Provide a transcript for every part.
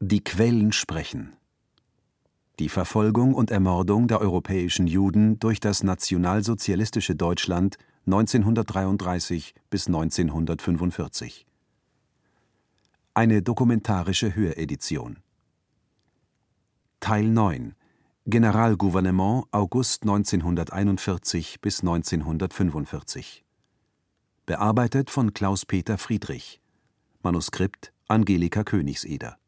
Die Quellen sprechen. Die Verfolgung und Ermordung der europäischen Juden durch das nationalsozialistische Deutschland 1933 bis 1945. Eine dokumentarische Höredition. Teil 9 Generalgouvernement August 1941 bis 1945. Bearbeitet von Klaus-Peter Friedrich. Manuskript Angelika Königseder.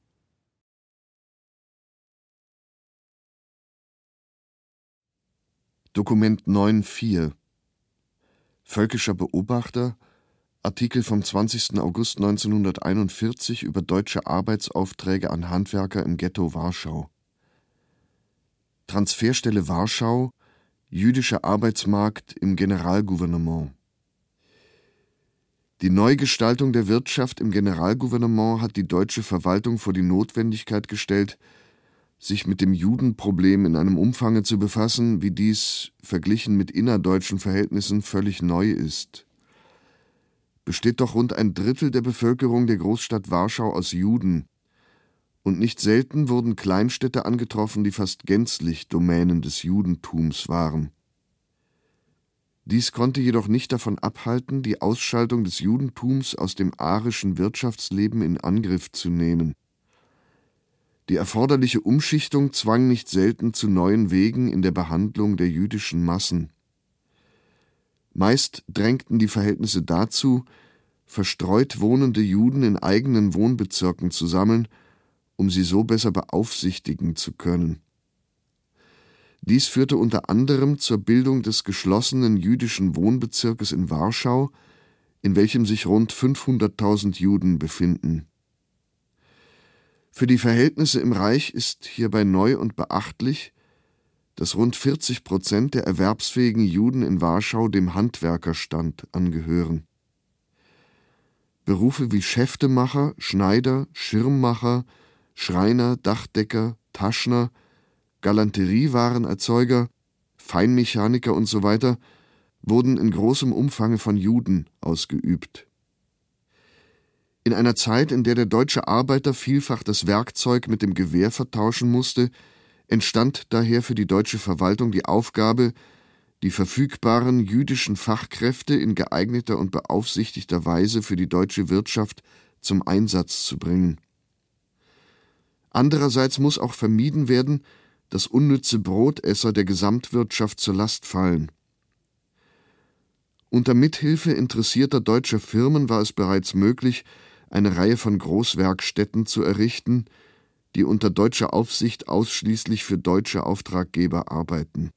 Dokument 9.4 Völkischer Beobachter Artikel vom 20. August 1941 über deutsche Arbeitsaufträge an Handwerker im Ghetto Warschau. Transferstelle Warschau Jüdischer Arbeitsmarkt im Generalgouvernement Die Neugestaltung der Wirtschaft im Generalgouvernement hat die deutsche Verwaltung vor die Notwendigkeit gestellt, sich mit dem Judenproblem in einem Umfange zu befassen, wie dies verglichen mit innerdeutschen Verhältnissen völlig neu ist. Besteht doch rund ein Drittel der Bevölkerung der Großstadt Warschau aus Juden, und nicht selten wurden Kleinstädte angetroffen, die fast gänzlich Domänen des Judentums waren. Dies konnte jedoch nicht davon abhalten, die Ausschaltung des Judentums aus dem arischen Wirtschaftsleben in Angriff zu nehmen. Die erforderliche Umschichtung zwang nicht selten zu neuen Wegen in der Behandlung der jüdischen Massen. Meist drängten die Verhältnisse dazu, verstreut wohnende Juden in eigenen Wohnbezirken zu sammeln, um sie so besser beaufsichtigen zu können. Dies führte unter anderem zur Bildung des geschlossenen jüdischen Wohnbezirkes in Warschau, in welchem sich rund 500.000 Juden befinden für die Verhältnisse im Reich ist hierbei neu und beachtlich, dass rund 40 Prozent der erwerbsfähigen Juden in Warschau dem Handwerkerstand angehören. Berufe wie Schäftemacher, Schneider, Schirmmacher, Schreiner, Dachdecker, Taschner, Galanteriewarenerzeuger, Feinmechaniker usw. So wurden in großem Umfange von Juden ausgeübt in einer Zeit, in der der deutsche Arbeiter vielfach das Werkzeug mit dem Gewehr vertauschen musste, entstand daher für die deutsche Verwaltung die Aufgabe, die verfügbaren jüdischen Fachkräfte in geeigneter und beaufsichtigter Weise für die deutsche Wirtschaft zum Einsatz zu bringen. Andererseits muss auch vermieden werden, dass unnütze Brotesser der Gesamtwirtschaft zur Last fallen. Unter Mithilfe interessierter deutscher Firmen war es bereits möglich, eine Reihe von Großwerkstätten zu errichten, die unter deutscher Aufsicht ausschließlich für deutsche Auftraggeber arbeiten.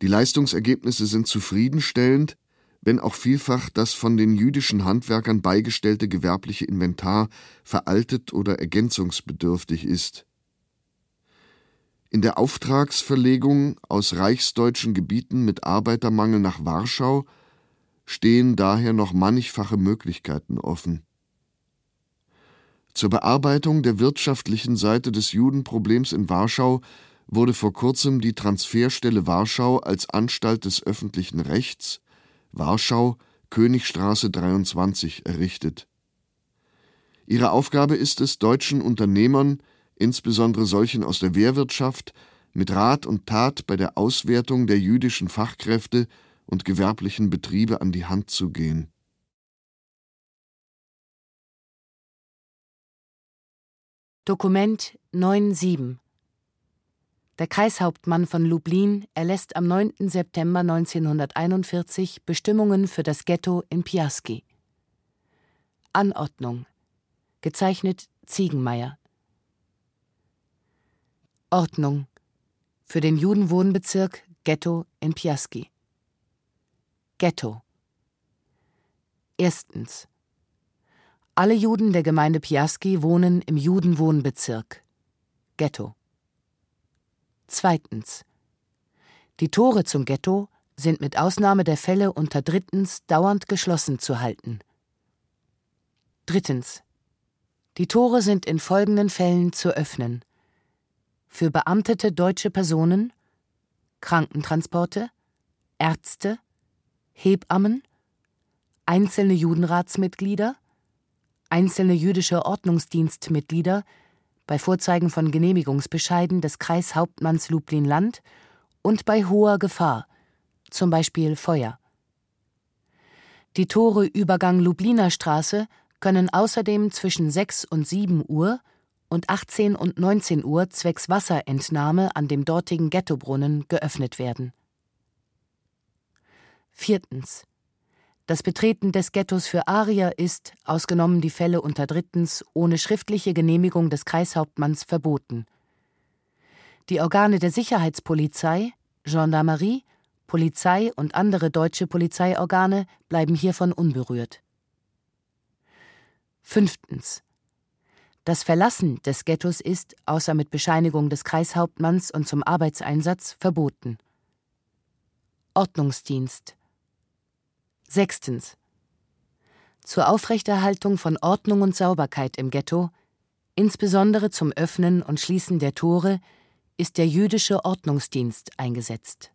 Die Leistungsergebnisse sind zufriedenstellend, wenn auch vielfach das von den jüdischen Handwerkern beigestellte gewerbliche Inventar veraltet oder ergänzungsbedürftig ist. In der Auftragsverlegung aus reichsdeutschen Gebieten mit Arbeitermangel nach Warschau stehen daher noch mannigfache Möglichkeiten offen. Zur Bearbeitung der wirtschaftlichen Seite des Judenproblems in Warschau wurde vor kurzem die Transferstelle Warschau als Anstalt des öffentlichen Rechts Warschau Königstraße 23 errichtet. Ihre Aufgabe ist es, deutschen Unternehmern, insbesondere solchen aus der Wehrwirtschaft, mit Rat und Tat bei der Auswertung der jüdischen Fachkräfte und gewerblichen Betriebe an die Hand zu gehen. Dokument 9.7 Der Kreishauptmann von Lublin erlässt am 9. September 1941 Bestimmungen für das Ghetto in Piaski. Anordnung Gezeichnet Ziegenmeier Ordnung für den Judenwohnbezirk Ghetto in Piaski Ghetto. Erstens. Alle Juden der Gemeinde Piaski wohnen im Judenwohnbezirk. Ghetto. Zweitens. Die Tore zum Ghetto sind mit Ausnahme der Fälle unter drittens dauernd geschlossen zu halten. Drittens. Die Tore sind in folgenden Fällen zu öffnen. Für beamtete deutsche Personen, Krankentransporte, Ärzte, Hebammen, einzelne Judenratsmitglieder, einzelne jüdische Ordnungsdienstmitglieder bei Vorzeigen von Genehmigungsbescheiden des Kreishauptmanns Lublin-Land und bei hoher Gefahr, zum Beispiel Feuer. Die Tore Übergang Lubliner Straße können außerdem zwischen 6 und 7 Uhr und 18 und 19 Uhr zwecks Wasserentnahme an dem dortigen Ghettobrunnen geöffnet werden. Viertens. Das Betreten des Ghettos für Arier ist, ausgenommen die Fälle unter drittens, ohne schriftliche Genehmigung des Kreishauptmanns verboten. Die Organe der Sicherheitspolizei, Gendarmerie, Polizei und andere deutsche Polizeiorgane bleiben hiervon unberührt. Fünftens. Das Verlassen des Ghettos ist, außer mit Bescheinigung des Kreishauptmanns und zum Arbeitseinsatz, verboten. Ordnungsdienst Sechstens. Zur Aufrechterhaltung von Ordnung und Sauberkeit im Ghetto, insbesondere zum Öffnen und Schließen der Tore, ist der jüdische Ordnungsdienst eingesetzt.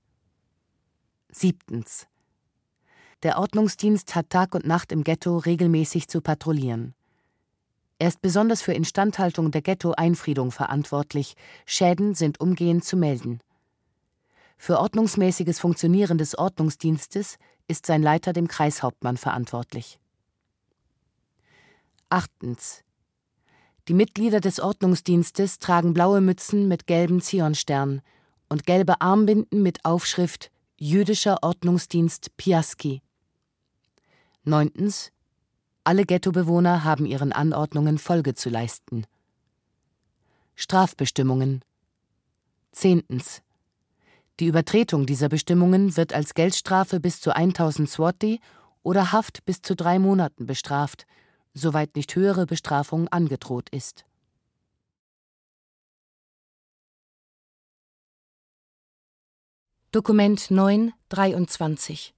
Siebtens. Der Ordnungsdienst hat Tag und Nacht im Ghetto regelmäßig zu patrouillieren. Er ist besonders für Instandhaltung der Ghetto-Einfriedung verantwortlich, Schäden sind umgehend zu melden. Für ordnungsmäßiges Funktionieren des Ordnungsdienstes ist sein Leiter dem Kreishauptmann verantwortlich. Achtens. Die Mitglieder des Ordnungsdienstes tragen blaue Mützen mit gelbem Zionstern und gelbe Armbinden mit Aufschrift Jüdischer Ordnungsdienst Piaski. Neuntens. Alle Ghettobewohner haben ihren Anordnungen Folge zu leisten. Strafbestimmungen. Zehntens. Die Übertretung dieser Bestimmungen wird als Geldstrafe bis zu 1000 Swati oder Haft bis zu drei Monaten bestraft, soweit nicht höhere Bestrafung angedroht ist. Dokument 9, 23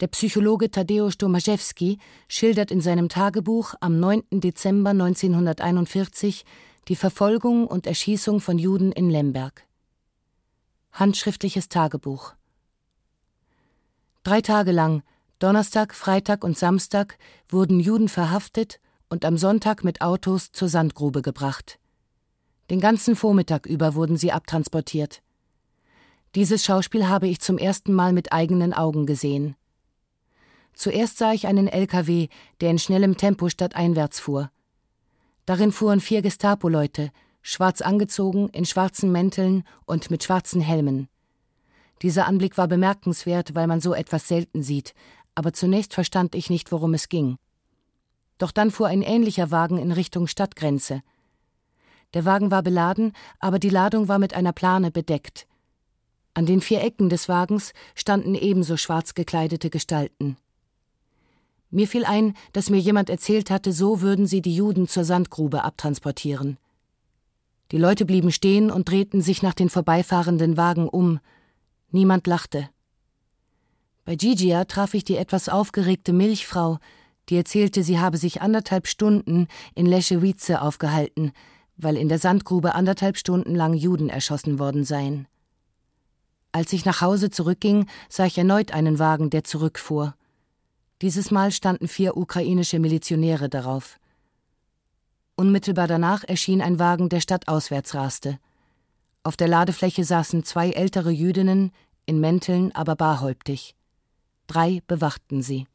Der Psychologe Tadeusz Tomaszewski schildert in seinem Tagebuch am 9. Dezember 1941 die Verfolgung und Erschießung von Juden in Lemberg. Handschriftliches Tagebuch. Drei Tage lang, Donnerstag, Freitag und Samstag, wurden Juden verhaftet und am Sonntag mit Autos zur Sandgrube gebracht. Den ganzen Vormittag über wurden sie abtransportiert. Dieses Schauspiel habe ich zum ersten Mal mit eigenen Augen gesehen. Zuerst sah ich einen LKW, der in schnellem Tempo stadteinwärts fuhr. Darin fuhren vier Gestapo-Leute, schwarz angezogen, in schwarzen Mänteln und mit schwarzen Helmen. Dieser Anblick war bemerkenswert, weil man so etwas selten sieht, aber zunächst verstand ich nicht, worum es ging. Doch dann fuhr ein ähnlicher Wagen in Richtung Stadtgrenze. Der Wagen war beladen, aber die Ladung war mit einer Plane bedeckt. An den vier Ecken des Wagens standen ebenso schwarz gekleidete Gestalten. Mir fiel ein, dass mir jemand erzählt hatte, so würden sie die Juden zur Sandgrube abtransportieren. Die Leute blieben stehen und drehten sich nach den vorbeifahrenden Wagen um. Niemand lachte. Bei Gigia traf ich die etwas aufgeregte Milchfrau, die erzählte, sie habe sich anderthalb Stunden in Leschewice aufgehalten, weil in der Sandgrube anderthalb Stunden lang Juden erschossen worden seien. Als ich nach Hause zurückging, sah ich erneut einen Wagen, der zurückfuhr. Dieses Mal standen vier ukrainische Milizionäre darauf. Unmittelbar danach erschien ein Wagen, der stadtauswärts raste. Auf der Ladefläche saßen zwei ältere Jüdinnen, in Mänteln, aber barhäuptig. Drei bewachten sie.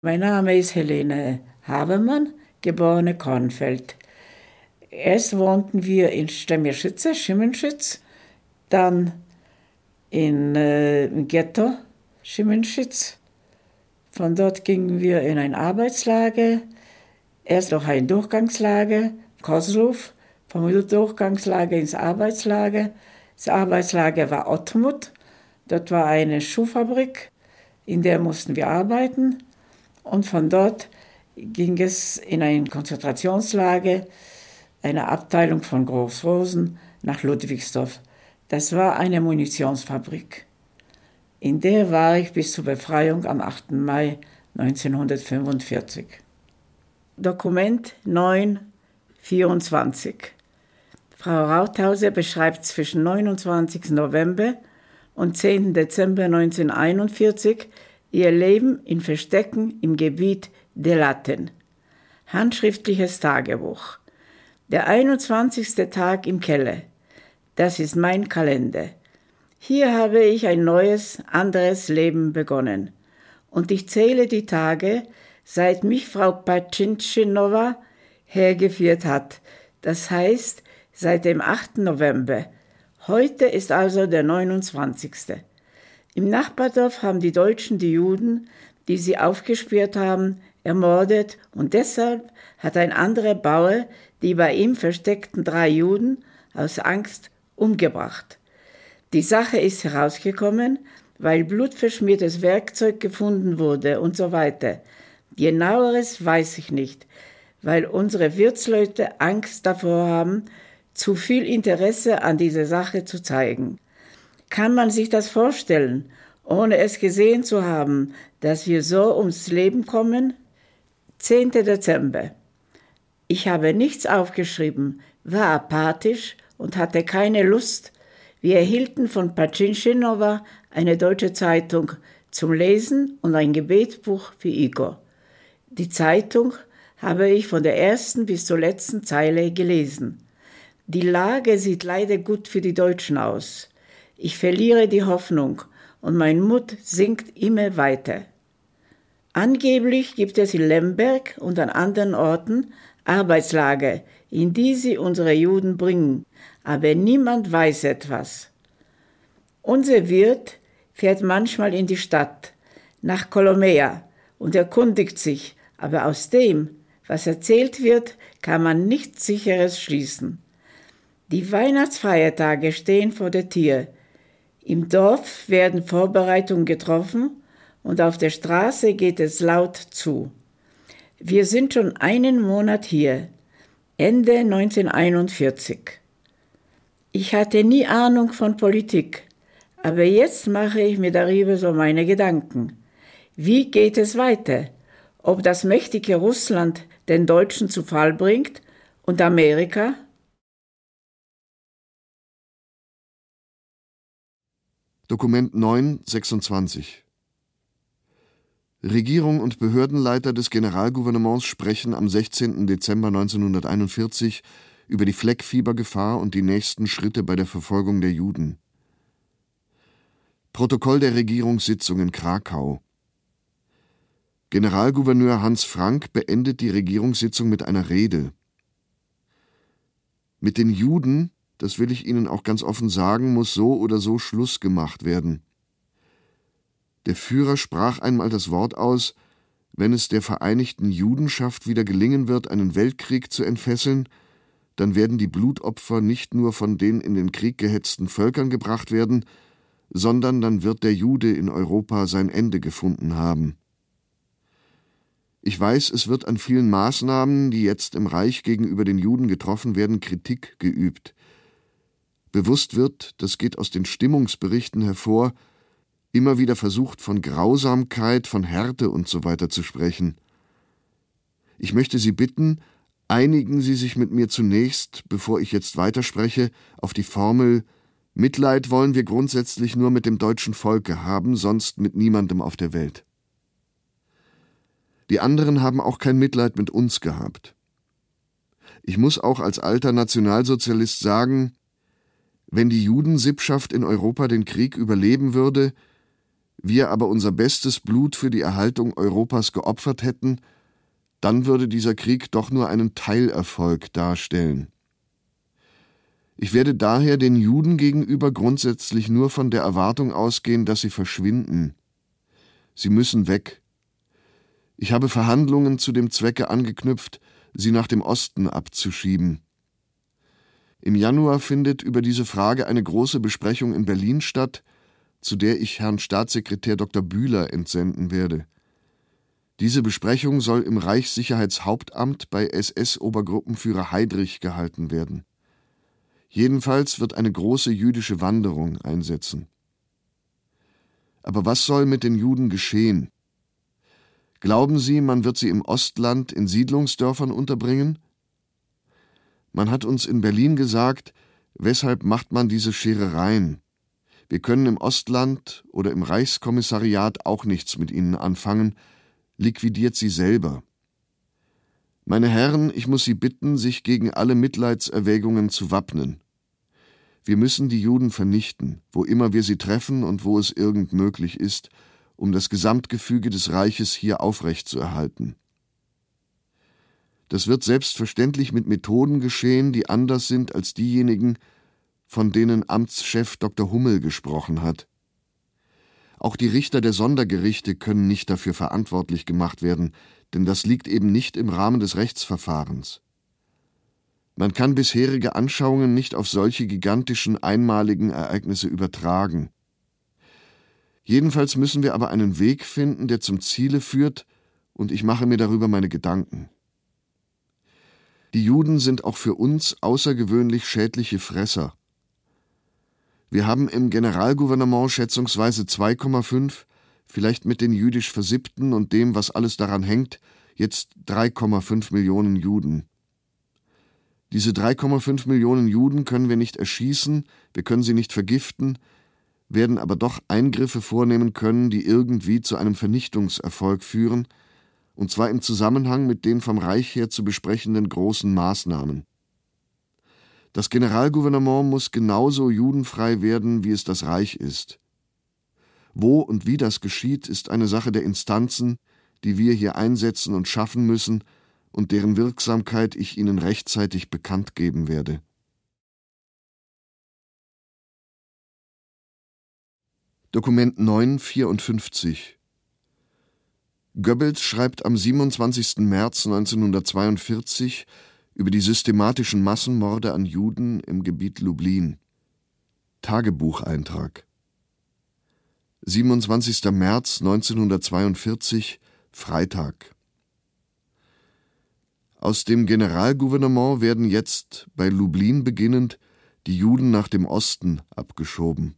Mein Name ist Helene Habermann, geborene Kornfeld. Erst wohnten wir in Stemmirschütze, Schimmenschütz, dann in äh, Ghetto, Schimmenschütz, von dort gingen wir in ein Arbeitslager, erst noch ein Durchgangslager, Kozlov, vom Durchgangslager ins Arbeitslager. Das Arbeitslager war Ottmut, dort war eine Schuhfabrik, in der mussten wir arbeiten. Und von dort ging es in ein Konzentrationslager, eine Abteilung von Großrosen, nach Ludwigsdorf. Das war eine Munitionsfabrik. In der war ich bis zur Befreiung am 8. Mai 1945. Dokument 924. Frau Rauthauser beschreibt zwischen 29. November und 10. Dezember 1941 ihr Leben in Verstecken im Gebiet der Latten. Handschriftliches Tagebuch. Der 21. Tag im Keller. Das ist mein Kalender. Hier habe ich ein neues, anderes Leben begonnen. Und ich zähle die Tage, seit mich Frau Paczynschinowa hergeführt hat. Das heißt, seit dem 8. November. Heute ist also der 29. Im Nachbardorf haben die Deutschen die Juden, die sie aufgespürt haben, ermordet und deshalb hat ein anderer Bauer die bei ihm versteckten drei Juden aus Angst umgebracht. Die Sache ist herausgekommen, weil blutverschmiertes Werkzeug gefunden wurde und so weiter. Genaueres weiß ich nicht, weil unsere Wirtsleute Angst davor haben, zu viel Interesse an dieser Sache zu zeigen. Kann man sich das vorstellen, ohne es gesehen zu haben, dass wir so ums Leben kommen? 10. Dezember. Ich habe nichts aufgeschrieben, war apathisch und hatte keine Lust. Wir erhielten von Paczynschinowa eine deutsche Zeitung zum Lesen und ein Gebetbuch für Igor. Die Zeitung habe ich von der ersten bis zur letzten Zeile gelesen. Die Lage sieht leider gut für die Deutschen aus. Ich verliere die Hoffnung und mein Mut sinkt immer weiter. Angeblich gibt es in Lemberg und an anderen Orten Arbeitslager, in die sie unsere Juden bringen, aber niemand weiß etwas. Unser Wirt fährt manchmal in die Stadt, nach Kolomea, und erkundigt sich, aber aus dem, was erzählt wird, kann man nichts Sicheres schließen. Die Weihnachtsfeiertage stehen vor der Tür. Im Dorf werden Vorbereitungen getroffen und auf der Straße geht es laut zu. Wir sind schon einen Monat hier, Ende 1941. Ich hatte nie Ahnung von Politik, aber jetzt mache ich mir darüber so meine Gedanken. Wie geht es weiter? Ob das mächtige Russland den Deutschen zu Fall bringt und Amerika? Dokument 9, 26 Regierung und Behördenleiter des Generalgouvernements sprechen am 16. Dezember 1941 über die Fleckfiebergefahr und die nächsten Schritte bei der Verfolgung der Juden. Protokoll der Regierungssitzung in Krakau. Generalgouverneur Hans Frank beendet die Regierungssitzung mit einer Rede. Mit den Juden, das will ich Ihnen auch ganz offen sagen, muss so oder so Schluss gemacht werden. Der Führer sprach einmal das Wort aus, wenn es der vereinigten Judenschaft wieder gelingen wird, einen Weltkrieg zu entfesseln, dann werden die Blutopfer nicht nur von den in den Krieg gehetzten Völkern gebracht werden, sondern dann wird der Jude in Europa sein Ende gefunden haben. Ich weiß, es wird an vielen Maßnahmen, die jetzt im Reich gegenüber den Juden getroffen werden, Kritik geübt. Bewusst wird, das geht aus den Stimmungsberichten hervor, immer wieder versucht, von Grausamkeit, von Härte und so zu sprechen. Ich möchte Sie bitten, einigen Sie sich mit mir zunächst, bevor ich jetzt weiterspreche, auf die Formel Mitleid wollen wir grundsätzlich nur mit dem deutschen Volke haben, sonst mit niemandem auf der Welt. Die anderen haben auch kein Mitleid mit uns gehabt. Ich muss auch als alter Nationalsozialist sagen, wenn die Judensippschaft in Europa den Krieg überleben würde, wir aber unser bestes Blut für die Erhaltung Europas geopfert hätten, dann würde dieser Krieg doch nur einen Teilerfolg darstellen. Ich werde daher den Juden gegenüber grundsätzlich nur von der Erwartung ausgehen, dass sie verschwinden. Sie müssen weg. Ich habe Verhandlungen zu dem Zwecke angeknüpft, sie nach dem Osten abzuschieben. Im Januar findet über diese Frage eine große Besprechung in Berlin statt, zu der ich Herrn Staatssekretär Dr. Bühler entsenden werde. Diese Besprechung soll im Reichssicherheitshauptamt bei SS-Obergruppenführer Heydrich gehalten werden. Jedenfalls wird eine große jüdische Wanderung einsetzen. Aber was soll mit den Juden geschehen? Glauben Sie, man wird sie im Ostland in Siedlungsdörfern unterbringen? Man hat uns in Berlin gesagt, weshalb macht man diese Scherereien? wir können im Ostland oder im Reichskommissariat auch nichts mit ihnen anfangen, liquidiert sie selber. Meine Herren, ich muss Sie bitten, sich gegen alle Mitleidserwägungen zu wappnen. Wir müssen die Juden vernichten, wo immer wir sie treffen und wo es irgend möglich ist, um das Gesamtgefüge des Reiches hier aufrechtzuerhalten. Das wird selbstverständlich mit Methoden geschehen, die anders sind als diejenigen, von denen Amtschef Dr. Hummel gesprochen hat. Auch die Richter der Sondergerichte können nicht dafür verantwortlich gemacht werden, denn das liegt eben nicht im Rahmen des Rechtsverfahrens. Man kann bisherige Anschauungen nicht auf solche gigantischen einmaligen Ereignisse übertragen. Jedenfalls müssen wir aber einen Weg finden, der zum Ziele führt, und ich mache mir darüber meine Gedanken. Die Juden sind auch für uns außergewöhnlich schädliche Fresser. Wir haben im Generalgouvernement schätzungsweise 2,5, vielleicht mit den jüdisch Versippten und dem, was alles daran hängt, jetzt 3,5 Millionen Juden. Diese 3,5 Millionen Juden können wir nicht erschießen, wir können sie nicht vergiften, werden aber doch Eingriffe vornehmen können, die irgendwie zu einem Vernichtungserfolg führen, und zwar im Zusammenhang mit den vom Reich her zu besprechenden großen Maßnahmen. Das Generalgouvernement muss genauso judenfrei werden, wie es das Reich ist. Wo und wie das geschieht, ist eine Sache der Instanzen, die wir hier einsetzen und schaffen müssen und deren Wirksamkeit ich Ihnen rechtzeitig bekannt geben werde. Dokument 954 Goebbels schreibt am 27. März 1942 über die systematischen Massenmorde an Juden im Gebiet Lublin. Tagebucheintrag 27. März 1942 Freitag Aus dem Generalgouvernement werden jetzt, bei Lublin beginnend, die Juden nach dem Osten abgeschoben.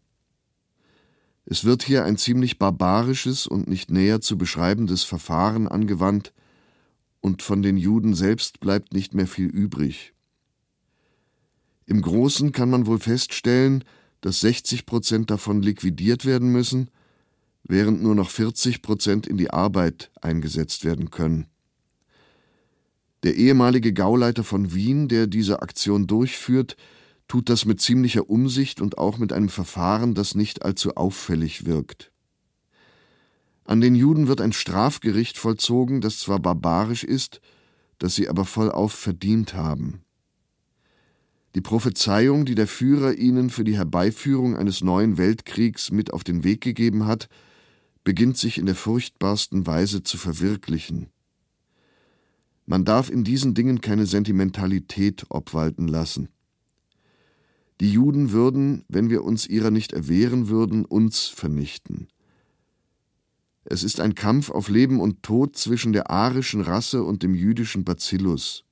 Es wird hier ein ziemlich barbarisches und nicht näher zu beschreibendes Verfahren angewandt, und von den Juden selbst bleibt nicht mehr viel übrig. Im Großen kann man wohl feststellen, dass 60 Prozent davon liquidiert werden müssen, während nur noch 40 Prozent in die Arbeit eingesetzt werden können. Der ehemalige Gauleiter von Wien, der diese Aktion durchführt, tut das mit ziemlicher Umsicht und auch mit einem Verfahren, das nicht allzu auffällig wirkt. An den Juden wird ein Strafgericht vollzogen, das zwar barbarisch ist, das sie aber vollauf verdient haben. Die Prophezeiung, die der Führer ihnen für die Herbeiführung eines neuen Weltkriegs mit auf den Weg gegeben hat, beginnt sich in der furchtbarsten Weise zu verwirklichen. Man darf in diesen Dingen keine Sentimentalität obwalten lassen. Die Juden würden, wenn wir uns ihrer nicht erwehren würden, uns vernichten. Es ist ein Kampf auf Leben und Tod zwischen der arischen Rasse und dem jüdischen Bacillus.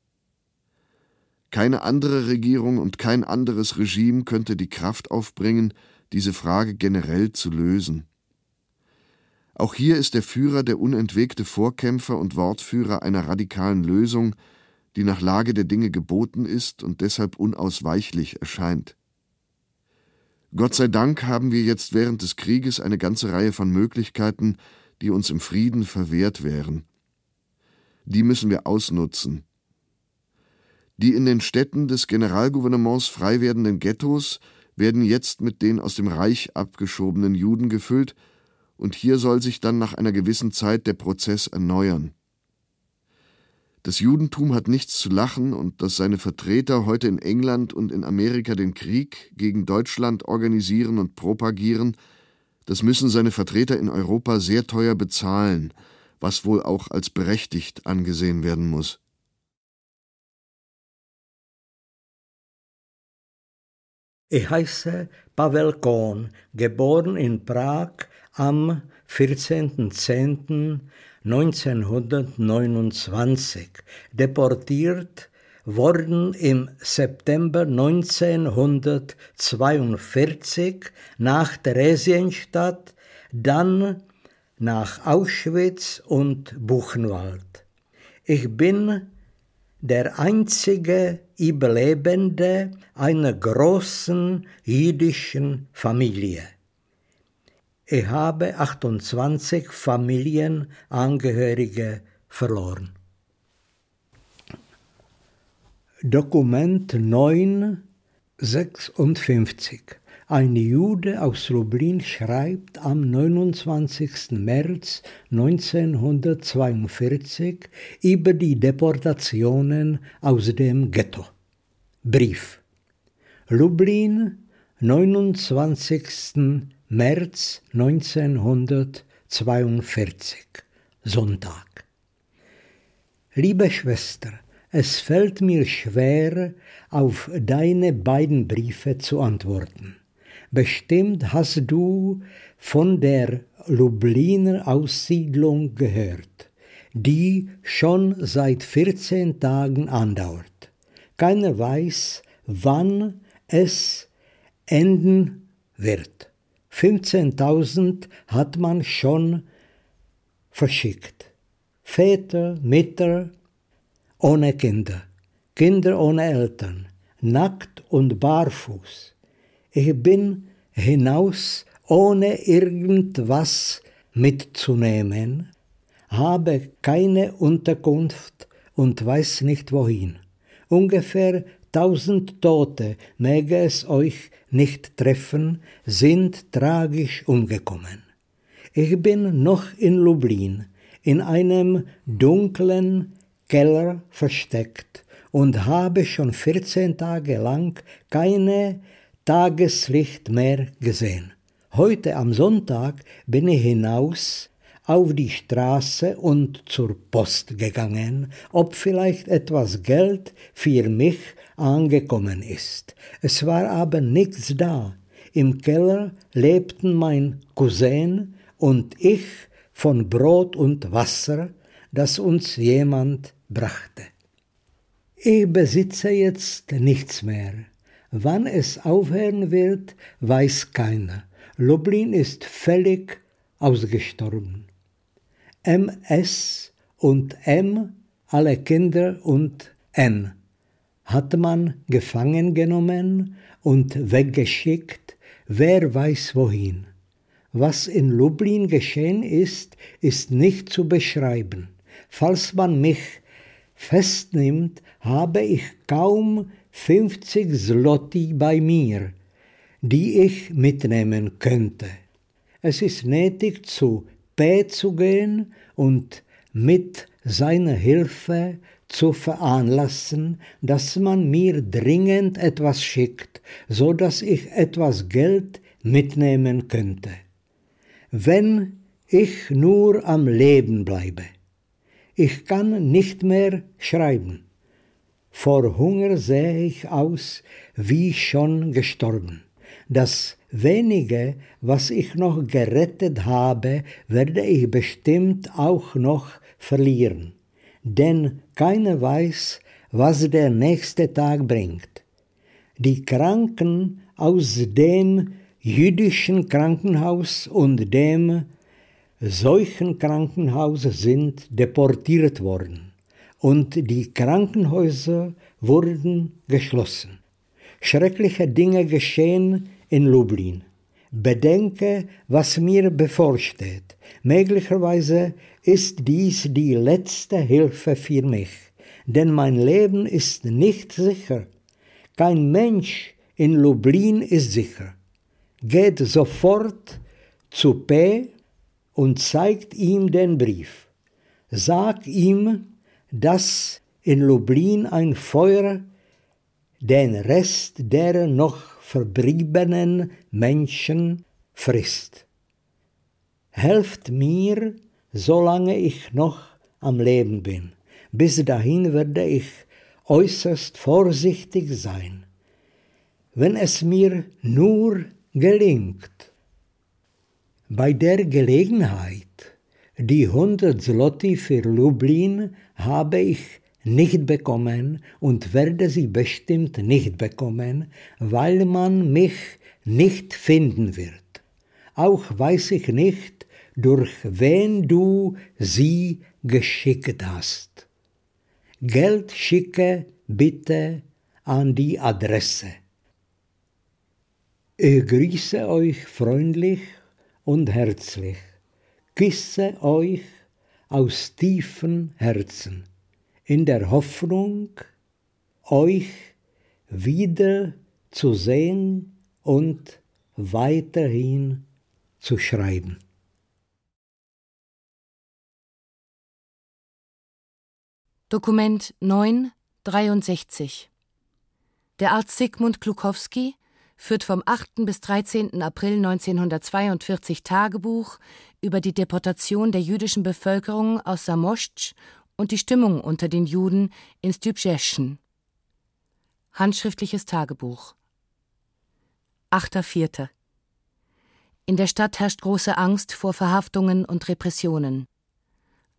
Keine andere Regierung und kein anderes Regime könnte die Kraft aufbringen, diese Frage generell zu lösen. Auch hier ist der Führer der unentwegte Vorkämpfer und Wortführer einer radikalen Lösung, die nach Lage der Dinge geboten ist und deshalb unausweichlich erscheint. Gott sei Dank haben wir jetzt während des Krieges eine ganze Reihe von Möglichkeiten, die uns im Frieden verwehrt wären. Die müssen wir ausnutzen. Die in den Städten des Generalgouvernements frei werdenden Ghettos werden jetzt mit den aus dem Reich abgeschobenen Juden gefüllt, und hier soll sich dann nach einer gewissen Zeit der Prozess erneuern. Das Judentum hat nichts zu lachen, und dass seine Vertreter heute in England und in Amerika den Krieg gegen Deutschland organisieren und propagieren, das müssen seine Vertreter in Europa sehr teuer bezahlen, was wohl auch als berechtigt angesehen werden muss. Ich heiße Pavel Kohn, geboren in Prag am 14.10.1929, deportiert worden im September 1942 nach Theresienstadt, dann nach Auschwitz und Buchenwald. Ich bin der einzige Überlebende einer großen jüdischen Familie. Ich habe 28 Familienangehörige verloren. Dokument 956 ein Jude aus Lublin schreibt am 29. März 1942 über die Deportationen aus dem Ghetto. Brief. Lublin, 29. März 1942, Sonntag. Liebe Schwester, es fällt mir schwer, auf deine beiden Briefe zu antworten. Bestimmt hast du von der Lubliner Aussiedlung gehört, die schon seit 14 Tagen andauert. Keiner weiß, wann es enden wird. 15.000 hat man schon verschickt. Väter, Mütter ohne Kinder, Kinder ohne Eltern, nackt und barfuß. Ich bin hinaus, ohne irgendwas mitzunehmen, habe keine Unterkunft und weiß nicht wohin. Ungefähr tausend Tote, möge es euch nicht treffen, sind tragisch umgekommen. Ich bin noch in Lublin, in einem dunklen Keller versteckt und habe schon 14 Tage lang keine Tageslicht mehr gesehen. Heute am Sonntag bin ich hinaus auf die Straße und zur Post gegangen, ob vielleicht etwas Geld für mich angekommen ist. Es war aber nichts da. Im Keller lebten mein Cousin und ich von Brot und Wasser, das uns jemand brachte. Ich besitze jetzt nichts mehr. Wann es aufhören wird, weiß keiner. Lublin ist völlig ausgestorben. MS und M, alle Kinder und N, hat man gefangen genommen und weggeschickt, wer weiß wohin. Was in Lublin geschehen ist, ist nicht zu beschreiben. Falls man mich festnimmt, habe ich kaum 50 Zloty bei mir, die ich mitnehmen könnte. Es ist nötig, zu P zu gehen und mit seiner Hilfe zu veranlassen, dass man mir dringend etwas schickt, so dass ich etwas Geld mitnehmen könnte. Wenn ich nur am Leben bleibe. Ich kann nicht mehr schreiben. Vor Hunger sähe ich aus wie schon gestorben. Das wenige, was ich noch gerettet habe, werde ich bestimmt auch noch verlieren. Denn keiner weiß, was der nächste Tag bringt. Die Kranken aus dem jüdischen Krankenhaus und dem solchen Krankenhaus sind deportiert worden und die Krankenhäuser wurden geschlossen. Schreckliche Dinge geschehen in Lublin. Bedenke, was mir bevorsteht. Möglicherweise ist dies die letzte Hilfe für mich, denn mein Leben ist nicht sicher. Kein Mensch in Lublin ist sicher. Geht sofort zu P und zeigt ihm den Brief. Sag ihm, dass in Lublin ein Feuer den Rest der noch verbliebenen Menschen frisst. Helft mir, solange ich noch am Leben bin. Bis dahin werde ich äußerst vorsichtig sein. Wenn es mir nur gelingt, bei der Gelegenheit die 100 Zloty für Lublin habe ich nicht bekommen und werde sie bestimmt nicht bekommen, weil man mich nicht finden wird. Auch weiß ich nicht, durch wen du sie geschickt hast. Geld schicke bitte an die Adresse. Ich grüße euch freundlich und herzlich, küsse euch aus tiefen Herzen, in der Hoffnung, euch wieder zu sehen und weiterhin zu schreiben. Dokument 963 Der Arzt Sigmund Klukowski führt vom 8. bis 13. April 1942 Tagebuch über die Deportation der jüdischen Bevölkerung aus Samoschtsch und die Stimmung unter den Juden in Stübjeschen. Handschriftliches Tagebuch 8.4. In der Stadt herrscht große Angst vor Verhaftungen und Repressionen.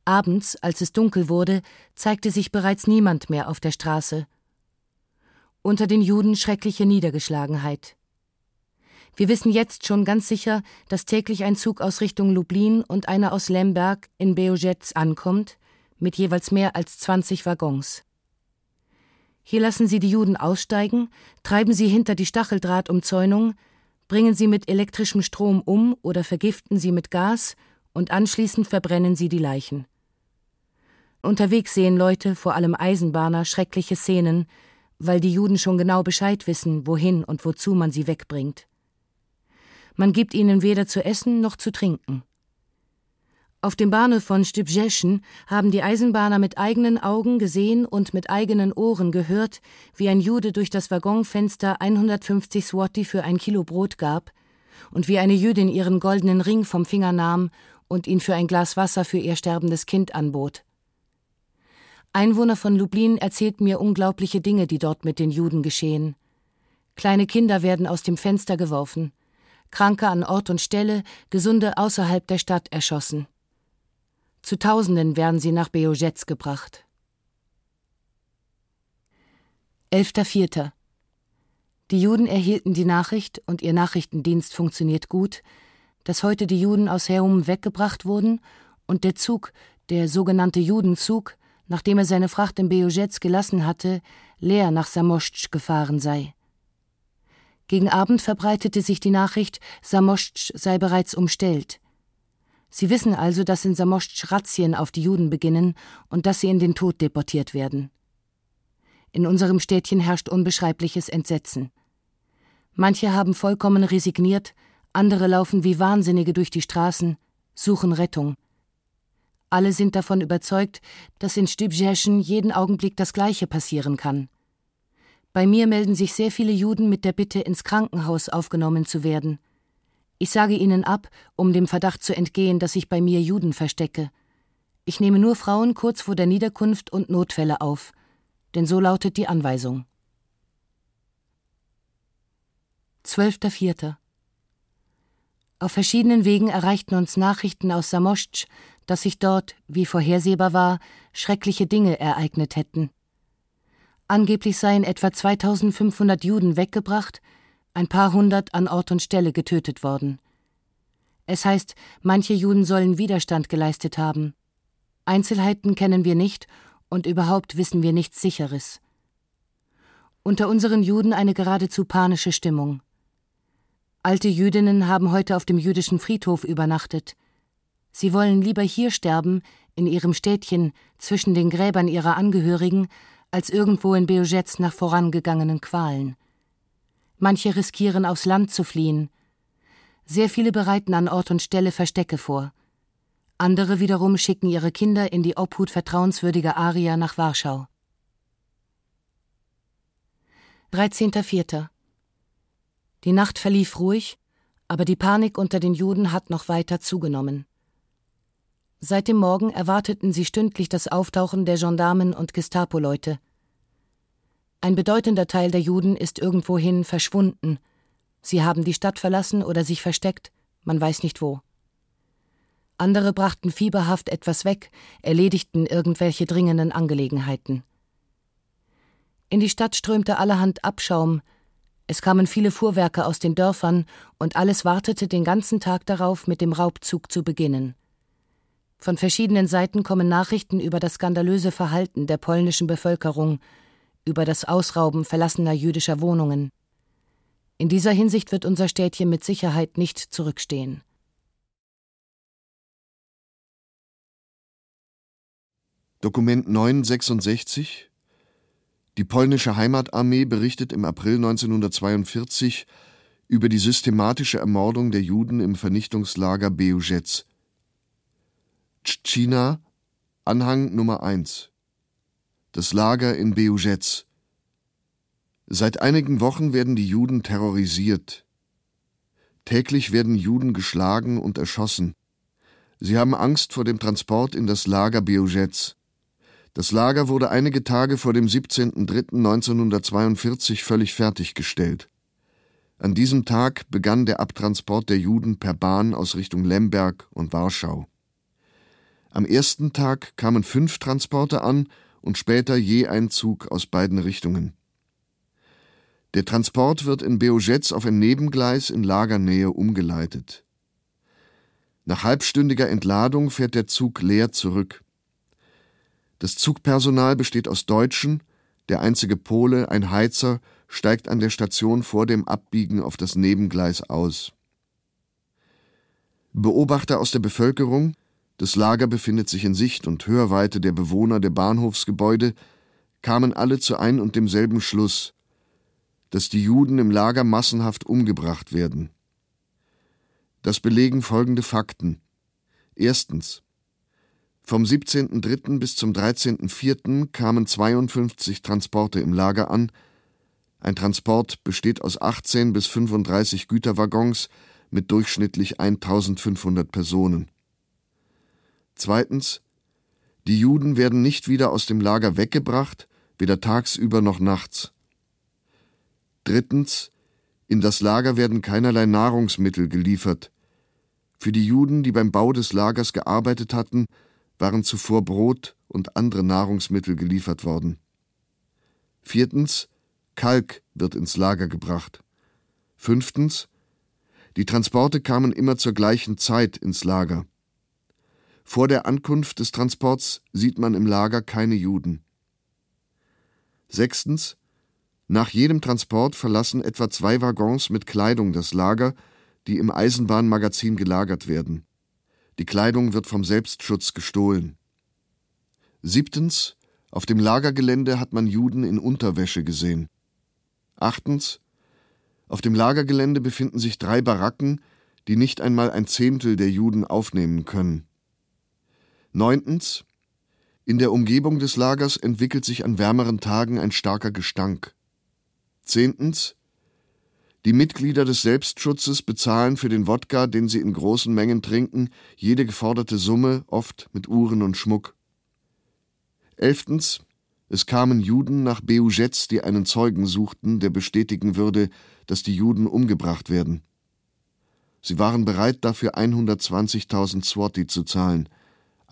Abends, als es dunkel wurde, zeigte sich bereits niemand mehr auf der Straße unter den Juden schreckliche Niedergeschlagenheit. Wir wissen jetzt schon ganz sicher, dass täglich ein Zug aus Richtung Lublin und einer aus Lemberg in Beojetz ankommt, mit jeweils mehr als 20 Waggons. Hier lassen sie die Juden aussteigen, treiben sie hinter die Stacheldrahtumzäunung, bringen sie mit elektrischem Strom um oder vergiften sie mit Gas und anschließend verbrennen sie die Leichen. Unterwegs sehen Leute, vor allem Eisenbahner, schreckliche Szenen, weil die Juden schon genau Bescheid wissen, wohin und wozu man sie wegbringt. Man gibt ihnen weder zu essen noch zu trinken. Auf dem Bahnhof von Stybjeschen haben die Eisenbahner mit eigenen Augen gesehen und mit eigenen Ohren gehört, wie ein Jude durch das Waggonfenster 150 Swati für ein Kilo Brot gab und wie eine Jüdin ihren goldenen Ring vom Finger nahm und ihn für ein Glas Wasser für ihr sterbendes Kind anbot. Einwohner von Lublin erzählten mir unglaubliche Dinge, die dort mit den Juden geschehen. Kleine Kinder werden aus dem Fenster geworfen, Kranke an Ort und Stelle, Gesunde außerhalb der Stadt erschossen. Zu Tausenden werden sie nach Beojetz gebracht. 11.04. Die Juden erhielten die Nachricht, und ihr Nachrichtendienst funktioniert gut, dass heute die Juden aus Heum weggebracht wurden und der Zug, der sogenannte Judenzug, nachdem er seine Fracht in Beojetz gelassen hatte, leer nach Samoschtsch gefahren sei. Gegen Abend verbreitete sich die Nachricht, Samoschtsch sei bereits umstellt. Sie wissen also, dass in Samoschtsch Razzien auf die Juden beginnen und dass sie in den Tod deportiert werden. In unserem Städtchen herrscht unbeschreibliches Entsetzen. Manche haben vollkommen resigniert, andere laufen wie Wahnsinnige durch die Straßen, suchen Rettung. Alle sind davon überzeugt, dass in Stübjeschen jeden Augenblick das Gleiche passieren kann. Bei mir melden sich sehr viele Juden mit der Bitte, ins Krankenhaus aufgenommen zu werden. Ich sage ihnen ab, um dem Verdacht zu entgehen, dass ich bei mir Juden verstecke. Ich nehme nur Frauen kurz vor der Niederkunft und Notfälle auf, denn so lautet die Anweisung. 12.04. Auf verschiedenen Wegen erreichten uns Nachrichten aus Samoschtsch, dass sich dort, wie vorhersehbar war, schreckliche Dinge ereignet hätten. Angeblich seien etwa 2500 Juden weggebracht, ein paar hundert an Ort und Stelle getötet worden. Es heißt, manche Juden sollen Widerstand geleistet haben. Einzelheiten kennen wir nicht und überhaupt wissen wir nichts Sicheres. Unter unseren Juden eine geradezu panische Stimmung. Alte Jüdinnen haben heute auf dem jüdischen Friedhof übernachtet. Sie wollen lieber hier sterben, in ihrem Städtchen, zwischen den Gräbern ihrer Angehörigen, als irgendwo in Beojetz nach vorangegangenen Qualen. Manche riskieren aufs Land zu fliehen. Sehr viele bereiten an Ort und Stelle Verstecke vor. Andere wiederum schicken ihre Kinder in die Obhut vertrauenswürdiger Arier nach Warschau. 13.04. Die Nacht verlief ruhig, aber die Panik unter den Juden hat noch weiter zugenommen. Seit dem Morgen erwarteten sie stündlich das Auftauchen der Gendarmen und Gestapo-Leute. Ein bedeutender Teil der Juden ist irgendwohin verschwunden. Sie haben die Stadt verlassen oder sich versteckt, man weiß nicht wo. Andere brachten fieberhaft etwas weg, erledigten irgendwelche dringenden Angelegenheiten. In die Stadt strömte allerhand Abschaum, es kamen viele Fuhrwerke aus den Dörfern, und alles wartete den ganzen Tag darauf, mit dem Raubzug zu beginnen. Von verschiedenen Seiten kommen Nachrichten über das skandalöse Verhalten der polnischen Bevölkerung, über das Ausrauben verlassener jüdischer Wohnungen. In dieser Hinsicht wird unser Städtchen mit Sicherheit nicht zurückstehen. Dokument 966 Die polnische Heimatarmee berichtet im April 1942 über die systematische Ermordung der Juden im Vernichtungslager Bejuszec Tschina, Anhang Nummer 1 Das Lager in Bełżec Seit einigen Wochen werden die Juden terrorisiert. Täglich werden Juden geschlagen und erschossen. Sie haben Angst vor dem Transport in das Lager Bełżec. Das Lager wurde einige Tage vor dem 17.03.1942 völlig fertiggestellt. An diesem Tag begann der Abtransport der Juden per Bahn aus Richtung Lemberg und Warschau. Am ersten Tag kamen fünf Transporte an und später je ein Zug aus beiden Richtungen. Der Transport wird in Beogetz auf ein Nebengleis in Lagernähe umgeleitet. Nach halbstündiger Entladung fährt der Zug leer zurück. Das Zugpersonal besteht aus Deutschen, der einzige Pole, ein Heizer, steigt an der Station vor dem Abbiegen auf das Nebengleis aus. Beobachter aus der Bevölkerung, das Lager befindet sich in Sicht und Hörweite der Bewohner der Bahnhofsgebäude, kamen alle zu ein und demselben Schluss, dass die Juden im Lager massenhaft umgebracht werden. Das belegen folgende Fakten. Erstens. Vom 17.03. bis zum 13.04. kamen 52 Transporte im Lager an. Ein Transport besteht aus 18 bis 35 Güterwaggons mit durchschnittlich 1500 Personen. Zweitens. Die Juden werden nicht wieder aus dem Lager weggebracht, weder tagsüber noch nachts. Drittens. In das Lager werden keinerlei Nahrungsmittel geliefert. Für die Juden, die beim Bau des Lagers gearbeitet hatten, waren zuvor Brot und andere Nahrungsmittel geliefert worden. Viertens, Kalk wird ins Lager gebracht. Fünftens, die Transporte kamen immer zur gleichen Zeit ins Lager. Vor der Ankunft des Transports sieht man im Lager keine Juden. Sechstens, nach jedem Transport verlassen etwa zwei Waggons mit Kleidung das Lager, die im Eisenbahnmagazin gelagert werden. Die Kleidung wird vom Selbstschutz gestohlen. Siebtens. Auf dem Lagergelände hat man Juden in Unterwäsche gesehen. Achtens. Auf dem Lagergelände befinden sich drei Baracken, die nicht einmal ein Zehntel der Juden aufnehmen können. Neuntens. In der Umgebung des Lagers entwickelt sich an wärmeren Tagen ein starker Gestank. Zehntens. Die Mitglieder des Selbstschutzes bezahlen für den Wodka, den sie in großen Mengen trinken, jede geforderte Summe, oft mit Uhren und Schmuck. Elftens. Es kamen Juden nach Beujets, die einen Zeugen suchten, der bestätigen würde, dass die Juden umgebracht werden. Sie waren bereit, dafür 120.000 Swati zu zahlen.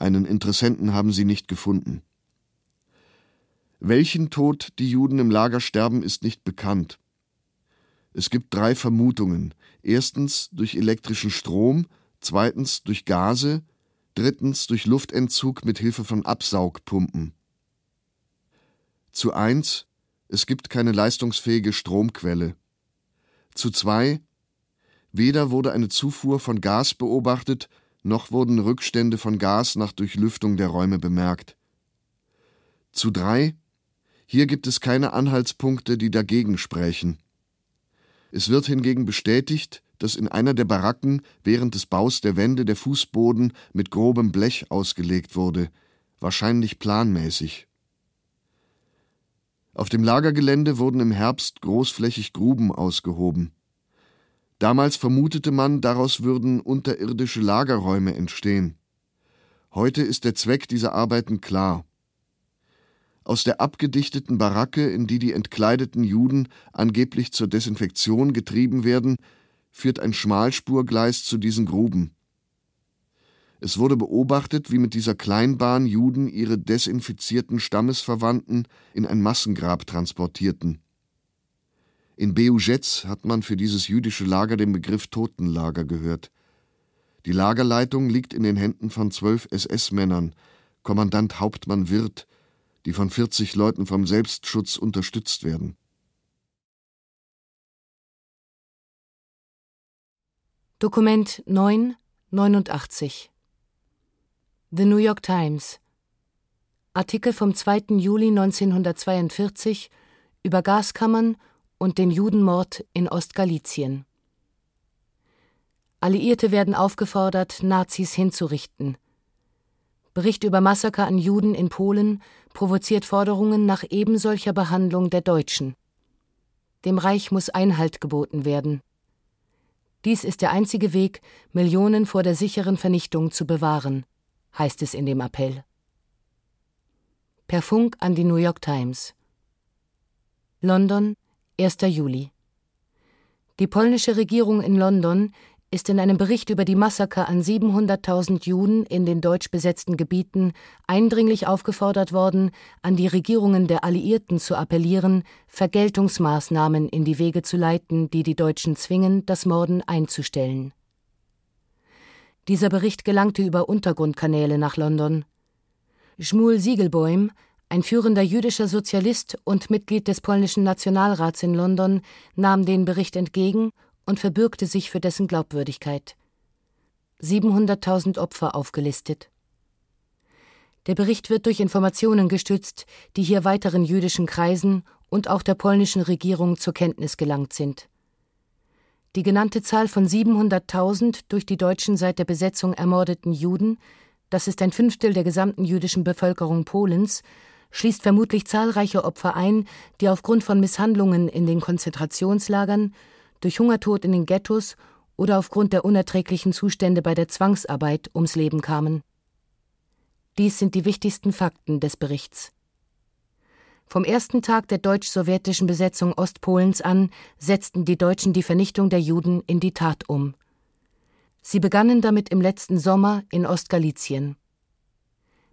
Einen Interessenten haben sie nicht gefunden. Welchen Tod die Juden im Lager sterben, ist nicht bekannt. Es gibt drei Vermutungen. Erstens durch elektrischen Strom, zweitens durch Gase, drittens durch Luftentzug mit Hilfe von Absaugpumpen. Zu eins, es gibt keine leistungsfähige Stromquelle. Zu zwei, weder wurde eine Zufuhr von Gas beobachtet, noch wurden Rückstände von Gas nach Durchlüftung der Räume bemerkt. Zu drei, hier gibt es keine Anhaltspunkte, die dagegen sprechen. Es wird hingegen bestätigt, dass in einer der Baracken während des Baus der Wände der Fußboden mit grobem Blech ausgelegt wurde, wahrscheinlich planmäßig. Auf dem Lagergelände wurden im Herbst großflächig Gruben ausgehoben. Damals vermutete man, daraus würden unterirdische Lagerräume entstehen. Heute ist der Zweck dieser Arbeiten klar. Aus der abgedichteten Baracke, in die die entkleideten Juden angeblich zur Desinfektion getrieben werden, führt ein Schmalspurgleis zu diesen Gruben. Es wurde beobachtet, wie mit dieser Kleinbahn Juden ihre desinfizierten Stammesverwandten in ein Massengrab transportierten. In Beujets hat man für dieses jüdische Lager den Begriff Totenlager gehört. Die Lagerleitung liegt in den Händen von zwölf SS-Männern, Kommandant Hauptmann Wirth, die von 40 Leuten vom Selbstschutz unterstützt werden. Dokument 9, 89 The New York Times Artikel vom 2. Juli 1942 über Gaskammern und den Judenmord in Ostgalizien. Alliierte werden aufgefordert, Nazis hinzurichten. Bericht über Massaker an Juden in Polen provoziert Forderungen nach ebensolcher Behandlung der Deutschen. Dem Reich muss Einhalt geboten werden. Dies ist der einzige Weg, Millionen vor der sicheren Vernichtung zu bewahren, heißt es in dem Appell. Per Funk an die New York Times. London, 1. Juli. Die polnische Regierung in London ist in einem Bericht über die Massaker an 700.000 Juden in den deutsch besetzten Gebieten eindringlich aufgefordert worden, an die Regierungen der Alliierten zu appellieren, Vergeltungsmaßnahmen in die Wege zu leiten, die die Deutschen zwingen, das Morden einzustellen. Dieser Bericht gelangte über Untergrundkanäle nach London. Schmuel Siegelbäum, ein führender jüdischer Sozialist und Mitglied des polnischen Nationalrats in London, nahm den Bericht entgegen und verbürgte sich für dessen Glaubwürdigkeit. 700.000 Opfer aufgelistet. Der Bericht wird durch Informationen gestützt, die hier weiteren jüdischen Kreisen und auch der polnischen Regierung zur Kenntnis gelangt sind. Die genannte Zahl von 700.000 durch die Deutschen seit der Besetzung ermordeten Juden, das ist ein Fünftel der gesamten jüdischen Bevölkerung Polens, schließt vermutlich zahlreiche Opfer ein, die aufgrund von Misshandlungen in den Konzentrationslagern durch Hungertod in den Ghettos oder aufgrund der unerträglichen Zustände bei der Zwangsarbeit ums Leben kamen. Dies sind die wichtigsten Fakten des Berichts. Vom ersten Tag der deutsch-sowjetischen Besetzung Ostpolens an setzten die Deutschen die Vernichtung der Juden in die Tat um. Sie begannen damit im letzten Sommer in Ostgalizien.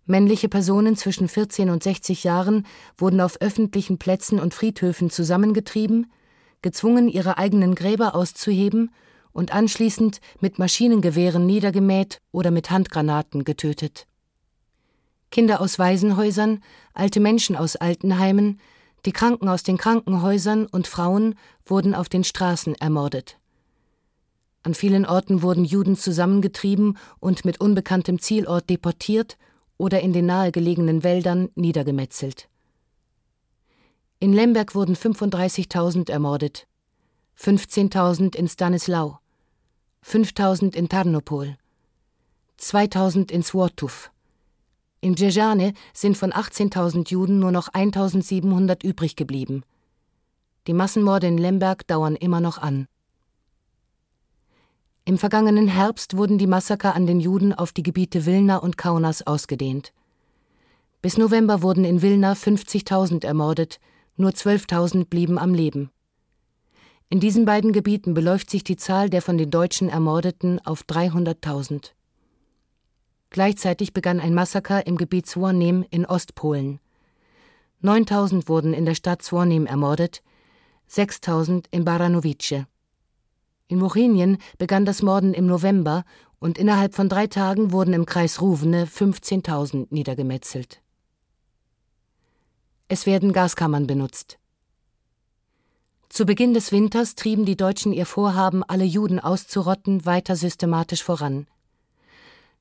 Männliche Personen zwischen 14 und 60 Jahren wurden auf öffentlichen Plätzen und Friedhöfen zusammengetrieben, gezwungen, ihre eigenen Gräber auszuheben und anschließend mit Maschinengewehren niedergemäht oder mit Handgranaten getötet. Kinder aus Waisenhäusern, alte Menschen aus Altenheimen, die Kranken aus den Krankenhäusern und Frauen wurden auf den Straßen ermordet. An vielen Orten wurden Juden zusammengetrieben und mit unbekanntem Zielort deportiert oder in den nahegelegenen Wäldern niedergemetzelt. In Lemberg wurden 35.000 ermordet, 15.000 in Stanislau, 5.000 in Tarnopol, 2.000 in Swatów. In Dzerzane sind von 18.000 Juden nur noch 1.700 übrig geblieben. Die Massenmorde in Lemberg dauern immer noch an. Im vergangenen Herbst wurden die Massaker an den Juden auf die Gebiete Wilna und Kaunas ausgedehnt. Bis November wurden in Wilna 50.000 ermordet, nur 12.000 blieben am Leben. In diesen beiden Gebieten beläuft sich die Zahl der von den Deutschen Ermordeten auf 300.000. Gleichzeitig begann ein Massaker im Gebiet Zwornim in Ostpolen. 9000 wurden in der Stadt Zwornim ermordet, 6000 in Baranowice. In Wochenien begann das Morden im November und innerhalb von drei Tagen wurden im Kreis Ruvene 15.000 niedergemetzelt. Es werden Gaskammern benutzt. Zu Beginn des Winters trieben die Deutschen ihr Vorhaben, alle Juden auszurotten, weiter systematisch voran.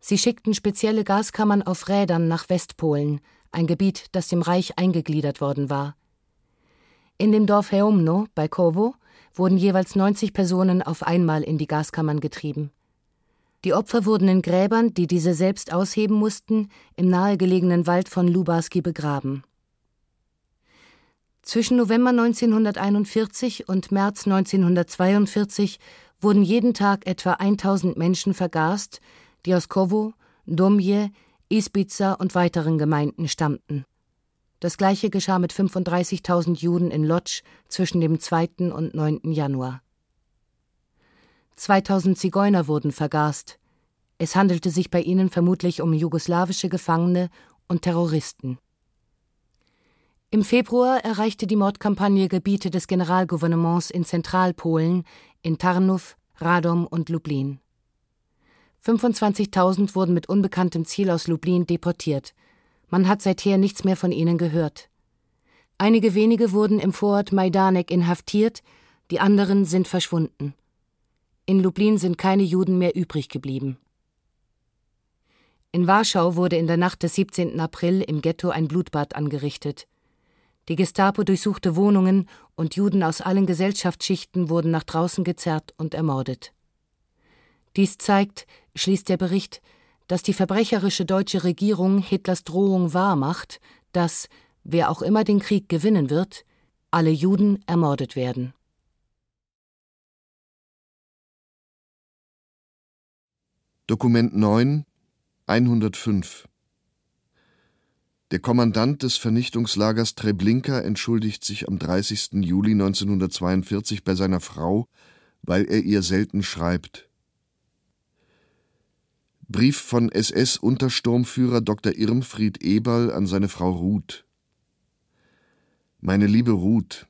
Sie schickten spezielle Gaskammern auf Rädern nach Westpolen, ein Gebiet, das dem Reich eingegliedert worden war. In dem Dorf Heumno bei Kowo wurden jeweils 90 Personen auf einmal in die Gaskammern getrieben. Die Opfer wurden in Gräbern, die diese selbst ausheben mussten, im nahegelegenen Wald von Lubarski begraben. Zwischen November 1941 und März 1942 wurden jeden Tag etwa 1000 Menschen vergast, die aus Kowo, Domje, Isbiza und weiteren Gemeinden stammten. Das gleiche geschah mit 35.000 Juden in Lodz zwischen dem 2. und 9. Januar. 2000 Zigeuner wurden vergast. Es handelte sich bei ihnen vermutlich um jugoslawische Gefangene und Terroristen. Im Februar erreichte die Mordkampagne Gebiete des Generalgouvernements in Zentralpolen, in Tarnów, Radom und Lublin. 25.000 wurden mit unbekanntem Ziel aus Lublin deportiert. Man hat seither nichts mehr von ihnen gehört. Einige wenige wurden im Vorort Majdanek inhaftiert, die anderen sind verschwunden. In Lublin sind keine Juden mehr übrig geblieben. In Warschau wurde in der Nacht des 17. April im Ghetto ein Blutbad angerichtet. Die Gestapo durchsuchte Wohnungen und Juden aus allen Gesellschaftsschichten wurden nach draußen gezerrt und ermordet. Dies zeigt, schließt der Bericht, dass die verbrecherische deutsche Regierung Hitlers Drohung wahrmacht, dass, wer auch immer den Krieg gewinnen wird, alle Juden ermordet werden. Dokument 9 105 Der Kommandant des Vernichtungslagers Treblinka entschuldigt sich am 30. Juli 1942 bei seiner Frau, weil er ihr selten schreibt. Brief von SS-Untersturmführer Dr. Irmfried Eberl an seine Frau Ruth. Meine liebe Ruth,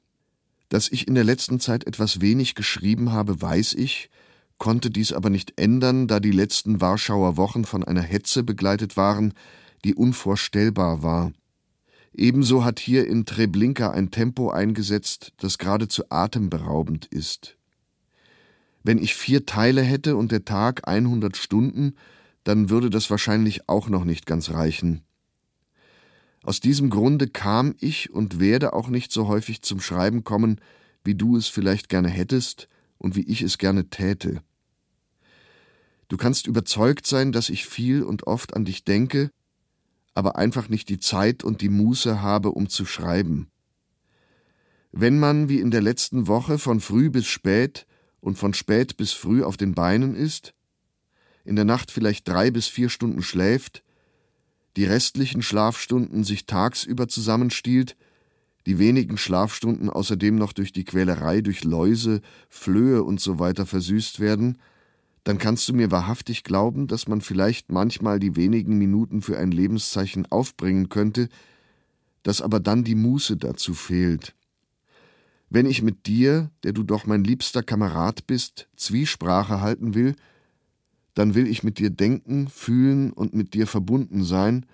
dass ich in der letzten Zeit etwas wenig geschrieben habe, weiß ich, konnte dies aber nicht ändern, da die letzten Warschauer Wochen von einer Hetze begleitet waren, die unvorstellbar war. Ebenso hat hier in Treblinka ein Tempo eingesetzt, das geradezu atemberaubend ist. Wenn ich vier Teile hätte und der Tag 100 Stunden, dann würde das wahrscheinlich auch noch nicht ganz reichen. Aus diesem Grunde kam ich und werde auch nicht so häufig zum Schreiben kommen, wie du es vielleicht gerne hättest und wie ich es gerne täte. Du kannst überzeugt sein, dass ich viel und oft an dich denke, aber einfach nicht die Zeit und die Muße habe, um zu schreiben. Wenn man, wie in der letzten Woche, von früh bis spät und von spät bis früh auf den Beinen ist, in der Nacht vielleicht drei bis vier Stunden schläft, die restlichen Schlafstunden sich tagsüber zusammenstiehlt, die wenigen Schlafstunden außerdem noch durch die Quälerei durch Läuse, Flöhe und so weiter versüßt werden, dann kannst du mir wahrhaftig glauben, dass man vielleicht manchmal die wenigen Minuten für ein Lebenszeichen aufbringen könnte, dass aber dann die Muße dazu fehlt. Wenn ich mit dir, der du doch mein liebster Kamerad bist, Zwiesprache halten will, dann will ich mit dir denken, fühlen und mit dir verbunden sein,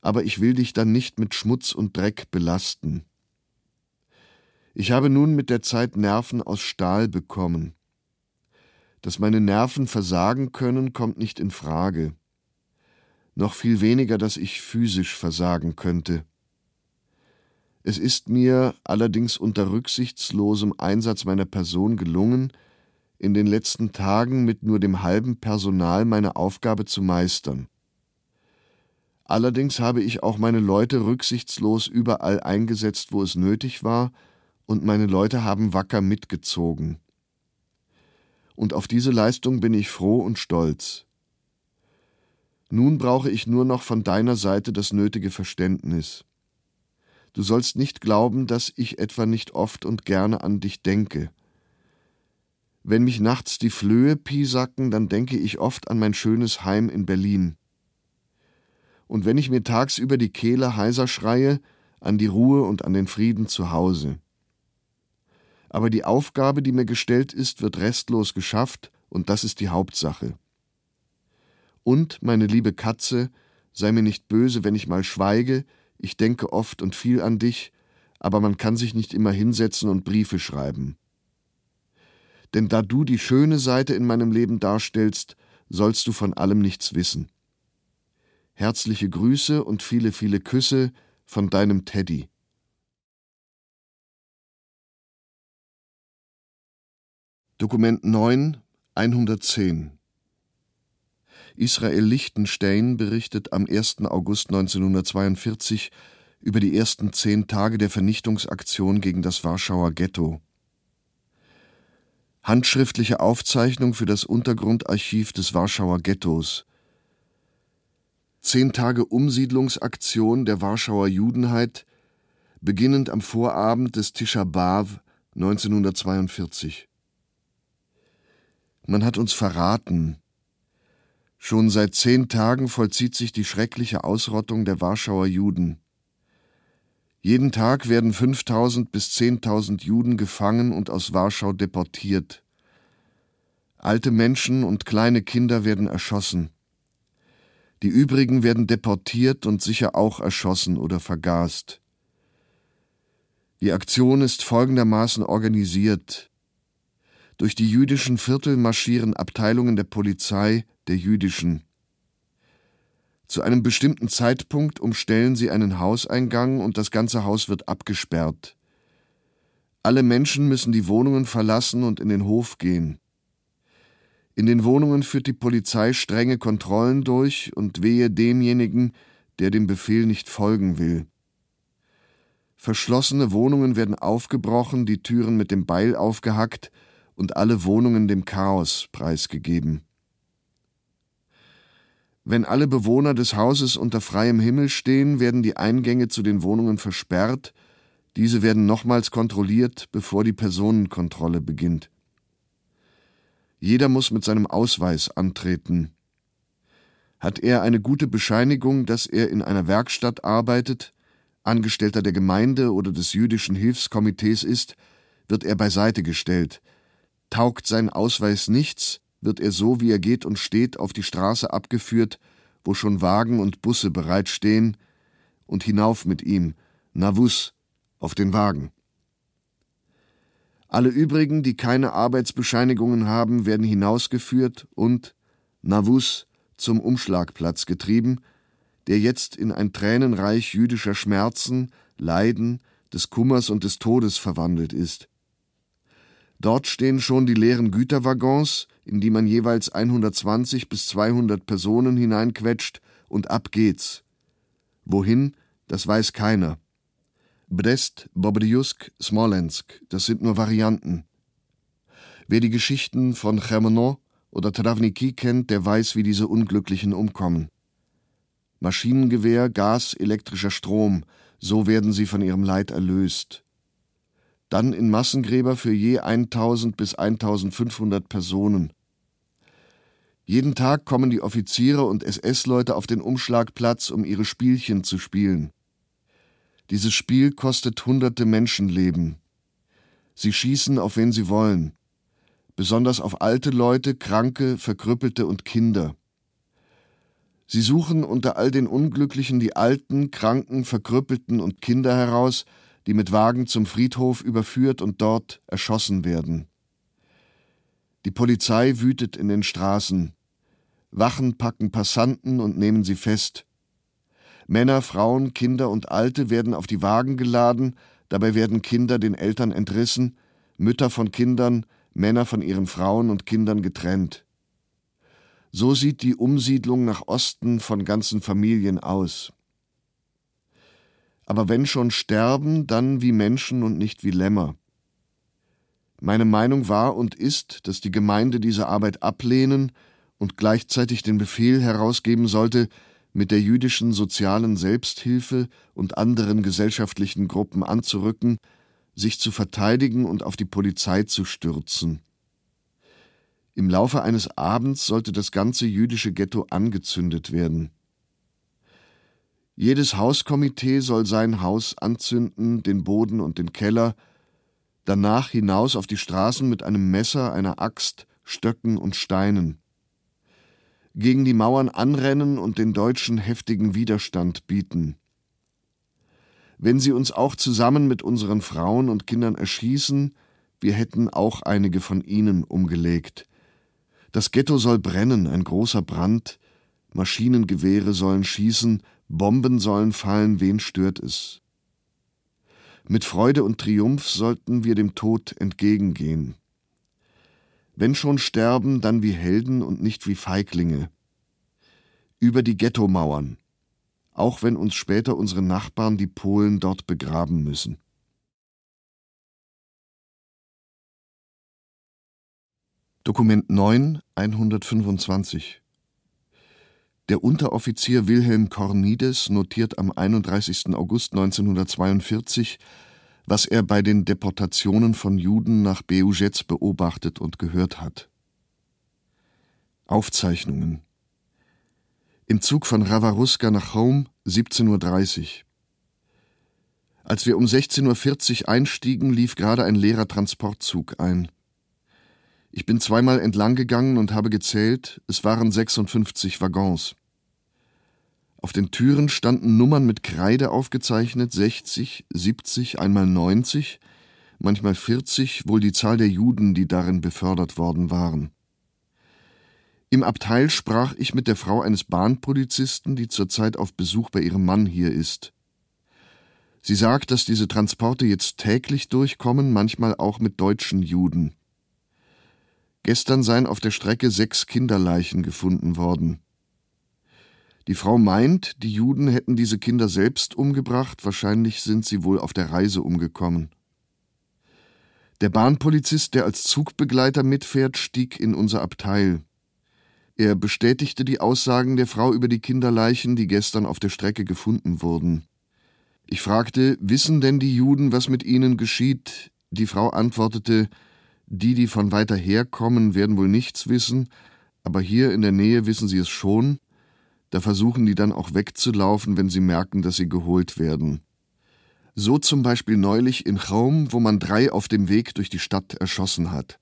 aber ich will dich dann nicht mit Schmutz und Dreck belasten. Ich habe nun mit der Zeit Nerven aus Stahl bekommen. Dass meine Nerven versagen können, kommt nicht in Frage. Noch viel weniger, dass ich physisch versagen könnte. Es ist mir allerdings unter rücksichtslosem Einsatz meiner Person gelungen, in den letzten Tagen mit nur dem halben Personal meine Aufgabe zu meistern. Allerdings habe ich auch meine Leute rücksichtslos überall eingesetzt, wo es nötig war, und meine Leute haben wacker mitgezogen und auf diese Leistung bin ich froh und stolz. Nun brauche ich nur noch von deiner Seite das nötige Verständnis. Du sollst nicht glauben, dass ich etwa nicht oft und gerne an dich denke. Wenn mich nachts die Flöhe piesacken, dann denke ich oft an mein schönes Heim in Berlin. Und wenn ich mir tagsüber die Kehle heiser schreie, an die Ruhe und an den Frieden zu Hause aber die Aufgabe, die mir gestellt ist, wird restlos geschafft, und das ist die Hauptsache. Und, meine liebe Katze, sei mir nicht böse, wenn ich mal schweige, ich denke oft und viel an dich, aber man kann sich nicht immer hinsetzen und Briefe schreiben. Denn da du die schöne Seite in meinem Leben darstellst, sollst du von allem nichts wissen. Herzliche Grüße und viele, viele Küsse von deinem Teddy. Dokument 9 110 Israel Lichtenstein berichtet am 1. August 1942 über die ersten zehn Tage der Vernichtungsaktion gegen das Warschauer Ghetto. Handschriftliche Aufzeichnung für das Untergrundarchiv des Warschauer Ghettos. Zehn Tage Umsiedlungsaktion der Warschauer Judenheit, beginnend am Vorabend des Tisha B'Av 1942. Man hat uns verraten. Schon seit zehn Tagen vollzieht sich die schreckliche Ausrottung der Warschauer Juden. Jeden Tag werden 5000 bis 10.000 Juden gefangen und aus Warschau deportiert. Alte Menschen und kleine Kinder werden erschossen. Die übrigen werden deportiert und sicher auch erschossen oder vergast. Die Aktion ist folgendermaßen organisiert. Durch die jüdischen Viertel marschieren Abteilungen der Polizei der jüdischen. Zu einem bestimmten Zeitpunkt umstellen sie einen Hauseingang und das ganze Haus wird abgesperrt. Alle Menschen müssen die Wohnungen verlassen und in den Hof gehen. In den Wohnungen führt die Polizei strenge Kontrollen durch und wehe demjenigen, der dem Befehl nicht folgen will. Verschlossene Wohnungen werden aufgebrochen, die Türen mit dem Beil aufgehackt und alle Wohnungen dem Chaos preisgegeben. Wenn alle Bewohner des Hauses unter freiem Himmel stehen, werden die Eingänge zu den Wohnungen versperrt, diese werden nochmals kontrolliert, bevor die Personenkontrolle beginnt. Jeder muss mit seinem Ausweis antreten. Hat er eine gute Bescheinigung, dass er in einer Werkstatt arbeitet, Angestellter der Gemeinde oder des jüdischen Hilfskomitees ist, wird er beiseite gestellt. Taugt sein Ausweis nichts, wird er so, wie er geht und steht, auf die Straße abgeführt, wo schon Wagen und Busse bereitstehen, und hinauf mit ihm, Navus, auf den Wagen. Alle übrigen, die keine Arbeitsbescheinigungen haben, werden hinausgeführt und, Navus, zum Umschlagplatz getrieben, der jetzt in ein Tränenreich jüdischer Schmerzen, Leiden, des Kummers und des Todes verwandelt ist. Dort stehen schon die leeren Güterwaggons, in die man jeweils 120 bis 200 Personen hineinquetscht, und ab geht's. Wohin, das weiß keiner. Brest, Bobrjusk, Smolensk, das sind nur Varianten. Wer die Geschichten von Chermonot oder Travniki kennt, der weiß, wie diese Unglücklichen umkommen. Maschinengewehr, Gas, elektrischer Strom, so werden sie von ihrem Leid erlöst. Dann in Massengräber für je 1000 bis 1500 Personen. Jeden Tag kommen die Offiziere und SS-Leute auf den Umschlagplatz, um ihre Spielchen zu spielen. Dieses Spiel kostet hunderte Menschenleben. Sie schießen auf wen sie wollen, besonders auf alte Leute, Kranke, Verkrüppelte und Kinder. Sie suchen unter all den Unglücklichen die Alten, Kranken, Verkrüppelten und Kinder heraus, die mit Wagen zum Friedhof überführt und dort erschossen werden. Die Polizei wütet in den Straßen. Wachen packen Passanten und nehmen sie fest. Männer, Frauen, Kinder und Alte werden auf die Wagen geladen, dabei werden Kinder den Eltern entrissen, Mütter von Kindern, Männer von ihren Frauen und Kindern getrennt. So sieht die Umsiedlung nach Osten von ganzen Familien aus. Aber wenn schon sterben, dann wie Menschen und nicht wie Lämmer. Meine Meinung war und ist, dass die Gemeinde diese Arbeit ablehnen und gleichzeitig den Befehl herausgeben sollte, mit der jüdischen sozialen Selbsthilfe und anderen gesellschaftlichen Gruppen anzurücken, sich zu verteidigen und auf die Polizei zu stürzen. Im Laufe eines Abends sollte das ganze jüdische Ghetto angezündet werden. Jedes Hauskomitee soll sein Haus anzünden, den Boden und den Keller, danach hinaus auf die Straßen mit einem Messer, einer Axt, Stöcken und Steinen. Gegen die Mauern anrennen und den Deutschen heftigen Widerstand bieten. Wenn sie uns auch zusammen mit unseren Frauen und Kindern erschießen, wir hätten auch einige von ihnen umgelegt. Das Ghetto soll brennen, ein großer Brand, Maschinengewehre sollen schießen, Bomben sollen fallen, wen stört es? Mit Freude und Triumph sollten wir dem Tod entgegengehen. Wenn schon sterben, dann wie Helden und nicht wie Feiglinge. Über die Ghettomauern, auch wenn uns später unsere Nachbarn, die Polen, dort begraben müssen. Dokument 9, 125 Der Unteroffizier Wilhelm Kornides notiert am 31. August 1942, was er bei den Deportationen von Juden nach Beujec beobachtet und gehört hat. Aufzeichnungen Im Zug von Ravaruska nach Home 17.30 Uhr. Als wir um 16.40 Uhr einstiegen, lief gerade ein leerer Transportzug ein. Ich bin zweimal entlang gegangen und habe gezählt, es waren 56 Waggons. Auf den Türen standen Nummern mit Kreide aufgezeichnet, 60, 70, einmal 90, manchmal 40, wohl die Zahl der Juden, die darin befördert worden waren. Im Abteil sprach ich mit der Frau eines Bahnpolizisten, die zurzeit auf Besuch bei ihrem Mann hier ist. Sie sagt, dass diese Transporte jetzt täglich durchkommen, manchmal auch mit deutschen Juden. Gestern seien auf der Strecke sechs Kinderleichen gefunden worden. Die Frau meint, die Juden hätten diese Kinder selbst umgebracht, wahrscheinlich sind sie wohl auf der Reise umgekommen. Der Bahnpolizist, der als Zugbegleiter mitfährt, stieg in unser Abteil. Er bestätigte die Aussagen der Frau über die Kinderleichen, die gestern auf der Strecke gefunden wurden. Ich fragte, wissen denn die Juden, was mit ihnen geschieht? Die Frau antwortete, die, die von weiter her kommen, werden wohl nichts wissen, aber hier in der Nähe wissen sie es schon, da versuchen die dann auch wegzulaufen, wenn sie merken, dass sie geholt werden. So zum Beispiel neulich in Chaum, wo man drei auf dem Weg durch die Stadt erschossen hat.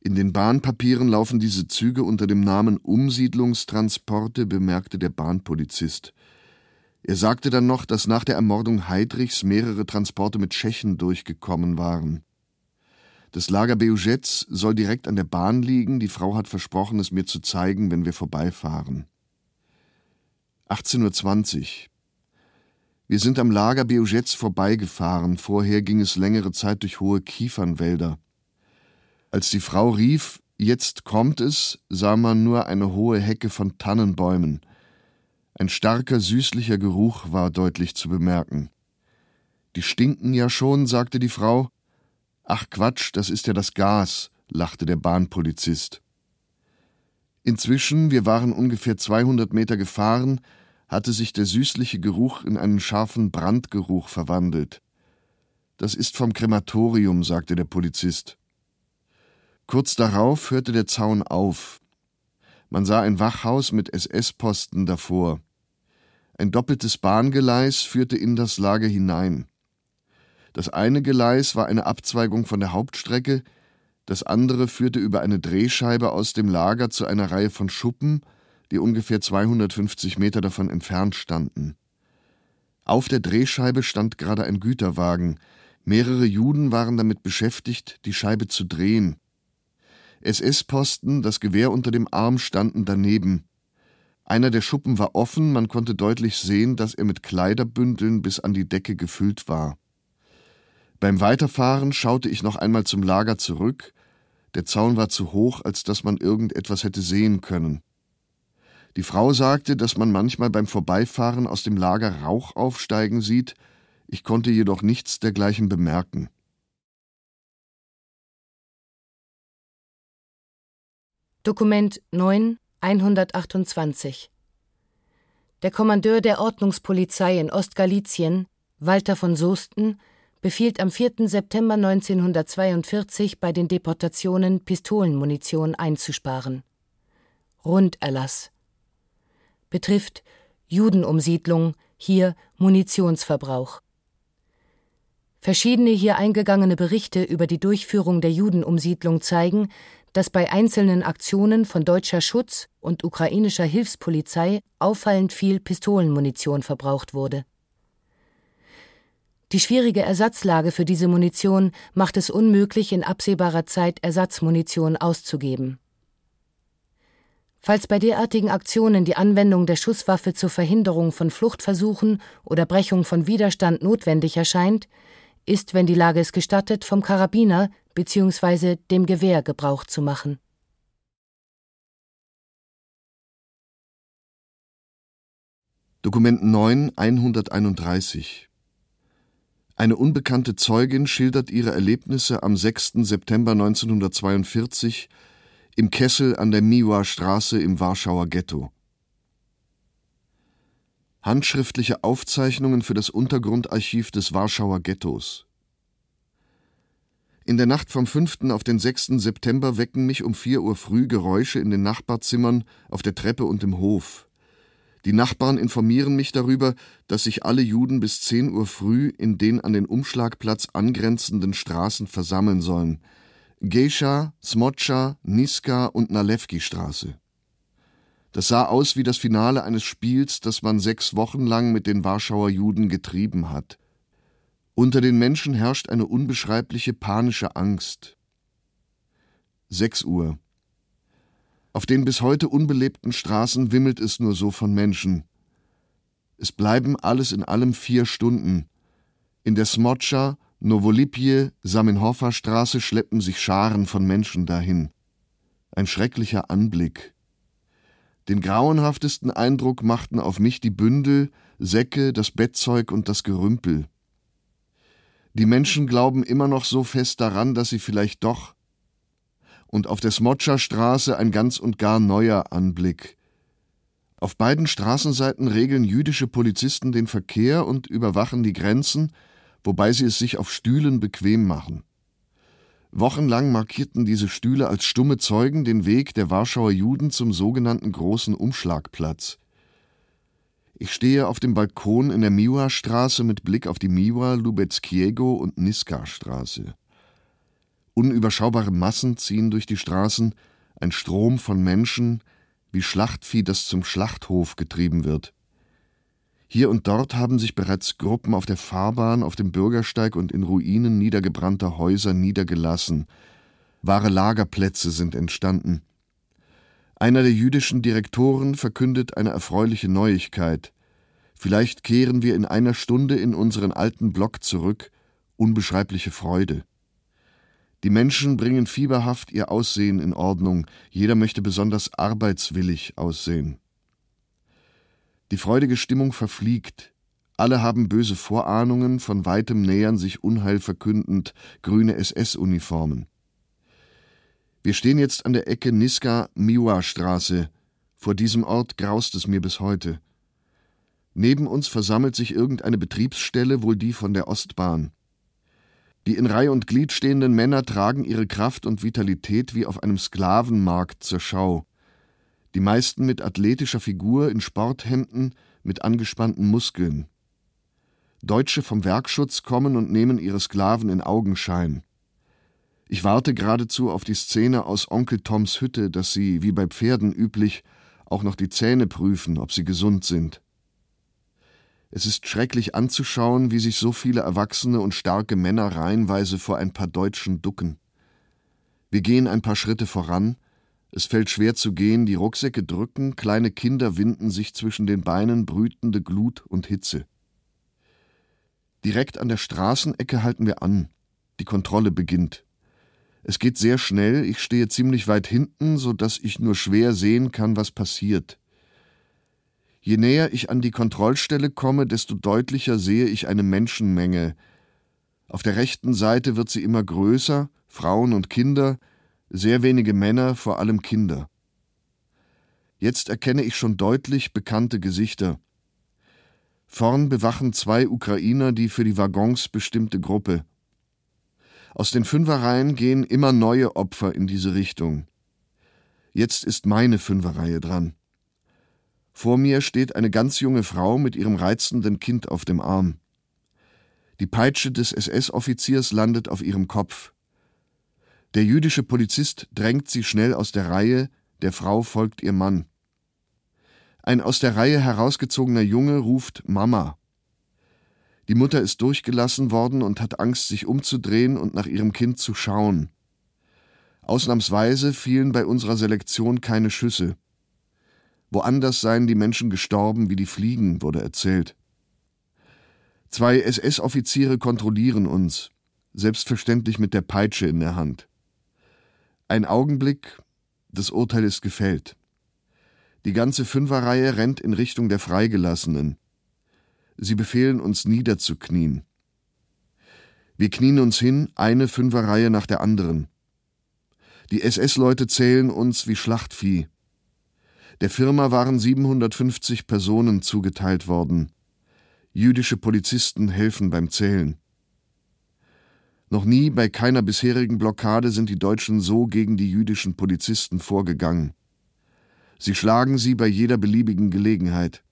In den Bahnpapieren laufen diese Züge unter dem Namen Umsiedlungstransporte, bemerkte der Bahnpolizist. Er sagte dann noch, dass nach der Ermordung Heidrichs mehrere Transporte mit Tschechen durchgekommen waren. Das Lager Beugets soll direkt an der Bahn liegen. Die Frau hat versprochen, es mir zu zeigen, wenn wir vorbeifahren. 18.20 Uhr. Wir sind am Lager Beugets vorbeigefahren. Vorher ging es längere Zeit durch hohe Kiefernwälder. Als die Frau rief, jetzt kommt es, sah man nur eine hohe Hecke von Tannenbäumen. Ein starker, süßlicher Geruch war deutlich zu bemerken. Die stinken ja schon, sagte die Frau. Ach Quatsch, das ist ja das Gas, lachte der Bahnpolizist. Inzwischen, wir waren ungefähr 200 Meter gefahren, hatte sich der süßliche Geruch in einen scharfen Brandgeruch verwandelt. Das ist vom Krematorium, sagte der Polizist. Kurz darauf hörte der Zaun auf. Man sah ein Wachhaus mit SS-Posten davor. Ein doppeltes Bahngeleis führte in das Lager hinein. Das eine Geleis war eine Abzweigung von der Hauptstrecke, das andere führte über eine Drehscheibe aus dem Lager zu einer Reihe von Schuppen, die ungefähr 250 Meter davon entfernt standen. Auf der Drehscheibe stand gerade ein Güterwagen. Mehrere Juden waren damit beschäftigt, die Scheibe zu drehen. SS-Posten, das Gewehr unter dem Arm, standen daneben. Einer der Schuppen war offen, man konnte deutlich sehen, dass er mit Kleiderbündeln bis an die Decke gefüllt war. Beim Weiterfahren schaute ich noch einmal zum Lager zurück. Der Zaun war zu hoch, als dass man irgendetwas hätte sehen können. Die Frau sagte, dass man manchmal beim Vorbeifahren aus dem Lager Rauch aufsteigen sieht, ich konnte jedoch nichts dergleichen bemerken. Dokument 9 128 Der Kommandeur der Ordnungspolizei in Ostgalizien, Walter von Soesten, befiehlt am 4. September 1942 bei den Deportationen Pistolenmunition einzusparen. Runderlass betrifft Judenumsiedlung, hier Munitionsverbrauch. Verschiedene hier eingegangene Berichte über die Durchführung der Judenumsiedlung zeigen, dass bei einzelnen Aktionen von deutscher Schutz und ukrainischer Hilfspolizei auffallend viel Pistolenmunition verbraucht wurde. Die schwierige Ersatzlage für diese Munition macht es unmöglich, in absehbarer Zeit Ersatzmunition auszugeben. Falls bei derartigen Aktionen die Anwendung der Schusswaffe zur Verhinderung von Fluchtversuchen oder Brechung von Widerstand notwendig erscheint, ist, wenn die Lage es gestattet, vom Karabiner bzw. dem Gewehr Gebrauch zu machen. Dokument 9 131 Eine unbekannte Zeugin schildert ihre Erlebnisse am 6. September 1942 im Kessel an der Miła Straße im Warschauer Ghetto. Handschriftliche Aufzeichnungen für das Untergrundarchiv des Warschauer Ghettos. In der Nacht vom 5. auf den 6. September wecken mich um 4 Uhr früh Geräusche in den Nachbarzimmern, auf der Treppe und im Hof. Die Nachbarn informieren mich darüber, dass sich alle Juden bis 10 Uhr früh in den an den Umschlagplatz angrenzenden Straßen versammeln sollen. Geisha, Smotscha, Niska und Nalewki-Straße. Das sah aus wie das Finale eines Spiels, das man sechs Wochen lang mit den Warschauer Juden getrieben hat. Unter den Menschen herrscht eine unbeschreibliche panische Angst. Sechs Uhr. Auf den bis heute unbelebten Straßen wimmelt es nur so von Menschen. Es bleiben alles in allem vier Stunden. In der Smotscha, Nowolipje, Samenhofer Straße schleppen sich Scharen von Menschen dahin. Ein schrecklicher Anblick. Den grauenhaftesten Eindruck machten auf mich die Bündel, Säcke, das Bettzeug und das Gerümpel. Die Menschen glauben immer noch so fest daran, dass sie vielleicht doch und auf der Smotscher Straße ein ganz und gar neuer Anblick. Auf beiden Straßenseiten regeln jüdische Polizisten den Verkehr und überwachen die Grenzen, wobei sie es sich auf Stühlen bequem machen. Wochenlang markierten diese Stühle als stumme Zeugen den Weg der Warschauer Juden zum sogenannten großen Umschlagplatz. Ich stehe auf dem Balkon in der Miła-Straße mit Blick auf die Miła, Lubeckiego und Niska-Straße. Unüberschaubare Massen ziehen durch die Straßen, ein Strom von Menschen, wie Schlachtvieh, das zum Schlachthof getrieben wird. Hier und dort haben sich bereits Gruppen auf der Fahrbahn, auf dem Bürgersteig und in Ruinen niedergebrannter Häuser niedergelassen. Wahre Lagerplätze sind entstanden. Einer der jüdischen Direktoren verkündet eine erfreuliche Neuigkeit. Vielleicht kehren wir in einer Stunde in unseren alten Block zurück. Unbeschreibliche Freude. Die Menschen bringen fieberhaft ihr Aussehen in Ordnung, jeder möchte besonders arbeitswillig aussehen. Die freudige Stimmung verfliegt, alle haben böse Vorahnungen, von weitem nähern sich Unheil verkündend grüne SS-Uniformen. Wir stehen jetzt an der Ecke Niska-Miwa-Straße. Vor diesem Ort graust es mir bis heute. Neben uns versammelt sich irgendeine Betriebsstelle, wohl die von der Ostbahn. Die in Reihe und Glied stehenden Männer tragen ihre Kraft und Vitalität wie auf einem Sklavenmarkt zur Schau. Die meisten mit athletischer Figur in Sporthemden mit angespannten Muskeln. Deutsche vom Werkschutz kommen und nehmen ihre Sklaven in Augenschein. Ich warte geradezu auf die Szene aus Onkel Toms Hütte, dass sie, wie bei Pferden üblich, auch noch die Zähne prüfen, ob sie gesund sind. Es ist schrecklich anzuschauen, wie sich so viele erwachsene und starke Männer reihenweise vor ein paar Deutschen ducken. Wir gehen ein paar Schritte voran, es fällt schwer zu gehen, die Rucksäcke drücken, kleine Kinder winden sich zwischen den Beinen brütende Glut und Hitze. Direkt an der Straßenecke halten wir an. Die Kontrolle beginnt. Es geht sehr schnell, ich stehe ziemlich weit hinten, so dass ich nur schwer sehen kann, was passiert. Je näher ich an die Kontrollstelle komme, desto deutlicher sehe ich eine Menschenmenge. Auf der rechten Seite wird sie immer größer, Frauen und Kinder, sehr wenige Männer, vor allem Kinder. Jetzt erkenne ich schon deutlich bekannte Gesichter. Vorn bewachen zwei Ukrainer die für die Waggons bestimmte Gruppe. Aus den Fünferreihen gehen immer neue Opfer in diese Richtung. Jetzt ist meine Fünferreihe dran. Vor mir steht eine ganz junge Frau mit ihrem reizenden Kind auf dem Arm. Die Peitsche des SS-Offiziers landet auf ihrem Kopf. Der jüdische Polizist drängt sie schnell aus der Reihe, der Frau folgt ihr Mann. Ein aus der Reihe herausgezogener Junge ruft Mama. Die Mutter ist durchgelassen worden und hat Angst, sich umzudrehen und nach ihrem Kind zu schauen. Ausnahmsweise fielen bei unserer Selektion keine Schüsse. Woanders seien die Menschen gestorben wie die Fliegen, wurde erzählt. Zwei SS-Offiziere kontrollieren uns, selbstverständlich mit der Peitsche in der Hand. Ein Augenblick, das Urteil ist gefällt. Die ganze Fünferreihe rennt in Richtung der Freigelassenen. Sie befehlen uns niederzuknien. Wir knien uns hin, eine Fünferreihe nach der anderen. Die SS-Leute zählen uns wie Schlachtvieh. Der Firma waren 750 Personen zugeteilt worden. Jüdische Polizisten helfen beim Zählen. Noch nie bei keiner bisherigen Blockade sind die Deutschen so gegen die jüdischen Polizisten vorgegangen. Sie schlagen sie bei jeder beliebigen Gelegenheit.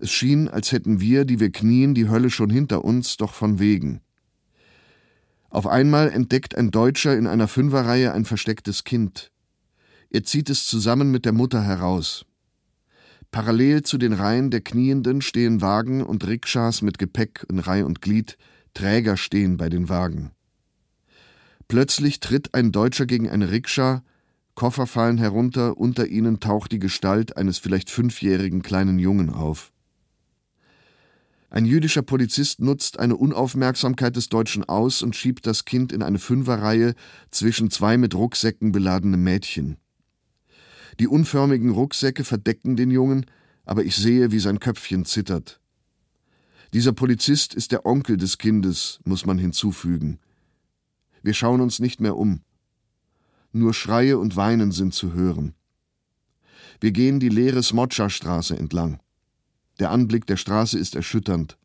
Es schien, als hätten wir, die wir knien, die Hölle schon hinter uns, doch von wegen. Auf einmal entdeckt ein Deutscher in einer Fünferreihe ein verstecktes Kind. Er zieht es zusammen mit der Mutter heraus. Parallel zu den Reihen der Knienden stehen Wagen und Rikschas mit Gepäck in Reih und Glied, Träger stehen bei den Wagen. Plötzlich tritt ein Deutscher gegen eine Rikscha, Koffer fallen herunter, unter ihnen taucht die Gestalt eines vielleicht fünfjährigen kleinen Jungen auf. Ein jüdischer Polizist nutzt eine Unaufmerksamkeit des Deutschen aus und schiebt das Kind in eine Fünferreihe zwischen zwei mit Rucksäcken beladene Mädchen. Die unförmigen Rucksäcke verdecken den Jungen, aber ich sehe, wie sein Köpfchen zittert. Dieser Polizist ist der Onkel des Kindes, muss man hinzufügen. Wir schauen uns nicht mehr um. Nur Schreie und Weinen sind zu hören. Wir gehen die leere Smotscha-Straße entlang. Der Anblick der Straße ist erschütternd.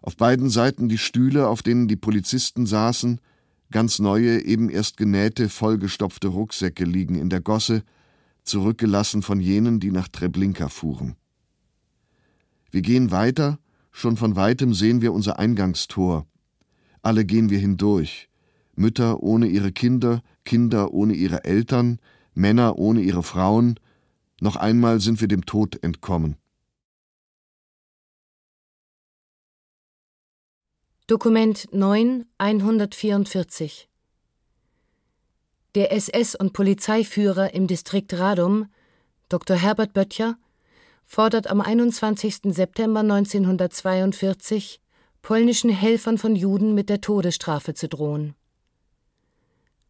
Auf beiden Seiten die Stühle, auf denen die Polizisten saßen, ganz neue, eben erst genähte, vollgestopfte Rucksäcke liegen in der Gosse, zurückgelassen von jenen, die nach Treblinka fuhren. Wir gehen weiter, schon von weitem sehen wir unser Eingangstor. Alle gehen wir hindurch. Mütter ohne ihre Kinder, Kinder ohne ihre Eltern, Männer ohne ihre Frauen. Noch einmal sind wir dem Tod entkommen. Dokument 9 144 Der SS- und Polizeiführer im Distrikt Radom, Dr. Herbert Böttcher, fordert am 21. September 1942 polnischen Helfern von Juden mit der Todesstrafe zu drohen.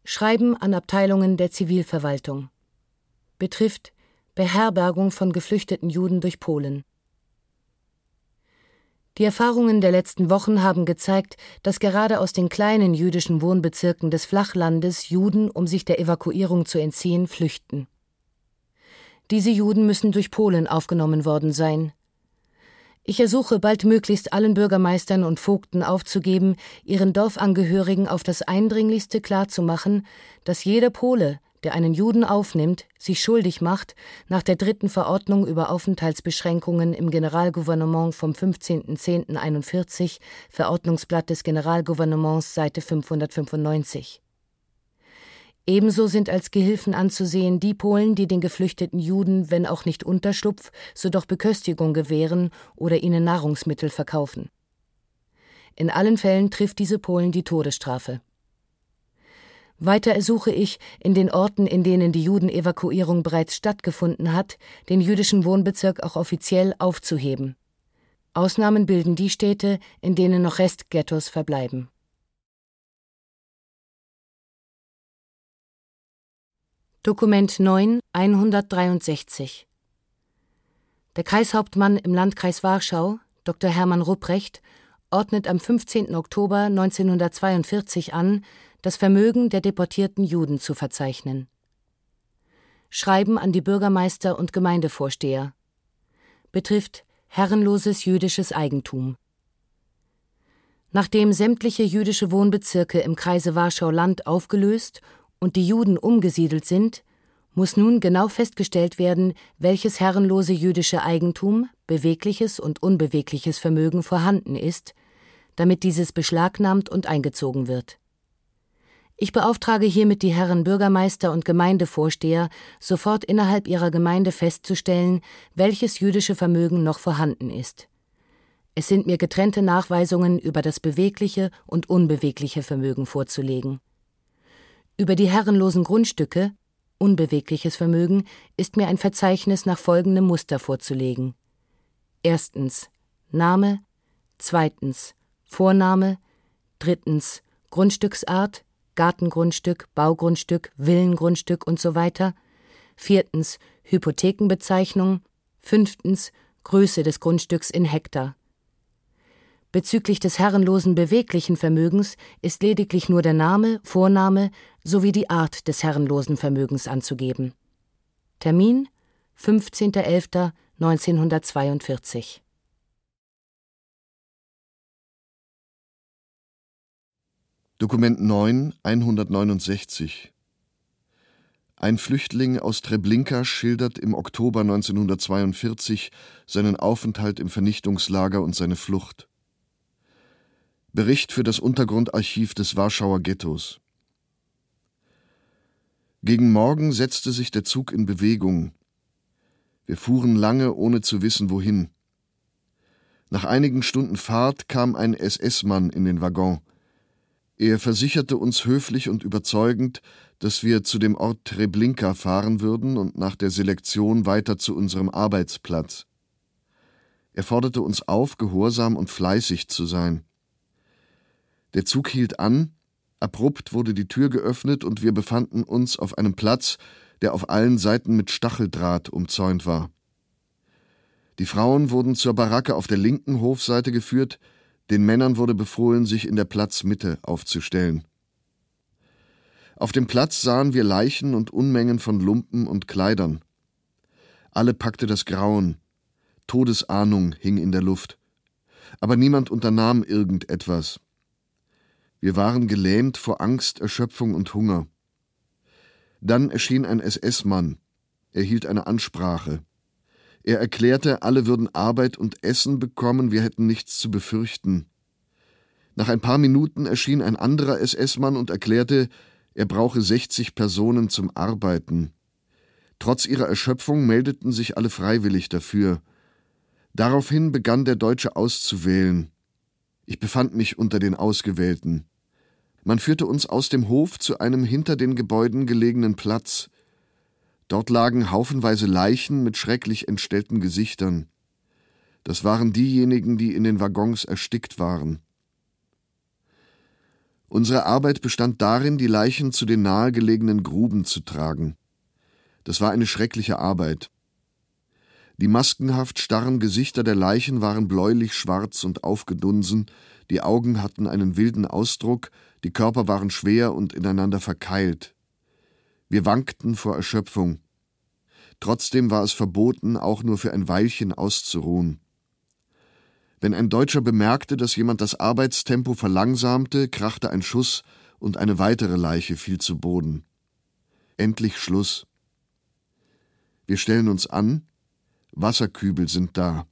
Schreiben an Abteilungen der Zivilverwaltung. Betrifft Beherbergung von geflüchteten Juden durch Polen. Die Erfahrungen der letzten Wochen haben gezeigt, dass gerade aus den kleinen jüdischen Wohnbezirken des Flachlandes Juden, um sich der Evakuierung zu entziehen, flüchten. Diese Juden müssen durch Polen aufgenommen worden sein. Ich ersuche baldmöglichst allen Bürgermeistern und Vogten aufzugeben, ihren Dorfangehörigen auf das Eindringlichste klarzumachen, dass jeder Pole, der einen Juden aufnimmt, sich schuldig macht, nach der dritten Verordnung über Aufenthaltsbeschränkungen im Generalgouvernement vom 15.10.41, Verordnungsblatt des Generalgouvernements, Seite 595. Ebenso sind als Gehilfen anzusehen die Polen, die den geflüchteten Juden, wenn auch nicht Unterschlupf, so doch Beköstigung gewähren oder ihnen Nahrungsmittel verkaufen. In allen Fällen trifft diese Polen die Todesstrafe. Weiter ersuche ich, in den Orten, in denen die Judenevakuierung bereits stattgefunden hat, den jüdischen Wohnbezirk auch offiziell aufzuheben. Ausnahmen bilden die Städte, in denen noch Restghettos verbleiben. Dokument 9 163 Der Kreishauptmann im Landkreis Warschau, Dr. Hermann Rupprecht, ordnet am 15. Oktober 1942 an, das Vermögen der deportierten Juden zu verzeichnen. Schreiben an die Bürgermeister und Gemeindevorsteher. Betrifft herrenloses jüdisches Eigentum. Nachdem sämtliche jüdische Wohnbezirke im Kreise Warschau-Land aufgelöst und die Juden umgesiedelt sind, muss nun genau festgestellt werden, welches herrenlose jüdische Eigentum, bewegliches und unbewegliches Vermögen vorhanden ist, damit dieses beschlagnahmt und eingezogen wird. Ich beauftrage hiermit die Herren Bürgermeister und Gemeindevorsteher, sofort innerhalb ihrer Gemeinde festzustellen, welches jüdische Vermögen noch vorhanden ist. Es sind mir getrennte Nachweisungen über das bewegliche und unbewegliche Vermögen vorzulegen. Über die herrenlosen Grundstücke, unbewegliches Vermögen, ist mir ein Verzeichnis nach folgendem Muster vorzulegen. Erstens Name, zweitens Vorname, drittens Grundstücksart, Gartengrundstück, Baugrundstück, Villengrundstück und so weiter. Viertens Hypothekenbezeichnung. Fünftens Größe des Grundstücks in Hektar. Bezüglich des herrenlosen beweglichen Vermögens ist lediglich nur der Name, Vorname sowie die Art des herrenlosen Vermögens anzugeben. Termin 15.11.1942 Dokument 9 169 Ein Flüchtling aus Treblinka schildert im Oktober 1942 seinen Aufenthalt im Vernichtungslager und seine Flucht. Bericht für das Untergrundarchiv des Warschauer Ghettos. Gegen Morgen setzte sich der Zug in Bewegung. Wir fuhren lange, ohne zu wissen, wohin. Nach einigen Stunden Fahrt kam ein SS-Mann in den Waggon. Er versicherte uns höflich und überzeugend, dass wir zu dem Ort Treblinka fahren würden und nach der Selektion weiter zu unserem Arbeitsplatz. Er forderte uns auf, gehorsam und fleißig zu sein. Der Zug hielt an, abrupt wurde die Tür geöffnet und wir befanden uns auf einem Platz, der auf allen Seiten mit Stacheldraht umzäunt war. Die Frauen wurden zur Baracke auf der linken Hofseite geführt, den Männern wurde befohlen, sich in der Platzmitte aufzustellen. Auf dem Platz sahen wir Leichen und Unmengen von Lumpen und Kleidern. Alle packte das Grauen. Todesahnung hing in der Luft. Aber niemand unternahm irgendetwas. Wir waren gelähmt vor Angst, Erschöpfung und Hunger. Dann erschien ein SS-Mann. Er hielt eine Ansprache. Er erklärte, alle würden Arbeit und Essen bekommen, wir hätten nichts zu befürchten. Nach ein paar Minuten erschien ein anderer SS-Mann und erklärte, er brauche 60 Personen zum Arbeiten. Trotz ihrer Erschöpfung meldeten sich alle freiwillig dafür. Daraufhin begann der Deutsche auszuwählen. Ich befand mich unter den Ausgewählten. Man führte uns aus dem Hof zu einem hinter den Gebäuden gelegenen Platz. Dort lagen haufenweise Leichen mit schrecklich entstellten Gesichtern. Das waren diejenigen, die in den Waggons erstickt waren. Unsere Arbeit bestand darin, die Leichen zu den nahegelegenen Gruben zu tragen. Das war eine schreckliche Arbeit. Die maskenhaft starren Gesichter der Leichen waren bläulich schwarz und aufgedunsen, die Augen hatten einen wilden Ausdruck, die Körper waren schwer und ineinander verkeilt. Wir wankten vor Erschöpfung. Trotzdem war es verboten, auch nur für ein Weilchen auszuruhen. Wenn ein Deutscher bemerkte, dass jemand das Arbeitstempo verlangsamte, krachte ein Schuss und eine weitere Leiche fiel zu Boden. Endlich Schluss. Wir stellen uns an, Wasserkübel sind da.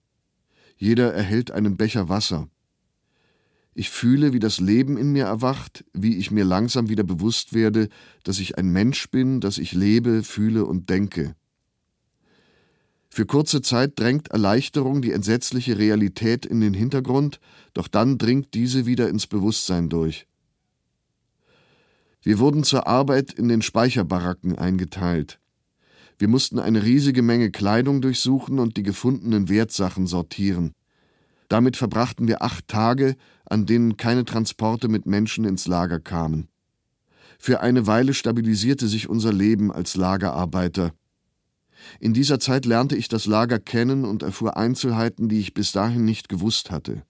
Jeder erhält einen Becher Wasser. Ich fühle, wie das Leben in mir erwacht, wie ich mir langsam wieder bewusst werde, dass ich ein Mensch bin, dass ich lebe, fühle und denke. Für kurze Zeit drängt Erleichterung die entsetzliche Realität in den Hintergrund, doch dann dringt diese wieder ins Bewusstsein durch. Wir wurden zur Arbeit in den Speicherbaracken eingeteilt. Wir mussten eine riesige Menge Kleidung durchsuchen und die gefundenen Wertsachen sortieren. Damit verbrachten wir acht Tage, an denen keine Transporte mit Menschen ins Lager kamen. Für eine Weile stabilisierte sich unser Leben als Lagerarbeiter. In dieser Zeit lernte ich das Lager kennen und erfuhr Einzelheiten, die ich bis dahin nicht gewusst hatte.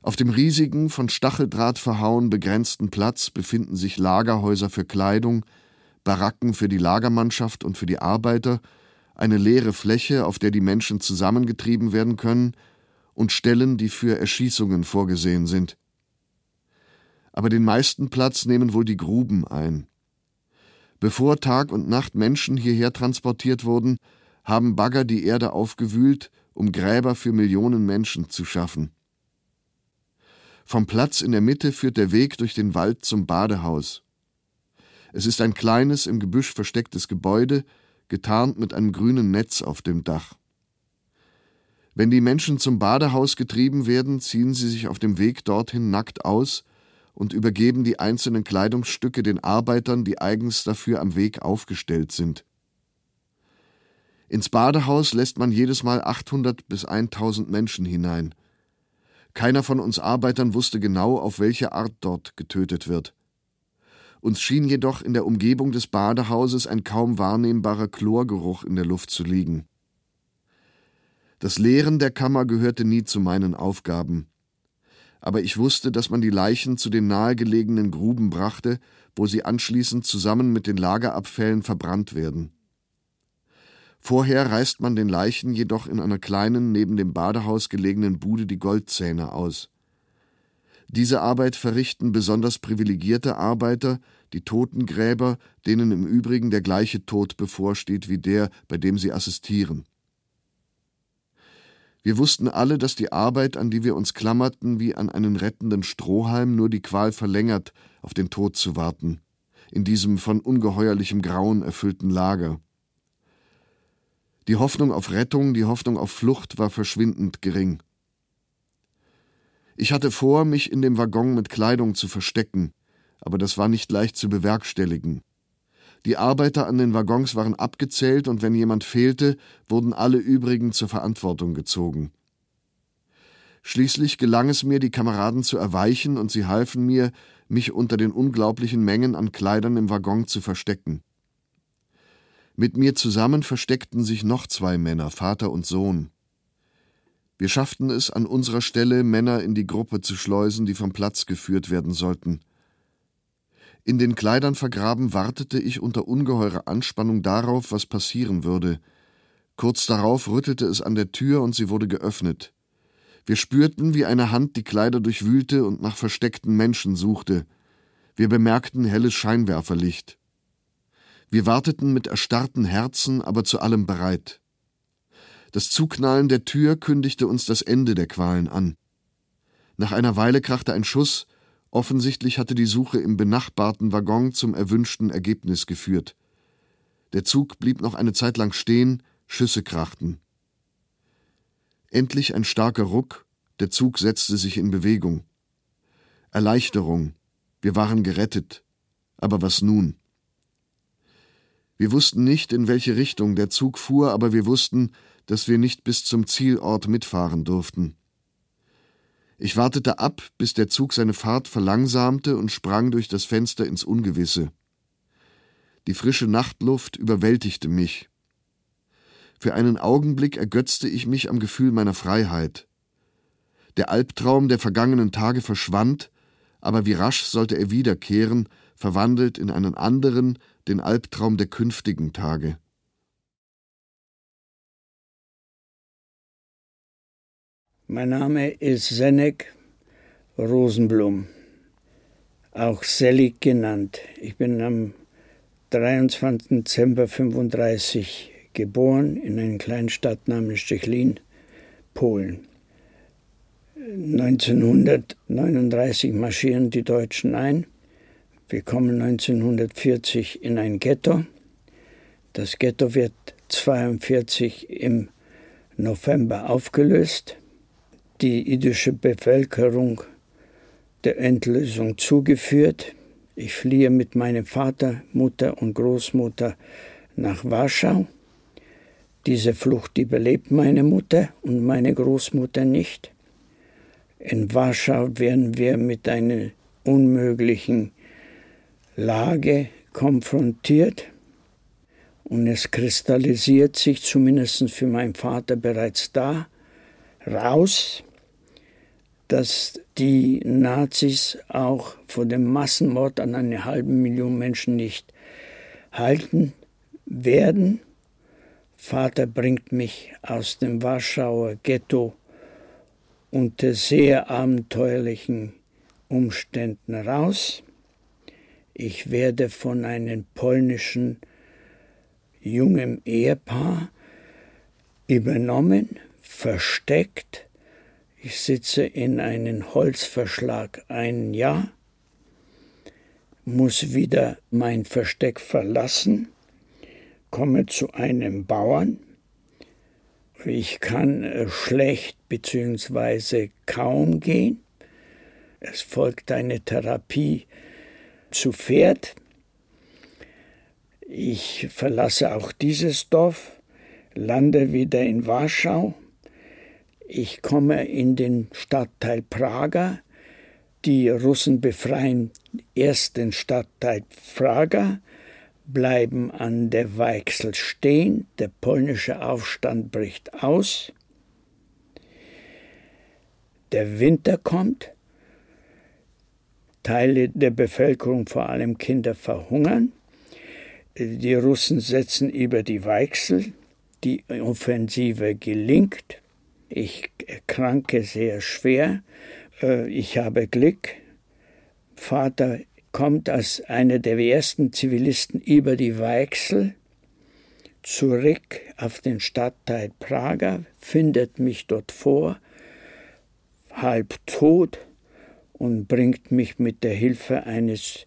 Auf dem riesigen, von Stacheldraht verhauen begrenzten Platz befinden sich Lagerhäuser für Kleidung, Baracken für die Lagermannschaft und für die Arbeiter, eine leere Fläche, auf der die Menschen zusammengetrieben werden können, und Stellen, die für Erschießungen vorgesehen sind. Aber den meisten Platz nehmen wohl die Gruben ein. Bevor Tag und Nacht Menschen hierher transportiert wurden, haben Bagger die Erde aufgewühlt, um Gräber für Millionen Menschen zu schaffen. Vom Platz in der Mitte führt der Weg durch den Wald zum Badehaus. Es ist ein kleines, im Gebüsch verstecktes Gebäude, getarnt mit einem grünen Netz auf dem Dach. Wenn die Menschen zum Badehaus getrieben werden, ziehen sie sich auf dem Weg dorthin nackt aus und übergeben die einzelnen Kleidungsstücke den Arbeitern, die eigens dafür am Weg aufgestellt sind. Ins Badehaus lässt man jedes Mal 800 bis 1000 Menschen hinein. Keiner von uns Arbeitern wusste genau, auf welche Art dort getötet wird. Uns schien jedoch in der Umgebung des Badehauses ein kaum wahrnehmbarer Chlorgeruch in der Luft zu liegen. Das Leeren der Kammer gehörte nie zu meinen Aufgaben. Aber ich wusste, dass man die Leichen zu den nahegelegenen Gruben brachte, wo sie anschließend zusammen mit den Lagerabfällen verbrannt werden. Vorher reißt man den Leichen jedoch in einer kleinen, neben dem Badehaus gelegenen Bude die Goldzähne aus. Diese Arbeit verrichten besonders privilegierte Arbeiter, die Totengräber, denen im Übrigen der gleiche Tod bevorsteht wie der, bei dem sie assistieren. Wir wussten alle, dass die Arbeit, an die wir uns klammerten, wie an einen rettenden Strohhalm, nur die Qual verlängert, auf den Tod zu warten, in diesem von ungeheuerlichem Grauen erfüllten Lager. Die Hoffnung auf Rettung, die Hoffnung auf Flucht war verschwindend gering. Ich hatte vor, mich in dem Waggon mit Kleidung zu verstecken, aber das war nicht leicht zu bewerkstelligen. Die Arbeiter an den Waggons waren abgezählt und wenn jemand fehlte, wurden alle übrigen zur Verantwortung gezogen. Schließlich gelang es mir, die Kameraden zu erweichen und sie halfen mir, mich unter den unglaublichen Mengen an Kleidern im Waggon zu verstecken. Mit mir zusammen versteckten sich noch zwei Männer, Vater und Sohn. Wir schafften es, an unserer Stelle Männer in die Gruppe zu schleusen, die vom Platz geführt werden sollten. In den Kleidern vergraben wartete ich unter ungeheurer Anspannung darauf, was passieren würde. Kurz darauf rüttelte es an der Tür und sie wurde geöffnet. Wir spürten, wie eine Hand die Kleider durchwühlte und nach versteckten Menschen suchte. Wir bemerkten helles Scheinwerferlicht. Wir warteten mit erstarrten Herzen, aber zu allem bereit. Das Zuknallen der Tür kündigte uns das Ende der Qualen an. Nach einer Weile krachte ein Schuss, Offensichtlich hatte die Suche im benachbarten Waggon zum erwünschten Ergebnis geführt. Der Zug blieb noch eine Zeit lang stehen, Schüsse krachten. Endlich ein starker Ruck, der Zug setzte sich in Bewegung. Erleichterung, wir waren gerettet. Aber was nun? Wir wussten nicht, in welche Richtung der Zug fuhr, aber wir wussten, dass wir nicht bis zum Zielort mitfahren durften. Ich wartete ab, bis der Zug seine Fahrt verlangsamte und sprang durch das Fenster ins Ungewisse. Die frische Nachtluft überwältigte mich. Für einen Augenblick ergötzte ich mich am Gefühl meiner Freiheit. Der Albtraum der vergangenen Tage verschwand, aber wie rasch sollte er wiederkehren, verwandelt in einen anderen, den Albtraum der künftigen Tage. Mein Name ist Senek Rosenblum, auch Selig genannt. Ich bin am 23. Dezember 1935 geboren in einer kleinen Stadt namens Stechlin, Polen. 1939 marschieren die Deutschen ein. Wir kommen 1940 in ein Ghetto. Das Ghetto wird 1942 im November aufgelöst die jüdische Bevölkerung der Endlösung zugeführt. Ich fliehe mit meinem Vater, Mutter und Großmutter nach Warschau. Diese Flucht überlebt meine Mutter und meine Großmutter nicht. In Warschau werden wir mit einer unmöglichen Lage konfrontiert und es kristallisiert sich zumindest für meinen Vater bereits da raus, dass die Nazis auch vor dem Massenmord an eine halbe Million Menschen nicht halten werden. Vater bringt mich aus dem Warschauer Ghetto unter sehr abenteuerlichen Umständen raus. Ich werde von einem polnischen jungen Ehepaar übernommen, versteckt ich sitze in einem Holzverschlag ein Jahr, muss wieder mein Versteck verlassen, komme zu einem Bauern. Ich kann äh, schlecht bzw. kaum gehen. Es folgt eine Therapie zu Pferd. Ich verlasse auch dieses Dorf, lande wieder in Warschau ich komme in den Stadtteil Praga. Die Russen befreien erst den Stadtteil Praga, bleiben an der Weichsel stehen. Der polnische Aufstand bricht aus. Der Winter kommt. Teile der Bevölkerung, vor allem Kinder, verhungern. Die Russen setzen über die Weichsel. Die Offensive gelingt. Ich erkranke sehr schwer. Äh, ich habe Glück. Vater kommt als einer der ersten Zivilisten über die Weichsel zurück auf den Stadtteil Prager, findet mich dort vor, halb tot, und bringt mich mit der Hilfe eines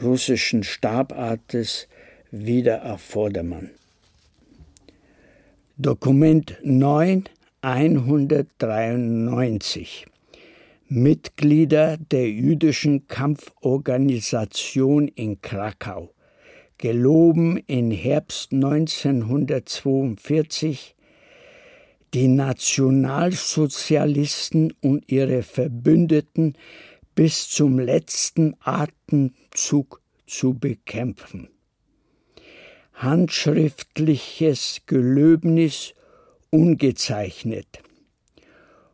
russischen Stabartes wieder auf Vordermann. Dokument 9 193. Mitglieder der jüdischen Kampforganisation in Krakau geloben im Herbst 1942 die Nationalsozialisten und ihre Verbündeten bis zum letzten Atemzug zu bekämpfen. Handschriftliches Gelöbnis ungezeichnet.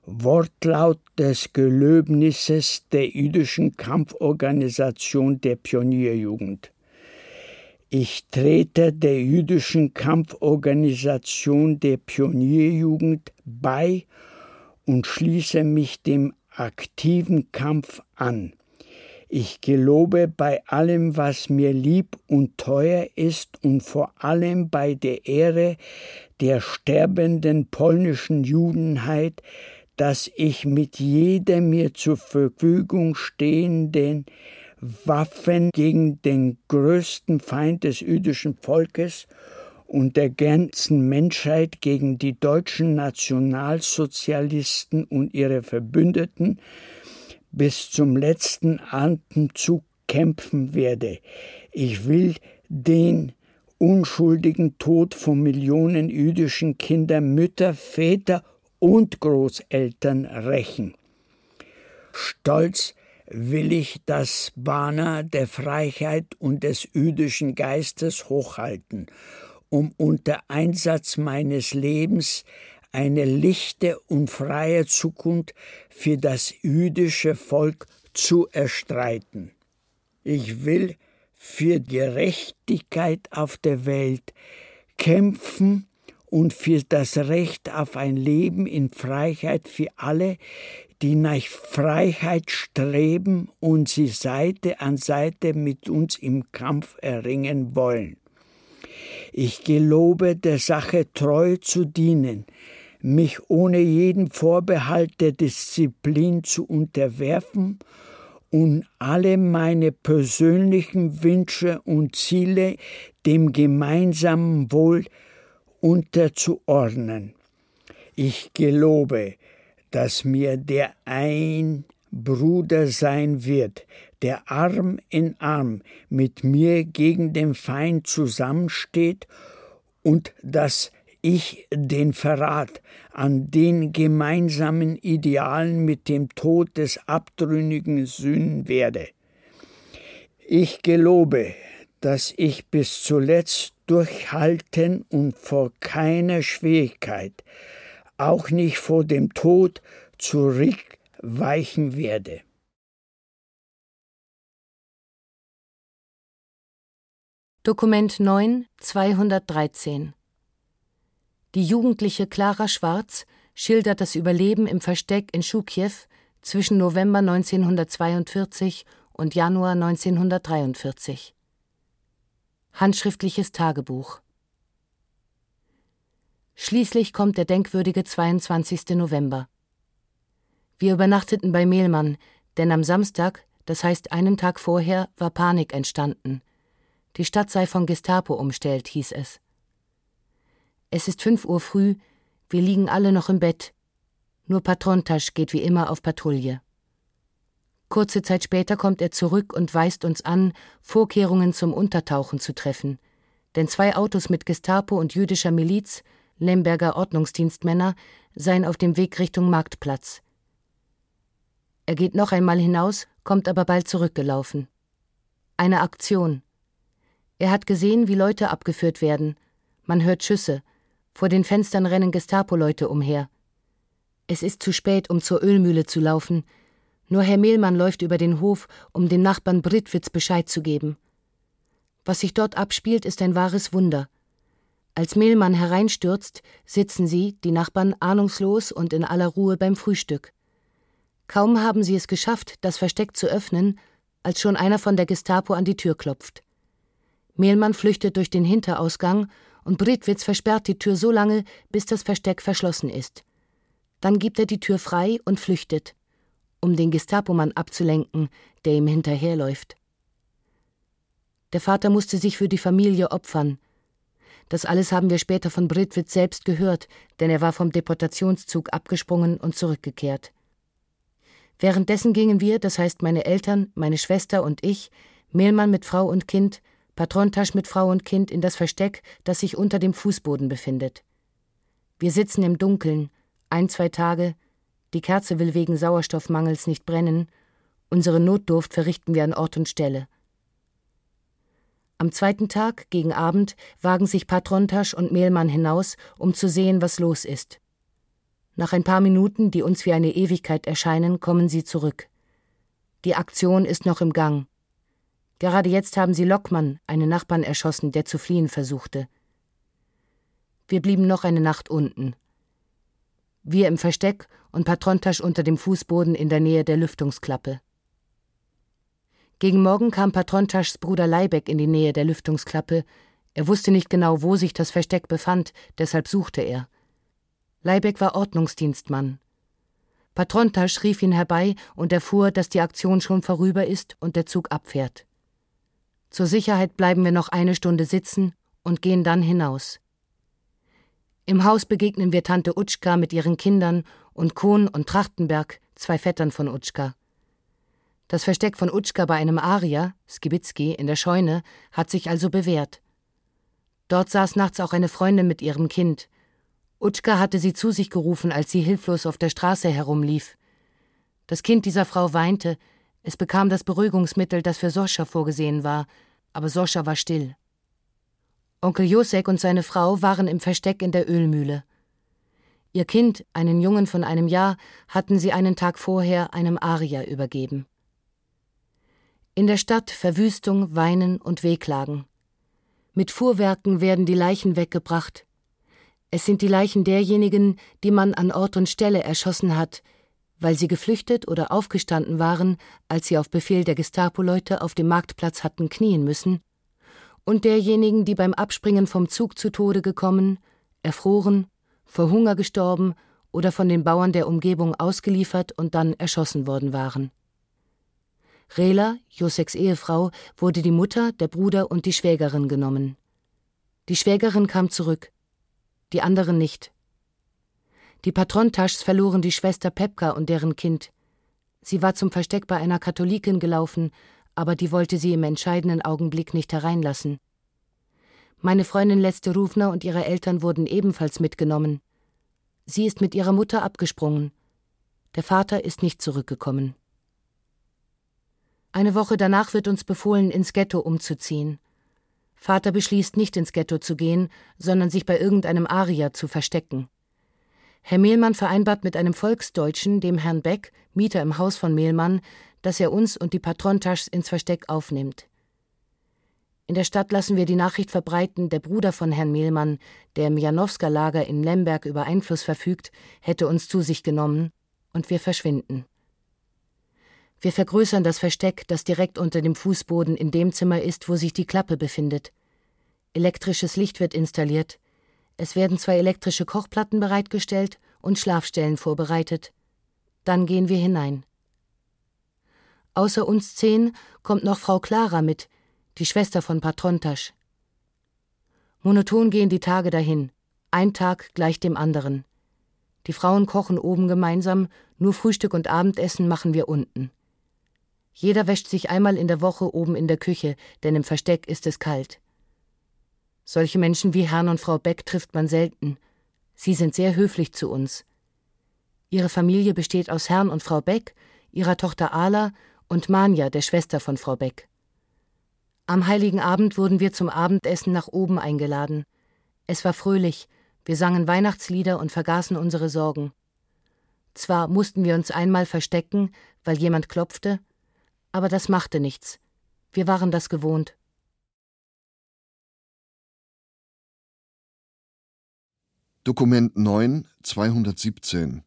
Wortlaut des Gelöbnisses der jüdischen Kampforganisation der Pionierjugend. Ich trete der jüdischen Kampforganisation der Pionierjugend bei und schließe mich dem aktiven Kampf an. Ich gelobe bei allem, was mir lieb und teuer ist und vor allem bei der Ehre der sterbenden polnischen Judenheit, dass ich mit jeder mir zur Verfügung stehenden Waffen gegen den größten Feind des jüdischen Volkes und der ganzen Menschheit gegen die deutschen Nationalsozialisten und ihre Verbündeten bis zum letzten Atemzug kämpfen werde. Ich will den unschuldigen Tod von Millionen jüdischen Kindern, Mütter, Väter und Großeltern rächen. Stolz will ich das Banner der Freiheit und des jüdischen Geistes hochhalten, um unter Einsatz meines Lebens eine lichte und freie Zukunft für das jüdische Volk zu erstreiten. Ich will für Gerechtigkeit auf der Welt kämpfen und für das Recht auf ein Leben in Freiheit für alle, die nach Freiheit streben und sie Seite an Seite mit uns im Kampf erringen wollen. Ich gelobe der Sache treu zu dienen, mich ohne jeden Vorbehalt der Disziplin zu unterwerfen und alle meine persönlichen Wünsche und Ziele dem gemeinsamen Wohl unterzuordnen. Ich gelobe, dass mir der ein Bruder sein wird, der Arm in Arm mit mir gegen den Feind zusammensteht und dass ich den Verrat an den gemeinsamen Idealen mit dem Tod des Abtrünnigen sühnen werde. Ich gelobe, dass ich bis zuletzt durchhalten und vor keiner Schwierigkeit auch nicht vor dem Tod zurückweichen werde. Dokument 9, 213 Die jugendliche Clara Schwarz schildert das Überleben im Versteck in Schukjew zwischen November 1942 und Januar 1943. Handschriftliches Tagebuch Schließlich kommt der denkwürdige 22. November. Wir übernachteten bei Mehlmann, denn am Samstag, das heißt einen Tag vorher, war Panik entstanden. Die Stadt sei von Gestapo umstellt, hieß es. Es ist fünf Uhr früh, wir liegen alle noch im Bett. Nur Patrontasch geht wie immer auf Patrouille. Kurze Zeit später kommt er zurück und weist uns an, Vorkehrungen zum Untertauchen zu treffen. Denn zwei Autos mit Gestapo und jüdischer Miliz Lemberger Ordnungsdienstmänner seien auf dem Weg Richtung Marktplatz. Er geht noch einmal hinaus, kommt aber bald zurückgelaufen. Eine Aktion. Er hat gesehen, wie Leute abgeführt werden. Man hört Schüsse. Vor den Fenstern rennen Gestapo-Leute umher. Es ist zu spät, um zur Ölmühle zu laufen. Nur Herr Mehlmann läuft über den Hof, um dem Nachbarn Britwitz Bescheid zu geben. Was sich dort abspielt, ist ein wahres Wunder. Als Mehlmann hereinstürzt, sitzen sie, die Nachbarn, ahnungslos und in aller Ruhe beim Frühstück. Kaum haben sie es geschafft, das Versteck zu öffnen, als schon einer von der Gestapo an die Tür klopft. Mehlmann flüchtet durch den Hinterausgang und Bredwitz versperrt die Tür so lange, bis das Versteck verschlossen ist. Dann gibt er die Tür frei und flüchtet, um den Gestapomann abzulenken, der ihm hinterherläuft. Der Vater musste sich für die Familie opfern, das alles haben wir später von Britwitz selbst gehört, denn er war vom Deportationszug abgesprungen und zurückgekehrt. Währenddessen gingen wir, das heißt meine Eltern, meine Schwester und ich, Mehlmann mit Frau und Kind, Patrontasch mit Frau und Kind in das Versteck, das sich unter dem Fußboden befindet. Wir sitzen im Dunkeln, ein, zwei Tage, die Kerze will wegen Sauerstoffmangels nicht brennen, unsere Notdurft verrichten wir an Ort und Stelle. Am zweiten Tag, gegen Abend, wagen sich Patrontasch und Mehlmann hinaus, um zu sehen, was los ist. Nach ein paar Minuten, die uns wie eine Ewigkeit erscheinen, kommen sie zurück. Die Aktion ist noch im Gang. Gerade jetzt haben sie Lockmann, einen Nachbarn, erschossen, der zu fliehen versuchte. Wir blieben noch eine Nacht unten. Wir im Versteck und Patrontasch unter dem Fußboden in der Nähe der Lüftungsklappe. Gegen Morgen kam Patrontaschs Bruder Leibeck in die Nähe der Lüftungsklappe. Er wusste nicht genau, wo sich das Versteck befand, deshalb suchte er. Leibeck war Ordnungsdienstmann. Patrontasch rief ihn herbei und erfuhr, dass die Aktion schon vorüber ist und der Zug abfährt. Zur Sicherheit bleiben wir noch eine Stunde sitzen und gehen dann hinaus. Im Haus begegnen wir Tante Utschka mit ihren Kindern und Kohn und Trachtenberg, zwei Vettern von Utschka. Das Versteck von Utschka bei einem Arier, Skibitzki, in der Scheune, hat sich also bewährt. Dort saß nachts auch eine Freundin mit ihrem Kind. Utschka hatte sie zu sich gerufen, als sie hilflos auf der Straße herumlief. Das Kind dieser Frau weinte, es bekam das Beruhigungsmittel, das für Soscha vorgesehen war, aber Soscha war still. Onkel Josek und seine Frau waren im Versteck in der Ölmühle. Ihr Kind, einen Jungen von einem Jahr, hatten sie einen Tag vorher einem Arier übergeben. In der Stadt Verwüstung, Weinen und Wehklagen. Mit Fuhrwerken werden die Leichen weggebracht. Es sind die Leichen derjenigen, die man an Ort und Stelle erschossen hat, weil sie geflüchtet oder aufgestanden waren, als sie auf Befehl der Gestapo-Leute auf dem Marktplatz hatten knien müssen, und derjenigen, die beim Abspringen vom Zug zu Tode gekommen, erfroren, vor Hunger gestorben oder von den Bauern der Umgebung ausgeliefert und dann erschossen worden waren. Rela, Joseks Ehefrau, wurde die Mutter, der Bruder und die Schwägerin genommen. Die Schwägerin kam zurück, die anderen nicht. Die Patrontaschs verloren die Schwester Pepka und deren Kind. Sie war zum Versteck bei einer Katholikin gelaufen, aber die wollte sie im entscheidenden Augenblick nicht hereinlassen. Meine Freundin Leste Rufner und ihre Eltern wurden ebenfalls mitgenommen. Sie ist mit ihrer Mutter abgesprungen. Der Vater ist nicht zurückgekommen. Eine Woche danach wird uns befohlen, ins Ghetto umzuziehen. Vater beschließt, nicht ins Ghetto zu gehen, sondern sich bei irgendeinem Arier zu verstecken. Herr Mehlmann vereinbart mit einem Volksdeutschen, dem Herrn Beck, Mieter im Haus von Mehlmann, dass er uns und die Patrontaschs ins Versteck aufnimmt. In der Stadt lassen wir die Nachricht verbreiten, der Bruder von Herrn Mehlmann, der im Janowska-Lager in Lemberg über Einfluss verfügt, hätte uns zu sich genommen, und wir verschwinden. Wir vergrößern das Versteck, das direkt unter dem Fußboden in dem Zimmer ist, wo sich die Klappe befindet. Elektrisches Licht wird installiert. Es werden zwei elektrische Kochplatten bereitgestellt und Schlafstellen vorbereitet. Dann gehen wir hinein. Außer uns zehn kommt noch Frau Clara mit, die Schwester von Patrontasch. Monoton gehen die Tage dahin, ein Tag gleich dem anderen. Die Frauen kochen oben gemeinsam, nur Frühstück und Abendessen machen wir unten. Jeder wäscht sich einmal in der Woche oben in der Küche, denn im Versteck ist es kalt. Solche Menschen wie Herrn und Frau Beck trifft man selten. Sie sind sehr höflich zu uns. Ihre Familie besteht aus Herrn und Frau Beck, ihrer Tochter Ala und Manja, der Schwester von Frau Beck. Am heiligen Abend wurden wir zum Abendessen nach oben eingeladen. Es war fröhlich, wir sangen Weihnachtslieder und vergaßen unsere Sorgen. Zwar mussten wir uns einmal verstecken, weil jemand klopfte, aber das machte nichts. Wir waren das gewohnt. Dokument 9, 217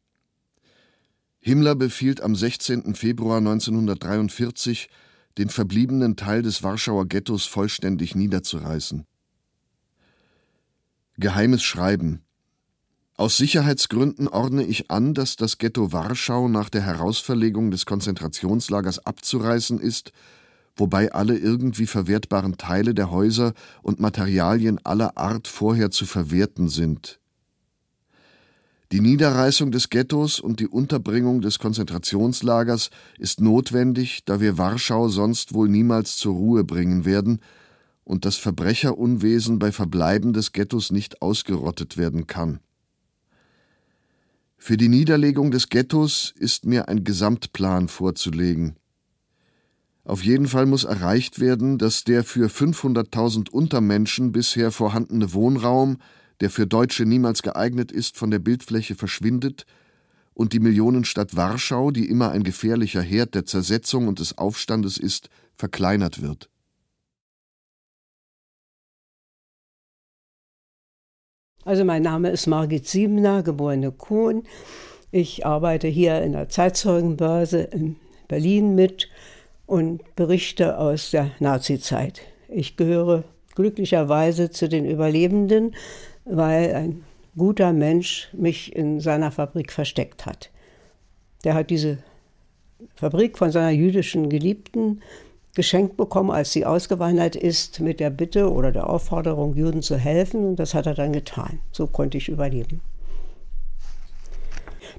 Himmler befiehlt am 16. Februar 1943, den verbliebenen Teil des Warschauer Ghettos vollständig niederzureißen. Geheimes Schreiben aus Sicherheitsgründen ordne ich an, dass das Ghetto Warschau nach der Herausverlegung des Konzentrationslagers abzureißen ist, wobei alle irgendwie verwertbaren Teile der Häuser und Materialien aller Art vorher zu verwerten sind. Die Niederreißung des Ghettos und die Unterbringung des Konzentrationslagers ist notwendig, da wir Warschau sonst wohl niemals zur Ruhe bringen werden und das Verbrecherunwesen bei Verbleiben des Ghettos nicht ausgerottet werden kann. Für die Niederlegung des Ghettos ist mir ein Gesamtplan vorzulegen. Auf jeden Fall muss erreicht werden, dass der für 500.000 Untermenschen bisher vorhandene Wohnraum, der für Deutsche niemals geeignet ist, von der Bildfläche verschwindet und die Millionenstadt Warschau, die immer ein gefährlicher Herd der Zersetzung und des Aufstandes ist, verkleinert wird. Also mein Name ist Margit Siebener, geborene Kuhn. Ich arbeite hier in der Zeitzeugenbörse in Berlin mit und berichte aus der Nazizeit. Ich gehöre glücklicherweise zu den Überlebenden, weil ein guter Mensch mich in seiner Fabrik versteckt hat. Der hat diese Fabrik von seiner jüdischen Geliebten geschenkt bekommen, als sie ausgewandert ist, mit der Bitte oder der Aufforderung, Juden zu helfen. Und das hat er dann getan. So konnte ich überleben.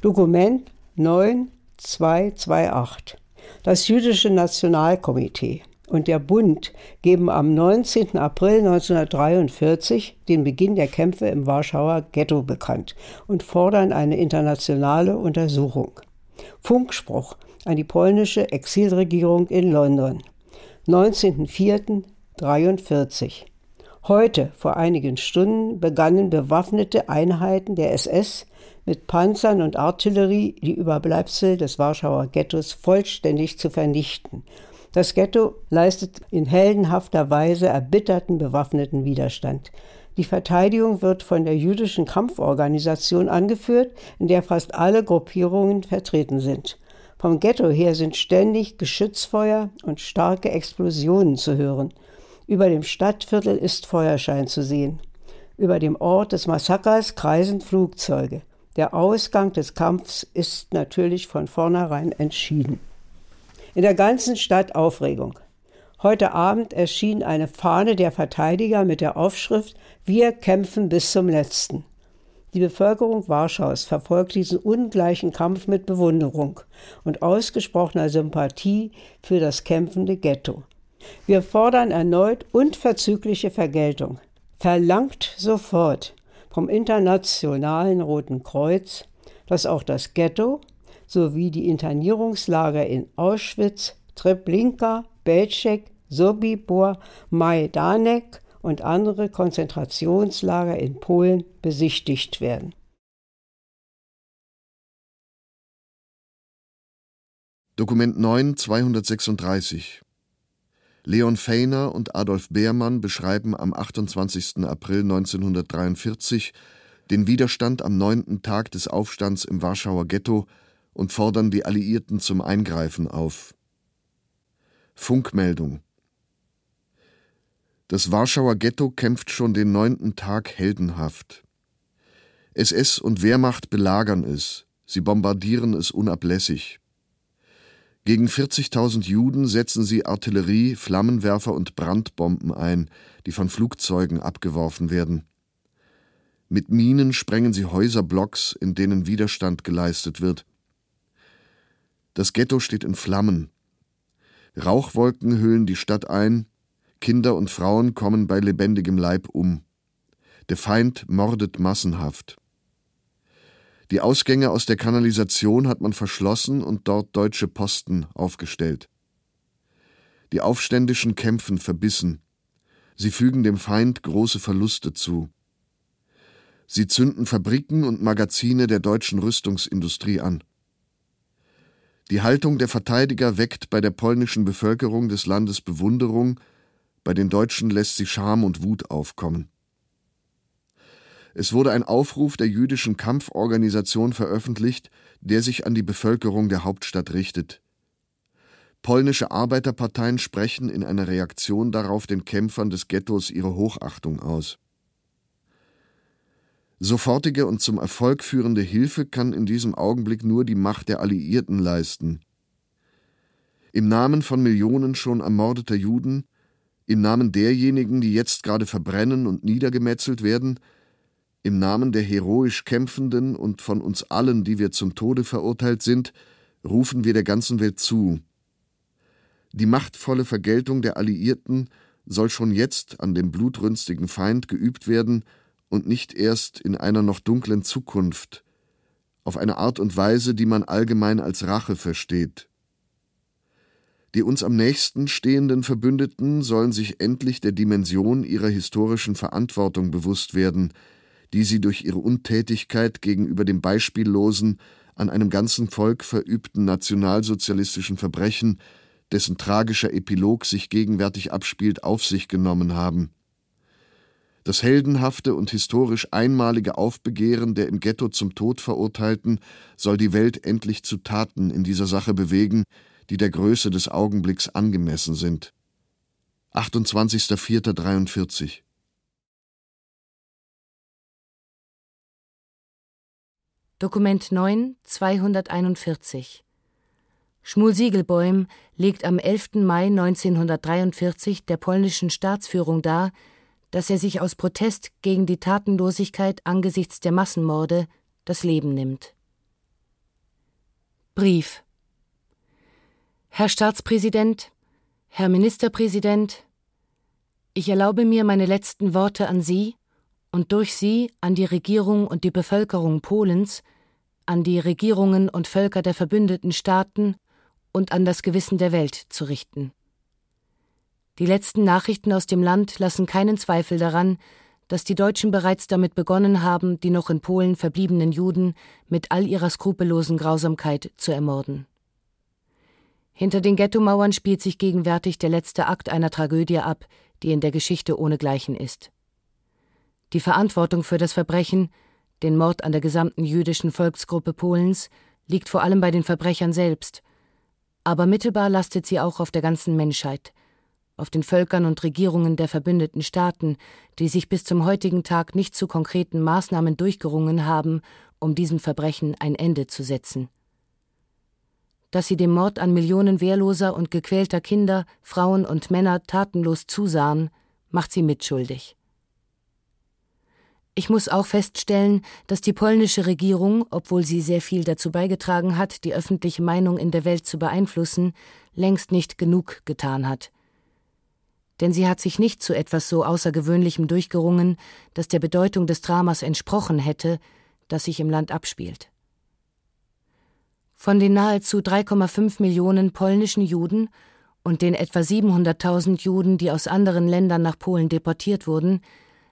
Dokument 9228. Das Jüdische Nationalkomitee und der Bund geben am 19. April 1943 den Beginn der Kämpfe im Warschauer Ghetto bekannt und fordern eine internationale Untersuchung. Funkspruch an die polnische Exilregierung in London. 19.04.43. Heute, vor einigen Stunden, begannen bewaffnete Einheiten der SS mit Panzern und Artillerie die Überbleibsel des Warschauer Ghettos vollständig zu vernichten. Das Ghetto leistet in heldenhafter Weise erbitterten bewaffneten Widerstand. Die Verteidigung wird von der jüdischen Kampforganisation angeführt, in der fast alle Gruppierungen vertreten sind. Vom Ghetto her sind ständig Geschützfeuer und starke Explosionen zu hören. Über dem Stadtviertel ist Feuerschein zu sehen. Über dem Ort des Massakers kreisen Flugzeuge. Der Ausgang des Kampfs ist natürlich von vornherein entschieden. In der ganzen Stadt Aufregung. Heute Abend erschien eine Fahne der Verteidiger mit der Aufschrift Wir kämpfen bis zum letzten. Die Bevölkerung Warschaus verfolgt diesen ungleichen Kampf mit Bewunderung und ausgesprochener Sympathie für das kämpfende Ghetto. Wir fordern erneut unverzügliche Vergeltung. Verlangt sofort vom Internationalen Roten Kreuz, dass auch das Ghetto sowie die Internierungslager in Auschwitz, Treblinka, Belzec, Sobibor, Majdanek und andere Konzentrationslager in Polen besichtigt werden. Dokument 9 236 Leon Feiner und Adolf Beermann beschreiben am 28. April 1943 den Widerstand am neunten Tag des Aufstands im Warschauer Ghetto und fordern die Alliierten zum Eingreifen auf. Funkmeldung das Warschauer Ghetto kämpft schon den neunten Tag heldenhaft. SS und Wehrmacht belagern es, sie bombardieren es unablässig. Gegen 40.000 Juden setzen sie Artillerie, Flammenwerfer und Brandbomben ein, die von Flugzeugen abgeworfen werden. Mit Minen sprengen sie Häuserblocks, in denen Widerstand geleistet wird. Das Ghetto steht in Flammen. Rauchwolken hüllen die Stadt ein, Kinder und Frauen kommen bei lebendigem Leib um. Der Feind mordet massenhaft. Die Ausgänge aus der Kanalisation hat man verschlossen und dort deutsche Posten aufgestellt. Die Aufständischen kämpfen verbissen. Sie fügen dem Feind große Verluste zu. Sie zünden Fabriken und Magazine der deutschen Rüstungsindustrie an. Die Haltung der Verteidiger weckt bei der polnischen Bevölkerung des Landes Bewunderung bei den Deutschen lässt sie Scham und Wut aufkommen. Es wurde ein Aufruf der jüdischen Kampforganisation veröffentlicht, der sich an die Bevölkerung der Hauptstadt richtet. Polnische Arbeiterparteien sprechen in einer Reaktion darauf den Kämpfern des Ghettos ihre Hochachtung aus. Sofortige und zum Erfolg führende Hilfe kann in diesem Augenblick nur die Macht der Alliierten leisten. Im Namen von Millionen schon ermordeter Juden im Namen derjenigen, die jetzt gerade verbrennen und niedergemetzelt werden, Im Namen der heroisch Kämpfenden und von uns allen, die wir zum Tode verurteilt sind, rufen wir der ganzen Welt zu. Die machtvolle Vergeltung der Alliierten soll schon jetzt an dem blutrünstigen Feind geübt werden und nicht erst in einer noch dunklen Zukunft, auf eine Art und Weise, die man allgemein als Rache versteht. Die uns am nächsten stehenden Verbündeten sollen sich endlich der Dimension ihrer historischen Verantwortung bewusst werden, die sie durch ihre Untätigkeit gegenüber dem beispiellosen, an einem ganzen Volk verübten nationalsozialistischen Verbrechen, dessen tragischer Epilog sich gegenwärtig abspielt, auf sich genommen haben. Das heldenhafte und historisch einmalige Aufbegehren der im Ghetto zum Tod Verurteilten soll die Welt endlich zu Taten in dieser Sache bewegen, die der Größe des Augenblicks angemessen sind. 28.04.43 Dokument 9, 241 Schmuel Siegelbäum legt am 11. Mai 1943 der polnischen Staatsführung dar, dass er sich aus Protest gegen die Tatenlosigkeit angesichts der Massenmorde das Leben nimmt. Brief Herr Staatspräsident, Herr Ministerpräsident, ich erlaube mir meine letzten Worte an Sie und durch Sie an die Regierung und die Bevölkerung Polens, an die Regierungen und Völker der verbündeten Staaten und an das Gewissen der Welt zu richten. Die letzten Nachrichten aus dem Land lassen keinen Zweifel daran, dass die Deutschen bereits damit begonnen haben, die noch in Polen verbliebenen Juden mit all ihrer skrupellosen Grausamkeit zu ermorden. Hinter den Ghettomauern spielt sich gegenwärtig der letzte Akt einer Tragödie ab, die in der Geschichte ohnegleichen ist. Die Verantwortung für das Verbrechen, den Mord an der gesamten jüdischen Volksgruppe Polens, liegt vor allem bei den Verbrechern selbst, aber mittelbar lastet sie auch auf der ganzen Menschheit, auf den Völkern und Regierungen der verbündeten Staaten, die sich bis zum heutigen Tag nicht zu konkreten Maßnahmen durchgerungen haben, um diesem Verbrechen ein Ende zu setzen. Dass sie dem Mord an Millionen wehrloser und gequälter Kinder, Frauen und Männer tatenlos zusahen, macht sie mitschuldig. Ich muss auch feststellen, dass die polnische Regierung, obwohl sie sehr viel dazu beigetragen hat, die öffentliche Meinung in der Welt zu beeinflussen, längst nicht genug getan hat. Denn sie hat sich nicht zu etwas so Außergewöhnlichem durchgerungen, das der Bedeutung des Dramas entsprochen hätte, das sich im Land abspielt. Von den nahezu 3,5 Millionen polnischen Juden und den etwa 700.000 Juden, die aus anderen Ländern nach Polen deportiert wurden,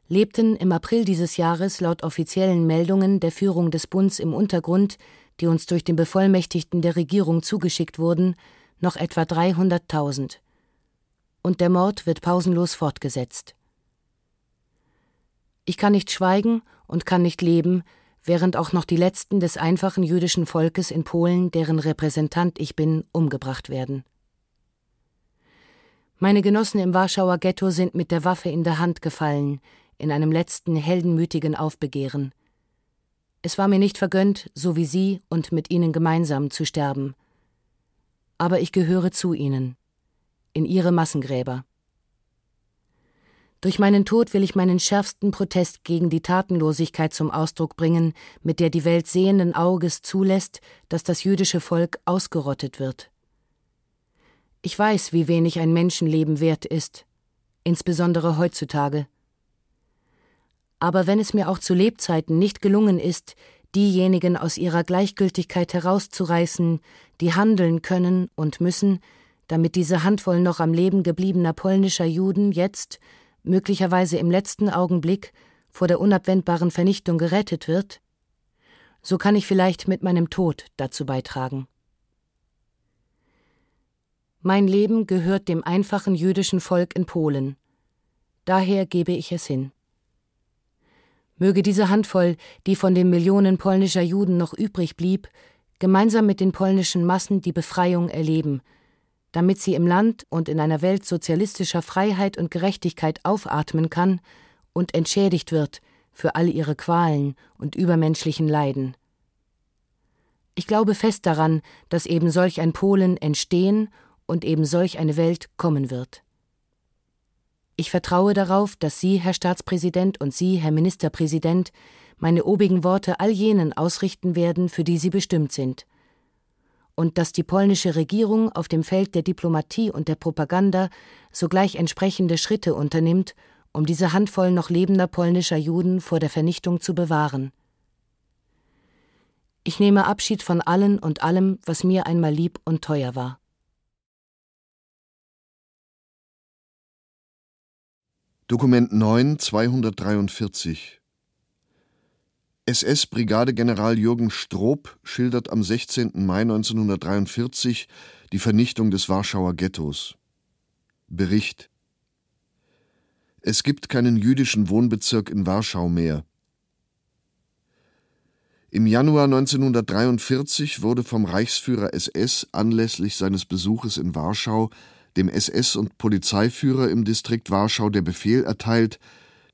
lebten im April dieses Jahres laut offiziellen Meldungen der Führung des Bunds im Untergrund, die uns durch den Bevollmächtigten der Regierung zugeschickt wurden, noch etwa 300.000. Und der Mord wird pausenlos fortgesetzt. Ich kann nicht schweigen und kann nicht leben, während auch noch die letzten des einfachen jüdischen Volkes in Polen, deren Repräsentant ich bin, umgebracht werden. Meine Genossen im Warschauer Ghetto sind mit der Waffe in der Hand gefallen, in einem letzten heldenmütigen Aufbegehren. Es war mir nicht vergönnt, so wie Sie und mit Ihnen gemeinsam zu sterben. Aber ich gehöre zu Ihnen, in Ihre Massengräber. Durch meinen Tod will ich meinen schärfsten Protest gegen die Tatenlosigkeit zum Ausdruck bringen, mit der die Welt sehenden Auges zulässt, dass das jüdische Volk ausgerottet wird. Ich weiß, wie wenig ein Menschenleben wert ist, insbesondere heutzutage aber wenn es mir auch zu Lebzeiten nicht gelungen ist, diejenigen aus ihrer Gleichgültigkeit herauszureißen, die handeln können und müssen, damit diese Handvoll noch am Leben gebliebener polnischer Juden jetzt, möglicherweise im letzten Augenblick, vor der unabwendbaren Vernichtung gerettet wird, so kann ich vielleicht mit meinem Tod dazu beitragen. Mein Leben gehört dem einfachen jüdischen Volk in Polen. Daher gebe ich es hin. Möge diese Handvoll, die von den Millionen polnischer Juden noch übrig blieb, gemeinsam mit den polnischen Massen die Befreiung erleben, damit sie im Land und in einer Welt sozialistischer Freiheit und Gerechtigkeit aufatmen kann und entschädigt wird für all ihre Qualen und übermenschlichen Leiden. Ich glaube fest daran, dass eben solch ein Polen entstehen und eben solch eine Welt kommen wird. Ich vertraue darauf, dass Sie, Herr Staatspräsident, und Sie, Herr Ministerpräsident, meine obigen Worte all jenen ausrichten werden, für die sie bestimmt sind. Und dass die polnische Regierung auf dem Feld der Diplomatie und der Propaganda sogleich entsprechende Schritte unternimmt, um diese Handvoll noch lebender polnischer Juden vor der Vernichtung zu bewahren. Ich nehme Abschied von allen und allem, was mir einmal lieb und teuer war. Dokument 9, 243 SS-Brigadegeneral Jürgen Stroop schildert am 16. Mai 1943 die Vernichtung des Warschauer Ghettos. Bericht Es gibt keinen jüdischen Wohnbezirk in Warschau mehr. Im Januar 1943 wurde vom Reichsführer SS anlässlich seines Besuches in Warschau dem SS- und Polizeiführer im Distrikt Warschau der Befehl erteilt,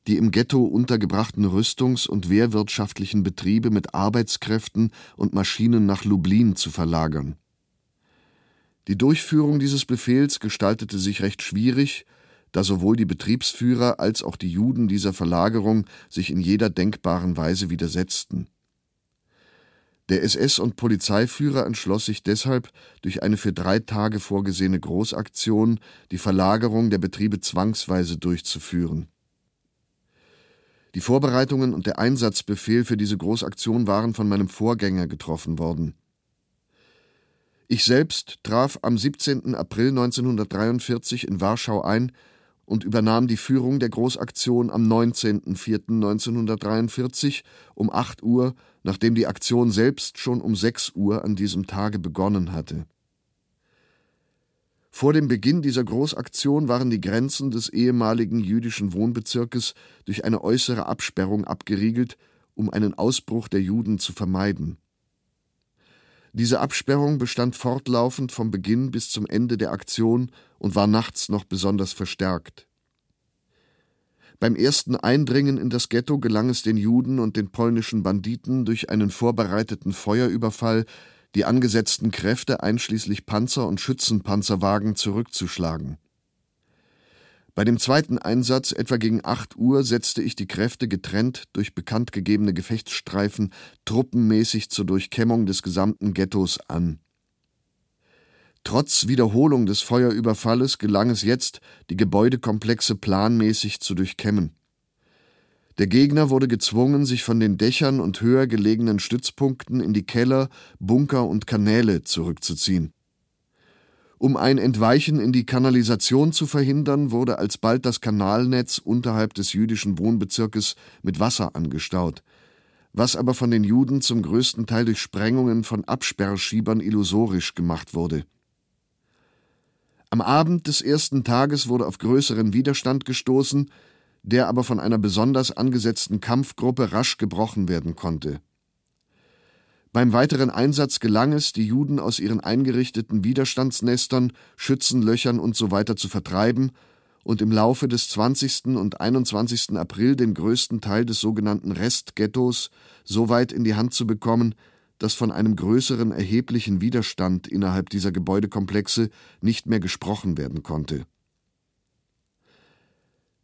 die im Ghetto untergebrachten rüstungs- und wehrwirtschaftlichen Betriebe mit Arbeitskräften und Maschinen nach Lublin zu verlagern. Die Durchführung dieses Befehls gestaltete sich recht schwierig, da sowohl die Betriebsführer als auch die Juden dieser Verlagerung sich in jeder denkbaren Weise widersetzten der SS- und Polizeiführer entschloss sich deshalb, durch eine für drei Tage vorgesehene Großaktion die Verlagerung der Betriebe zwangsweise durchzuführen. Die Vorbereitungen und der Einsatzbefehl für diese Großaktion waren von meinem Vorgänger getroffen worden. Ich selbst traf am 17. April 1943 in Warschau ein und übernahm die Führung der Großaktion am 19.04.1943 um 8 Uhr, nachdem die Aktion selbst schon um 6 Uhr an diesem Tage begonnen hatte. Vor dem Beginn dieser Großaktion waren die Grenzen des ehemaligen jüdischen Wohnbezirkes durch eine äußere Absperrung abgeriegelt, um einen Ausbruch der Juden zu vermeiden. Diese Absperrung bestand fortlaufend vom Beginn bis zum Ende der Aktion und war nachts noch besonders verstärkt. Beim ersten Eindringen in das Ghetto gelang es den Juden und den polnischen Banditen durch einen vorbereiteten Feuerüberfall, die angesetzten Kräfte einschließlich Panzer und Schützenpanzerwagen zurückzuschlagen. Bei dem zweiten Einsatz etwa gegen 8 Uhr setzte ich die Kräfte getrennt durch bekannt gegebene Gefechtsstreifen truppenmäßig zur Durchkämmung des gesamten Ghettos an. Trotz Wiederholung des Feuerüberfalles gelang es jetzt, die Gebäudekomplexe planmäßig zu durchkämmen. Der Gegner wurde gezwungen, sich von den Dächern und höher gelegenen Stützpunkten in die Keller, Bunker und Kanäle zurückzuziehen. Um ein Entweichen in die Kanalisation zu verhindern, wurde alsbald das Kanalnetz unterhalb des jüdischen Wohnbezirkes mit Wasser angestaut, was aber von den Juden zum größten Teil durch Sprengungen von Absperrschiebern illusorisch gemacht wurde. Am Abend des ersten Tages wurde auf größeren Widerstand gestoßen, der aber von einer besonders angesetzten Kampfgruppe rasch gebrochen werden konnte. Beim weiteren Einsatz gelang es, die Juden aus ihren eingerichteten Widerstandsnestern, Schützenlöchern usw. So zu vertreiben und im Laufe des 20. und 21. April den größten Teil des sogenannten Restghettos so weit in die Hand zu bekommen, dass von einem größeren erheblichen Widerstand innerhalb dieser Gebäudekomplexe nicht mehr gesprochen werden konnte.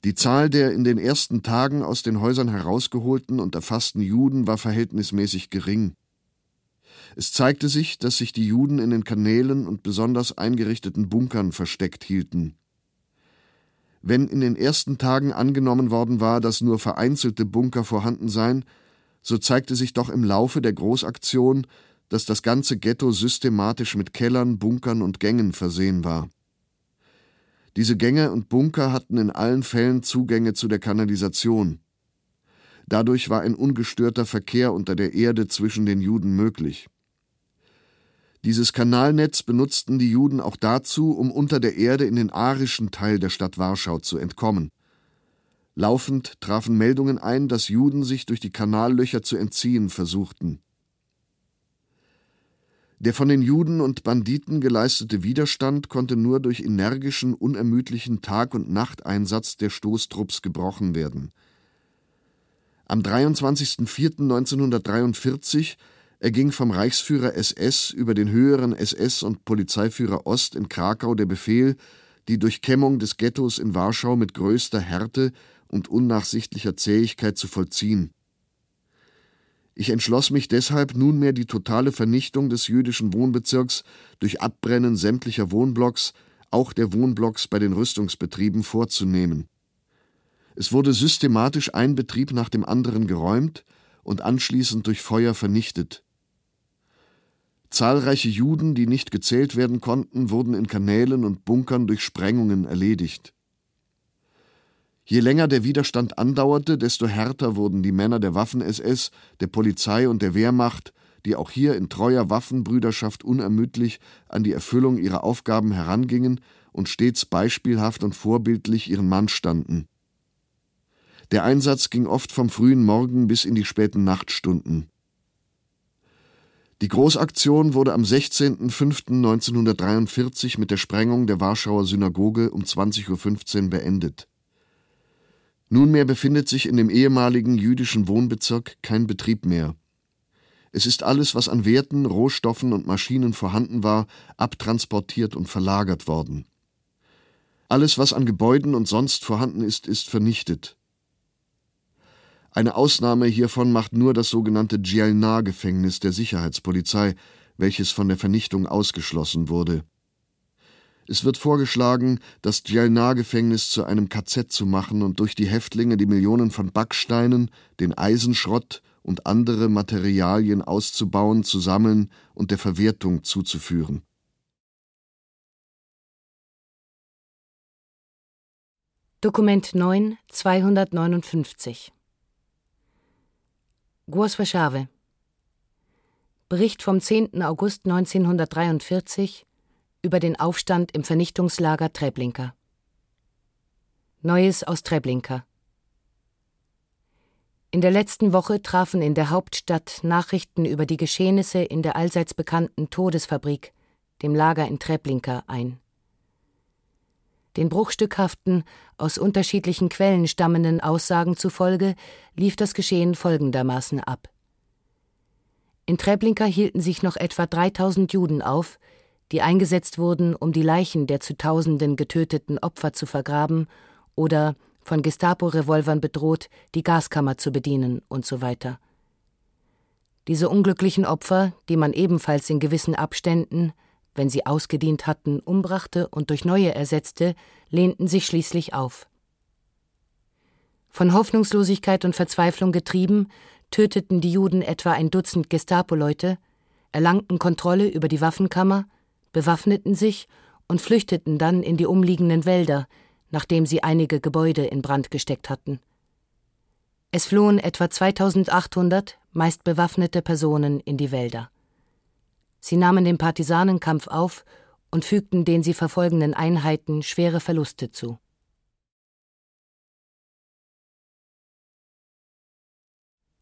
Die Zahl der in den ersten Tagen aus den Häusern herausgeholten und erfassten Juden war verhältnismäßig gering. Es zeigte sich, dass sich die Juden in den Kanälen und besonders eingerichteten Bunkern versteckt hielten. Wenn in den ersten Tagen angenommen worden war, dass nur vereinzelte Bunker vorhanden seien, so zeigte sich doch im Laufe der Großaktion, dass das ganze Ghetto systematisch mit Kellern, Bunkern und Gängen versehen war. Diese Gänge und Bunker hatten in allen Fällen Zugänge zu der Kanalisation. Dadurch war ein ungestörter Verkehr unter der Erde zwischen den Juden möglich. Dieses Kanalnetz benutzten die Juden auch dazu, um unter der Erde in den arischen Teil der Stadt Warschau zu entkommen. Laufend trafen Meldungen ein, dass Juden sich durch die Kanallöcher zu entziehen versuchten. Der von den Juden und Banditen geleistete Widerstand konnte nur durch energischen, unermüdlichen Tag- und Nachteinsatz der Stoßtrupps gebrochen werden. Am 23.04.1943 erging vom Reichsführer SS über den höheren SS- und Polizeiführer Ost in Krakau der Befehl, die Durchkämmung des Ghettos in Warschau mit größter Härte und unnachsichtlicher Zähigkeit zu vollziehen. Ich entschloss mich deshalb nunmehr die totale Vernichtung des jüdischen Wohnbezirks durch Abbrennen sämtlicher Wohnblocks, auch der Wohnblocks bei den Rüstungsbetrieben, vorzunehmen. Es wurde systematisch ein Betrieb nach dem anderen geräumt und anschließend durch Feuer vernichtet. Zahlreiche Juden, die nicht gezählt werden konnten, wurden in Kanälen und Bunkern durch Sprengungen erledigt. Je länger der Widerstand andauerte, desto härter wurden die Männer der Waffen-SS, der Polizei und der Wehrmacht, die auch hier in treuer Waffenbrüderschaft unermüdlich an die Erfüllung ihrer Aufgaben herangingen und stets beispielhaft und vorbildlich ihren Mann standen. Der Einsatz ging oft vom frühen Morgen bis in die späten Nachtstunden. Die Großaktion wurde am 16.05.1943 mit der Sprengung der Warschauer Synagoge um 20.15 Uhr beendet. Nunmehr befindet sich in dem ehemaligen jüdischen Wohnbezirk kein Betrieb mehr. Es ist alles, was an Werten, Rohstoffen und Maschinen vorhanden war, abtransportiert und verlagert worden. Alles, was an Gebäuden und sonst vorhanden ist, ist vernichtet. Eine Ausnahme hiervon macht nur das sogenannte Djelna-Gefängnis der Sicherheitspolizei, welches von der Vernichtung ausgeschlossen wurde. Es wird vorgeschlagen, das Djelna-Gefängnis zu einem KZ zu machen und durch die Häftlinge die Millionen von Backsteinen, den Eisenschrott und andere Materialien auszubauen, zu sammeln und der Verwertung zuzuführen. Dokument 9 259 Głos Warszawy Bericht vom 10. August 1943 über den Aufstand im Vernichtungslager Treblinka. Neues aus Treblinka. In der letzten Woche trafen in der Hauptstadt Nachrichten über die Geschehnisse in der allseits bekannten Todesfabrik, dem Lager in Treblinka, ein. Den bruchstückhaften, aus unterschiedlichen Quellen stammenden Aussagen zufolge lief das Geschehen folgendermaßen ab. In Treblinka hielten sich noch etwa 3000 Juden auf, die eingesetzt wurden, um die Leichen der zu Tausenden getöteten Opfer zu vergraben oder von Gestapo-Revolvern bedroht, die Gaskammer zu bedienen und so weiter. Diese unglücklichen Opfer, die man ebenfalls in gewissen Abständen wenn sie ausgedient hatten, umbrachte und durch neue ersetzte, lehnten sich schließlich auf. Von Hoffnungslosigkeit und Verzweiflung getrieben, töteten die Juden etwa ein Dutzend Gestapo-Leute, erlangten Kontrolle über die Waffenkammer, bewaffneten sich und flüchteten dann in die umliegenden Wälder, nachdem sie einige Gebäude in Brand gesteckt hatten. Es flohen etwa 2800 meist bewaffnete Personen in die Wälder. Sie nahmen den Partisanenkampf auf und fügten den sie verfolgenden Einheiten schwere Verluste zu.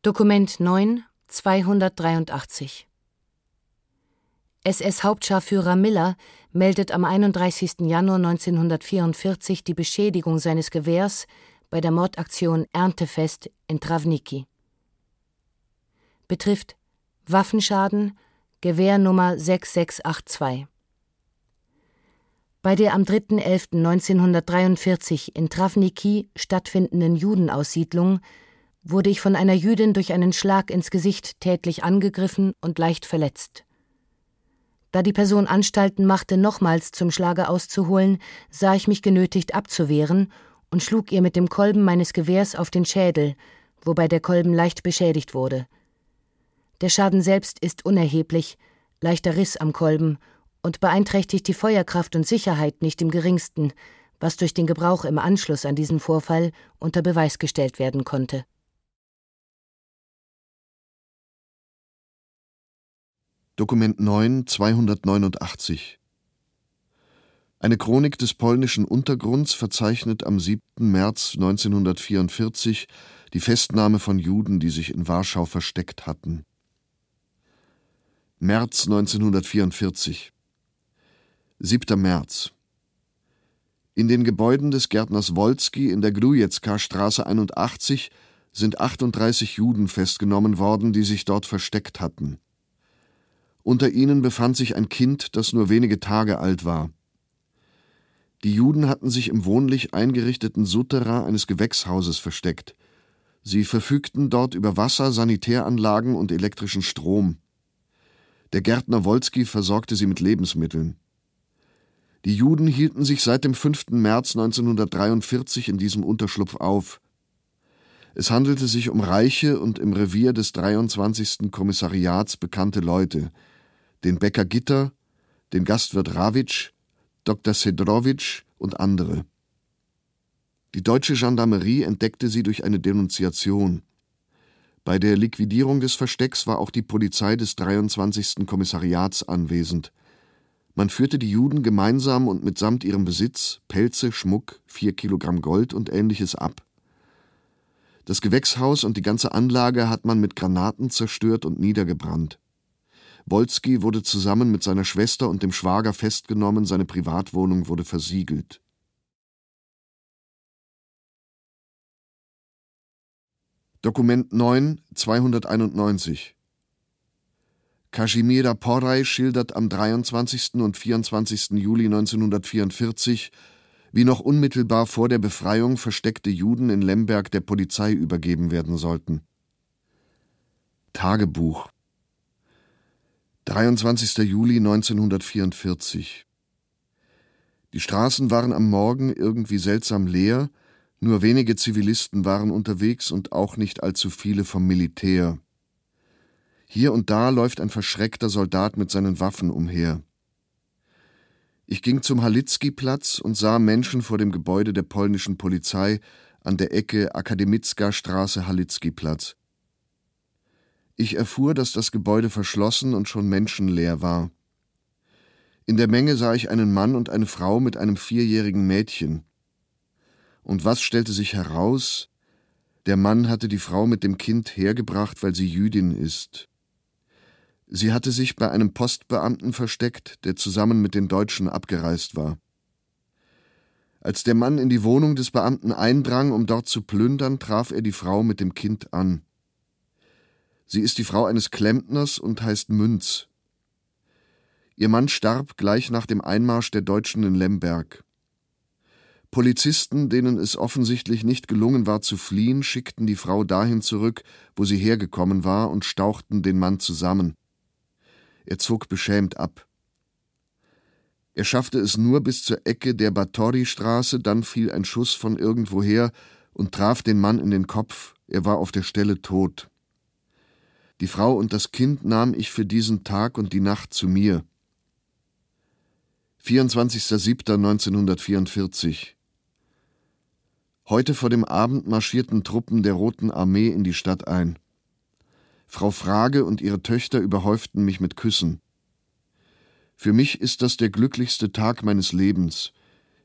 Dokument 9 283 SS-Hauptscharführer Miller meldet am 31. Januar 1944 die Beschädigung seines Gewehrs bei der Mordaktion Erntefest in Travniki. Betrifft Waffenschaden, Gewehr Nummer 6682. Bei der am 3.11.1943 in Travniki stattfindenden Judenaussiedlung wurde ich von einer Jüdin durch einen Schlag ins Gesicht tätlich angegriffen und leicht verletzt. Da die Person Anstalten machte, nochmals zum Schlage auszuholen, sah ich mich genötigt abzuwehren und schlug ihr mit dem Kolben meines Gewehrs auf den Schädel, wobei der Kolben leicht beschädigt wurde. Der Schaden selbst ist unerheblich, leichter Riss am Kolben und beeinträchtigt die Feuerkraft und Sicherheit nicht im geringsten, was durch den Gebrauch im Anschluss an diesen Vorfall unter Beweis gestellt werden konnte. Dokument 9 289 Eine Chronik des polnischen Untergrunds verzeichnet am 7. März 1944 die Festnahme von Juden, die sich in Warschau versteckt hatten. März 1944 7. März In den Gebäuden des Gärtners Wolski in der Glujecka Straße 81 sind 38 Juden festgenommen worden, die sich dort versteckt hatten. Unter ihnen befand sich ein Kind, das nur wenige Tage alt war. Die Juden hatten sich im wohnlich eingerichteten Souterrain eines Gewächshauses versteckt. Sie verfügten dort über Wasser, Sanitäranlagen und elektrischen Strom. Der Gärtner Wolski versorgte sie mit Lebensmitteln. Die Juden hielten sich seit dem 5. März 1943 in diesem Unterschlupf auf. Es handelte sich um reiche und im Revier des 23. Kommissariats bekannte Leute, den Bäcker Gitter, den Gastwirt Rawitsch, Dr. Sedrowitsch und andere. Die deutsche Gendarmerie entdeckte sie durch eine Denunziation. Bei der Liquidierung des Verstecks war auch die Polizei des 23. Kommissariats anwesend. Man führte die Juden gemeinsam und mitsamt ihrem Besitz, Pelze, Schmuck, vier Kilogramm Gold und ähnliches ab. Das Gewächshaus und die ganze Anlage hat man mit Granaten zerstört und niedergebrannt. Wolski wurde zusammen mit seiner Schwester und dem Schwager festgenommen, seine Privatwohnung wurde versiegelt. Dokument 9, 291 Kasimira Poraj schildert am 23. und 24. Juli 1944, wie noch unmittelbar vor der Befreiung versteckte Juden in Lemberg der Polizei übergeben werden sollten. Tagebuch 23. Juli 1944 Die Straßen waren am Morgen irgendwie seltsam leer, nur wenige Zivilisten waren unterwegs und auch nicht allzu viele vom Militär. Hier und da läuft ein verschreckter Soldat mit seinen Waffen umher. Ich ging zum Halitzki-Platz und sah Menschen vor dem Gebäude der polnischen Polizei an der Ecke Akademicka Straße Halitzki-Platz. Ich erfuhr, dass das Gebäude verschlossen und schon menschenleer war. In der Menge sah ich einen Mann und eine Frau mit einem vierjährigen Mädchen. Und was stellte sich heraus? Der Mann hatte die Frau mit dem Kind hergebracht, weil sie Jüdin ist. Sie hatte sich bei einem Postbeamten versteckt, der zusammen mit den Deutschen abgereist war. Als der Mann in die Wohnung des Beamten eindrang, um dort zu plündern, traf er die Frau mit dem Kind an. Sie ist die Frau eines Klempners und heißt Münz. Ihr Mann starb gleich nach dem Einmarsch der Deutschen in Lemberg. Polizisten, denen es offensichtlich nicht gelungen war zu fliehen, schickten die Frau dahin zurück, wo sie hergekommen war, und stauchten den Mann zusammen. Er zog beschämt ab. Er schaffte es nur bis zur Ecke der Batori-Straße, dann fiel ein Schuss von irgendwoher und traf den Mann in den Kopf, er war auf der Stelle tot. Die Frau und das Kind nahm ich für diesen Tag und die Nacht zu mir. 24.07.1944 Heute vor dem Abend marschierten Truppen der Roten Armee in die Stadt ein. Frau Frage und ihre Töchter überhäuften mich mit Küssen. Für mich ist das der glücklichste Tag meines Lebens.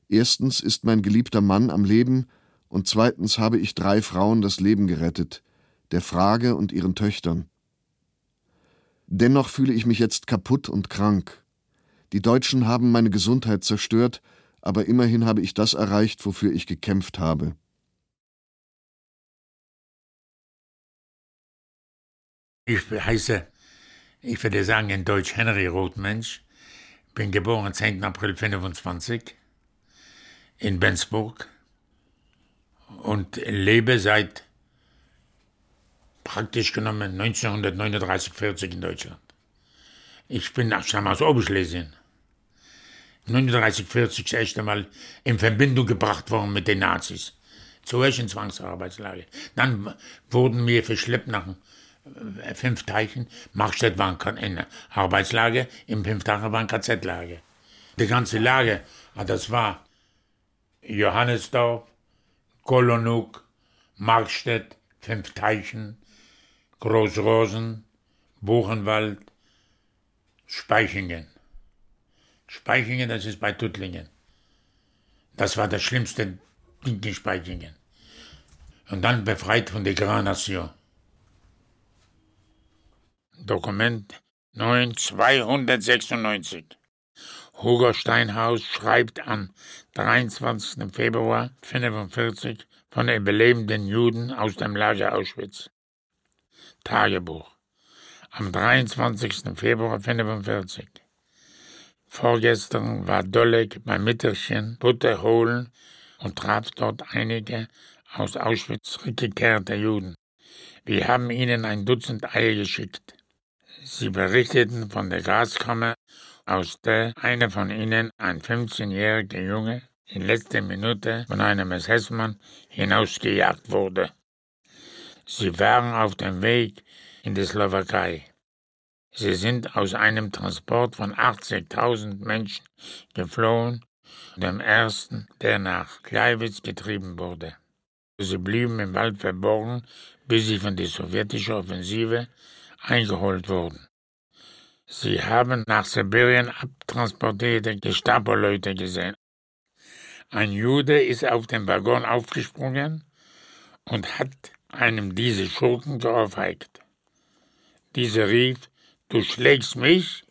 Erstens ist mein geliebter Mann am Leben und zweitens habe ich drei Frauen das Leben gerettet, der Frage und ihren Töchtern. Dennoch fühle ich mich jetzt kaputt und krank. Die Deutschen haben meine Gesundheit zerstört, aber immerhin habe ich das erreicht, wofür ich gekämpft habe. Ich heiße, ich würde sagen in Deutsch Henry Rothmensch, bin geboren 10. April 25 in Bensburg und lebe seit praktisch genommen 1939, 40 in Deutschland. Ich bin schon aus Oberschlesien. 39, 40 das erste Mal in Verbindung gebracht worden mit den Nazis. Zuerst in Zwangsarbeitslage. Dann wurden wir verschleppt nach äh, fünf Teichen. Markstedt war in Arbeitslage, im Fünftacher war ein KZ-Lage. Die ganze Lage, ah, das war Johannesdorf, Kolonuk, Markstedt, Fünf Teichen, Großrosen, Buchenwald, Speichingen. Speichingen, das ist bei Tuttlingen. Das war das schlimmste Ding in Speichingen. Und dann befreit von der Grand Nation. Dokument 9296. Hugo Steinhaus schreibt am 23. Februar 1945 von den überlebenden Juden aus dem Lager Auschwitz. Tagebuch am 23. Februar 1945. Vorgestern war Dolek beim Mittagschen Butter holen und traf dort einige aus Auschwitz zurückgekehrte Juden. Wir haben ihnen ein Dutzend Eier geschickt. Sie berichteten von der Gaskammer, aus der einer von ihnen, ein 15-jähriger Junge, in letzter Minute von einem SS-Mann hinausgejagt wurde. Sie waren auf dem Weg in die Slowakei. Sie sind aus einem Transport von 80.000 Menschen geflohen, dem ersten, der nach Kleiwitz getrieben wurde. Sie blieben im Wald verborgen, bis sie von der sowjetischen Offensive eingeholt wurden. Sie haben nach Sibirien abtransportierte Gestapo-Leute gesehen. Ein Jude ist auf den Waggon aufgesprungen und hat einem diese Schurken geohrfeigt. Dieser rief, du schlägst mich,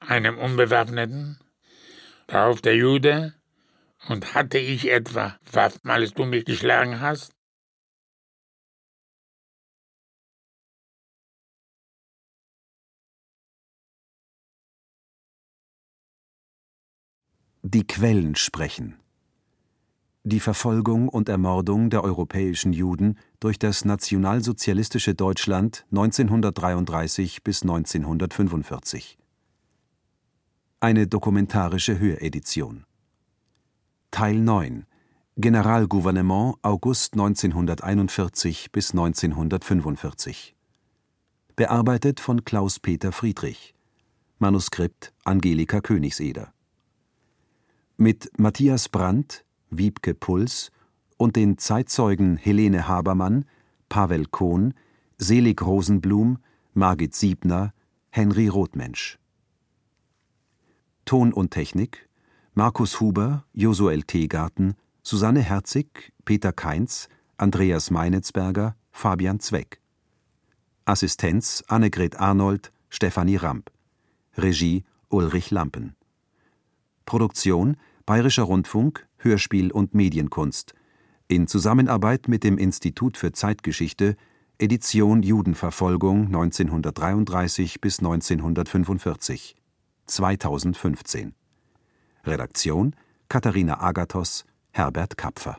einem Unbewaffneten. Darauf der Jude, und hatte ich etwa Waffen, als du mich geschlagen hast? Die Quellen sprechen. Die Verfolgung und Ermordung der europäischen Juden durch das nationalsozialistische Deutschland 1933 bis 1945. Eine dokumentarische Höredition. Teil 9 Generalgouvernement August 1941 bis 1945. Bearbeitet von Klaus-Peter Friedrich. Manuskript Angelika Königseder mit Matthias Brandt, Wiebke Puls und den Zeitzeugen Helene Habermann, Pavel Kohn, Selig Rosenblum, Margit Siebner, Henry Rothmensch. Ton und Technik Markus Huber, Josuel Teegarten, Susanne Herzig, Peter Kainz, Andreas Meinitzberger, Fabian Zweck. Assistenz Annegret Arnold, Stefanie Ramp. Regie Ulrich Lampen. Produktion Bayerischer Rundfunk, Hörspiel und Medienkunst. In Zusammenarbeit mit dem Institut für Zeitgeschichte Edition Judenverfolgung 1933 bis 1945 2015 Redaktion Katharina Agathos Herbert Kapfer